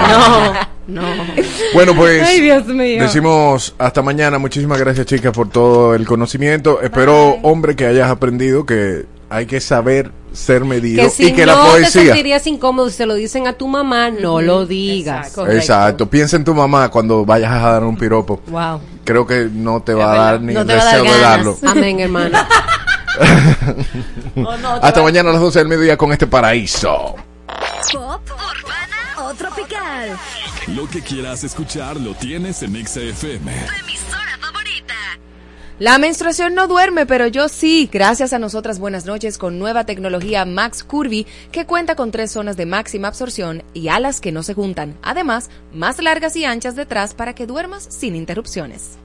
no, no. Bueno, pues Ay, Dios mío. decimos hasta mañana. Muchísimas gracias, chicas, por todo el conocimiento. Espero, hombre, que hayas aprendido que hay que saber ser medido Que si y que no la te poesía. sentirías incómodo si se lo dicen a tu mamá, no lo digas. Exacto. Piensa en tu mamá cuando vayas a dar un piropo. Wow. Creo que no te va a dar ni No el te va a dar deseo de darlo. Amén, hermano. Hasta mañana a las 12 del mediodía con este paraíso. Pop, urbana o tropical. Lo que quieras escuchar lo tienes en XFM. Emisora favorita. La menstruación no duerme, pero yo sí. Gracias a nosotras, buenas noches con nueva tecnología Max Curvy, que cuenta con tres zonas de máxima absorción y alas que no se juntan. Además, más largas y anchas detrás para que duermas sin interrupciones.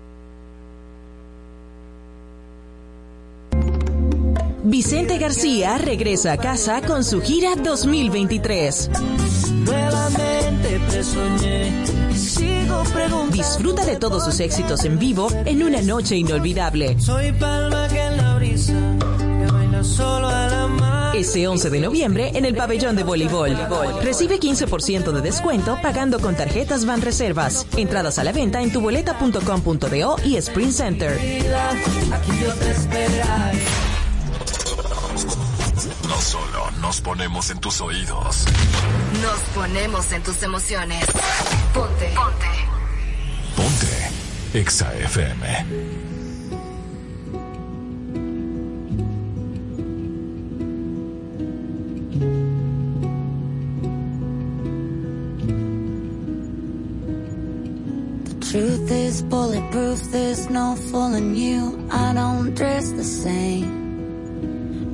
Vicente García regresa a casa con su gira 2023. Nuevamente te soñé y sigo preguntando. Disfruta de todos sus éxitos en vivo en una noche inolvidable. Soy palma que en la brisa que baila solo a la mar. Ese 11 de noviembre en el pabellón de voleibol. Recibe 15% de descuento pagando con tarjetas Van Reservas. Entradas a la venta en tuboleta.com.do y Sprint Center. Aquí yo te solo nos ponemos en tus oídos. Nos ponemos en tus emociones. Ponte. Ponte. Ponte Exa FM. Truth is bulletproof, there's no fooling you. I don't dress the same.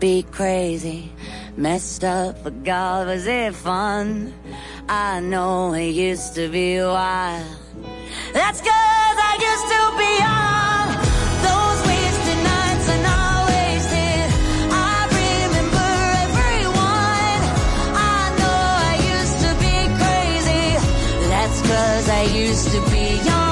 be crazy, messed up, but God, was it fun? I know it used to be wild. That's cause I used to be young. Those wasted nights are not wasted. I remember everyone. I know I used to be crazy. That's cause I used to be young.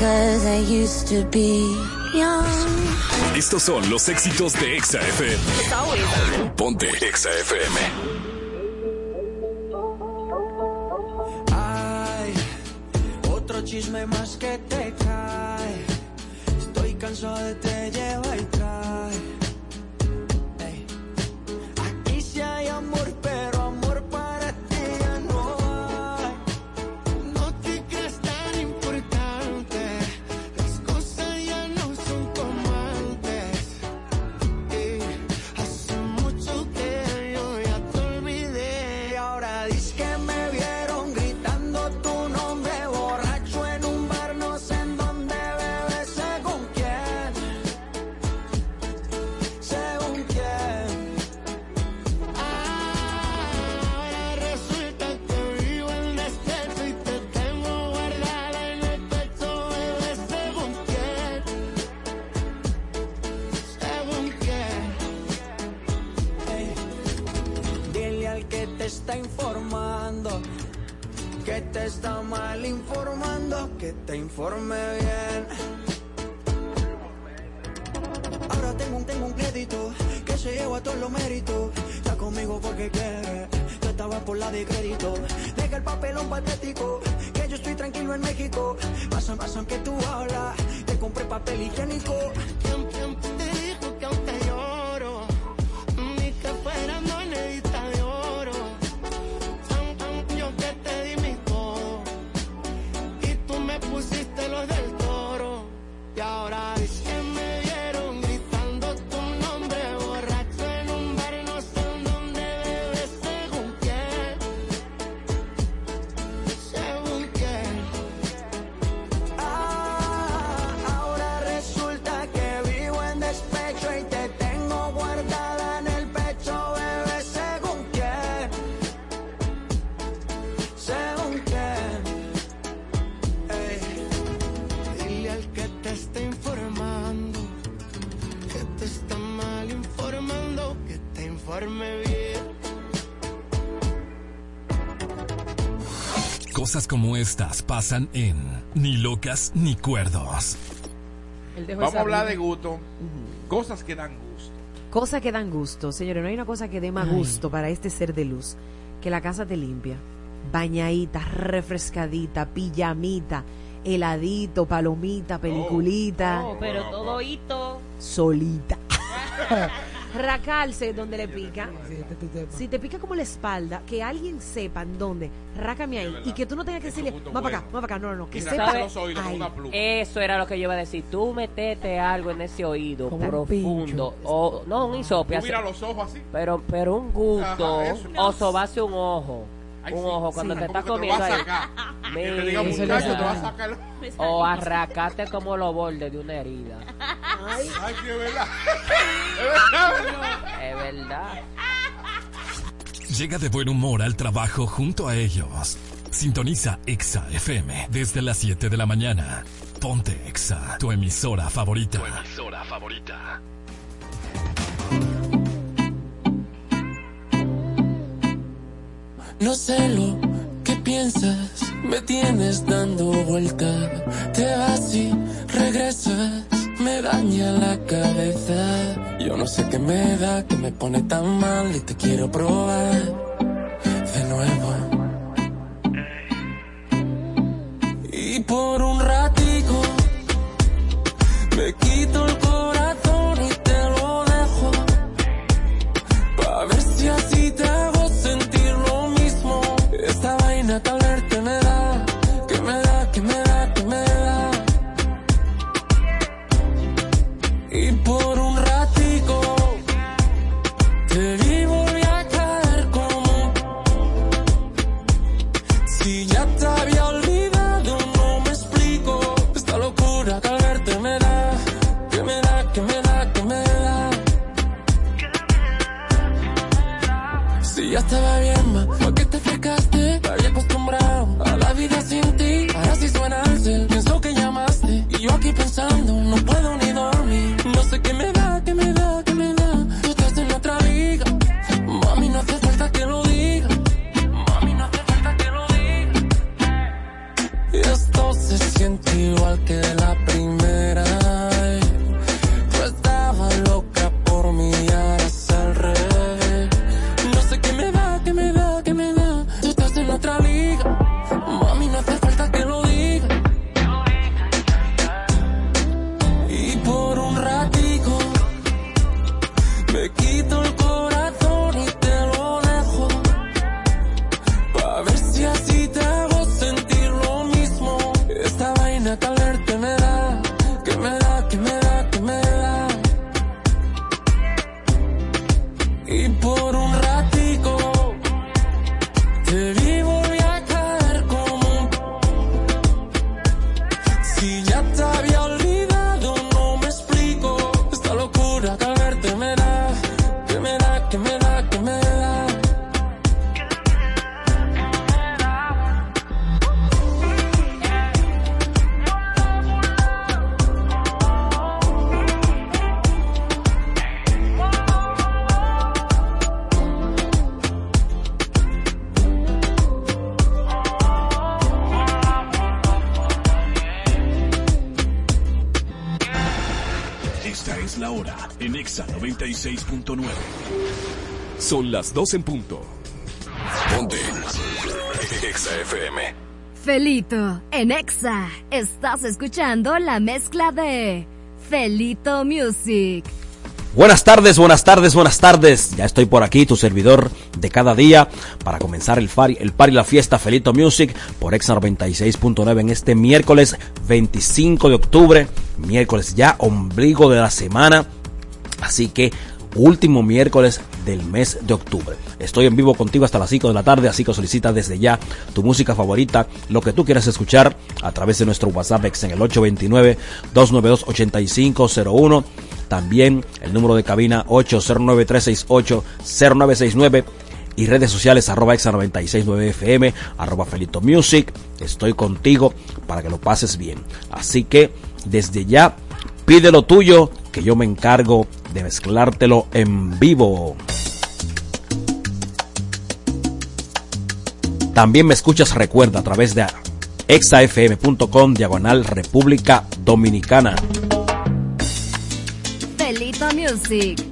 Cause I used to be young. Estos son los éxitos de Exa FM. Ponte Exa FM. Ay, otro chisme más que te cae. Estoy cansado de te lleva y trae. Está mal informando, que te informe bien. Ahora tengo un, tengo un crédito que se lleva todos los méritos. Está conmigo porque quiere, yo estaba por la de crédito. Deja el papelón patético, que yo estoy tranquilo en México. Pasan, pasan que tú hablas, te compré papel higiénico. Pasan en Ni locas ni cuerdos. Vamos a hablar de gusto. Cosas que dan gusto. Cosas que dan gusto, señores. No hay una cosa que dé más Ay. gusto para este ser de luz que la casa te limpia. Bañadita, refrescadita, pijamita, heladito, palomita, peliculita. Oh, pero todo hito. solita. Racalse donde le pica. Si te pica como la espalda, que alguien sepa en dónde, rácame ahí. Y que tú no tengas que decirle, va para acá, va para acá. No, no, no. Que sepa. Eso era lo que yo iba a decir. Tú metete algo en ese oído profundo. O, no, un hisope. Mira los ojos así. Pero, pero un gusto. O sobarse un ojo. Ay, un sí. ojo cuando Sí. te estás te comiendo ahí. sacar. Que te Mira. diga, muchacho, te va a sacar. O arracate como los bordes de una herida. Ay, que es verdad. Es verdad. Llega de buen humor al trabajo junto a ellos. Sintoniza Exa FM desde las 7 de la mañana. Ponte Exa, tu emisora favorita. Tu emisora favorita. No sé lo que piensas, me tienes dando vuelta. Te vas y regresas, me daña la cabeza. Yo no sé qué me da, que me pone tan mal y te quiero probar de nuevo. Y por un ratico me quito el 96.9. Son las 2 en punto. Ponte. Exa FM. Felito, en Exa, estás escuchando la mezcla de Felito Music. Buenas tardes, buenas tardes, buenas tardes. Ya estoy por aquí, tu servidor de cada día, para comenzar el party, el party la fiesta Felito Music por Exa 96.9 en este miércoles 25 de octubre, miércoles ya ombligo de la semana. Así que último miércoles del mes de octubre. Estoy en vivo contigo hasta las 5 de la tarde, así que solicita desde ya tu música favorita, lo que tú quieras escuchar a través de nuestro WhatsApp en el 829-292-8501. También el número de cabina 809-368-0969 y redes sociales arroba exa 969 FM, arroba Felito Music. Estoy contigo para que lo pases bien. Así que desde ya pide lo tuyo que yo me encargo de mezclártelo en vivo. También me escuchas, recuerda, a través de exafm.com diagonal República Dominicana. Felito Music.